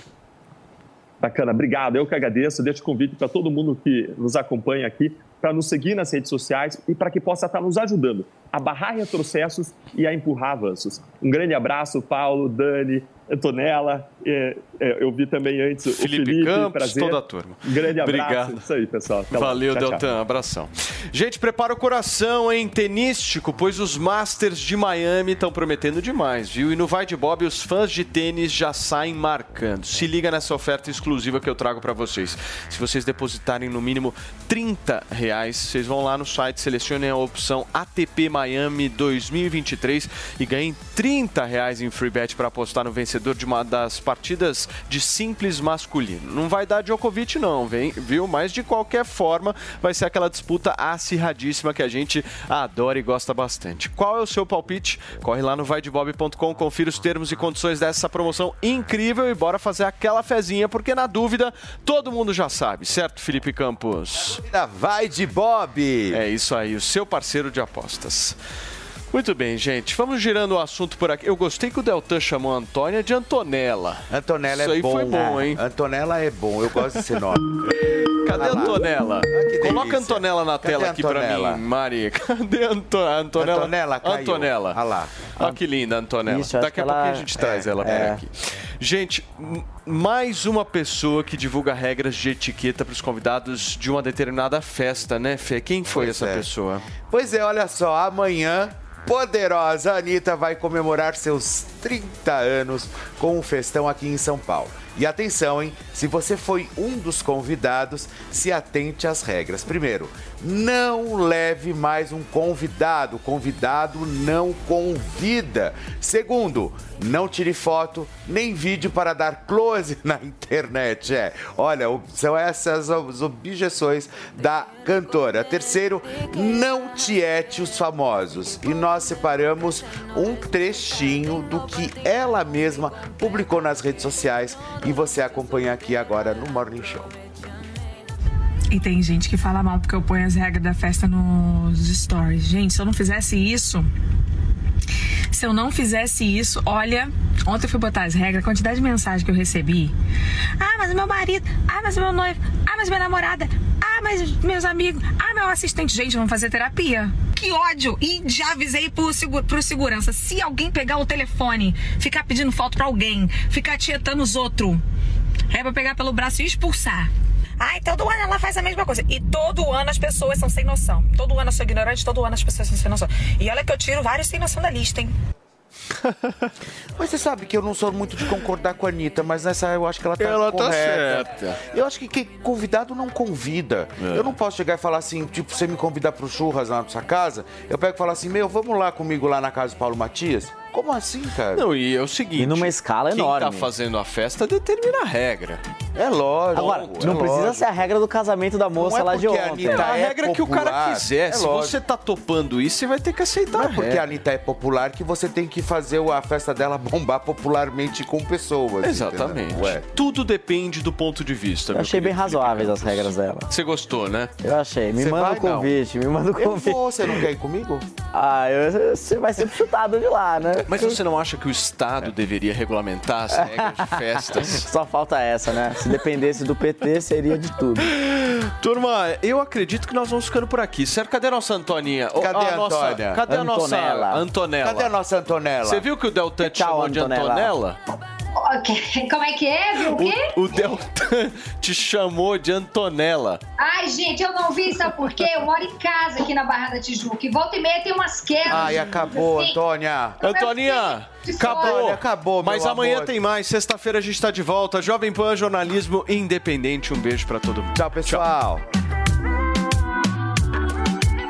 Bacana, obrigado. Eu que agradeço. Deixo o convite para todo mundo que nos acompanha aqui para nos seguir nas redes sociais e para que possa estar nos ajudando a barrar retrocessos e a empurrar avanços. Um grande abraço, Paulo, Dani, Antonella. é, é, eu vi também antes o Felipe Felipe. Campos, prazer. toda a turma. Um grande abraço. Obrigado. Isso aí, pessoal. Até. Valeu, Tchau, tchau. Deltan. Abração. Gente, prepara o coração, hein? Tenístico, pois os Masters de Miami estão prometendo demais, viu? E no Vai de Bob, os fãs de tênis já saem marcando. Se liga nessa oferta exclusiva que eu trago para vocês. Se vocês depositarem no mínimo 30 reais, vocês vão lá no site, selecionem a opção ATP Miami 2023 e ganhem 30 reais em free bet para apostar no vencedor de uma das partidas de simples masculino. Não vai dar Djokovic não, vem, viu? Mas de qualquer forma, vai ser aquela disputa acirradíssima que a gente adora e gosta bastante. Qual é o seu palpite? Corre lá no vaidebob.com, confira os termos e condições dessa promoção incrível e bora fazer aquela fezinha, porque na dúvida todo mundo já sabe, certo, Felipe Campos? Vai de Bob! É isso aí, o seu parceiro de apostas. Muito bem, gente. Vamos girando o assunto por aqui. Eu gostei que o Deltan chamou a Antônia de Antonella. Antonella Isso é aí bom. foi bom, hein? Antonella é bom, eu gosto desse nome. Cadê a Ah. Antonella? que Coloca a. Antonella na Cadê tela aqui pra Antonella? mim, Mari. Cadê a Anto- Antonella? Antonella caiu. Antonella. Ah lá. Olha que linda a Antonella. Isso, Daqui a que pouquinho ela- a gente traz é, ela por é. aqui. Gente, mais uma pessoa que divulga regras de etiqueta para os convidados de uma determinada festa, né, Fê? Quem foi Pois essa é. pessoa? Pois é, olha só, amanhã, poderosa Anitta vai comemorar seus 30 anos com um festão aqui em São Paulo. E atenção, hein? Se você foi um dos convidados, se atente às regras. Primeiro, não leve mais um convidado. O convidado não convida. Segundo, não tire foto nem vídeo para dar close na internet. É, olha, são essas as objeções da cantora. Terceiro, não tiete os famosos. E nós separamos um trechinho do que ela mesma publicou nas redes sociais e você acompanha aqui agora no Morning Show. E tem gente que fala mal porque eu ponho as regras da festa nos stories. Gente, se eu não fizesse isso. Se eu não fizesse isso, olha, ontem eu fui botar as regras, a quantidade de mensagem que eu recebi. Ah, mas meu marido, ah, mas meu noivo, ah, mas minha namorada, ah, mas meus amigos, ah, meu assistente. Gente, vamos fazer terapia. Que ódio! E já avisei pro, pro segurança: se alguém pegar o telefone, ficar pedindo foto pra alguém, ficar tietando os outros, é pra pegar pelo braço e expulsar. Ai, todo ano ela faz a mesma coisa. E todo ano as pessoas são sem noção. Todo ano eu sou ignorante, todo ano as pessoas são sem noção. E olha que eu tiro vários sem noção da lista, hein? Mas você sabe que eu não sou muito de concordar com a Anitta, mas nessa eu acho que ela tá Ela tá correta. certa. Eu acho que quem convidado não convida. É. Eu não posso chegar e falar assim, tipo, você me convidar pro churras lá na sua casa, eu pego e falo assim, meu, vamos lá comigo lá na casa do Paulo Matias? Como assim, cara? Não, e é o seguinte. E numa escala quem enorme. tá fazendo a festa determina a regra. É lógico. Agora, é não precisa lógico. ser a regra do casamento da moça é lá de porque a ontem. Anitta a é regra é que o cara quiser. é Se lógico. você tá topando isso, você vai ter que aceitar Não é porque a Anitta é popular que você tem que fazer a festa dela bombar popularmente com pessoas. Exatamente. Tudo depende do ponto de vista. Eu meu achei bem razoáveis as regras dela. Você gostou, né? Eu achei. Me Você manda o convite, me manda o Eu convite. vou, você não quer ir comigo? Ah, eu- você vai ser chutado de lá, né? Mas você não acha que o Estado deveria regulamentar as regras de festas? Só falta essa, né? Se dependesse do PT, seria de tudo. Turma, eu acredito que nós vamos ficando por aqui. Certo? Cadê a nossa Antoninha? Cadê a nossa- Antônia? Cadê a nossa Antonella. Antonella? Cadê a nossa Antonella? Você viu que o Deltan chamou de Antonella. Antonella? Como é que é? Viu o quê? O, o Deltan te chamou de Antonella. Ai, gente, eu não vi, sabe por quê? Eu moro em casa aqui na Barra da Tijuca. E volta e meia tem umas quedas. Ai, acabou, assim. Antônia. Antoninha, acabou. acabou, meu Mas amanhã amor. tem mais. Sexta-feira a gente tá de volta. Jovem Pan Jornalismo Independente. Um beijo pra todo mundo. Tchau, pessoal.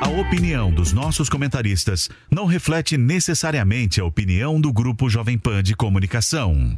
A opinião dos nossos comentaristas não reflete necessariamente a opinião do Grupo Jovem Pan de Comunicação.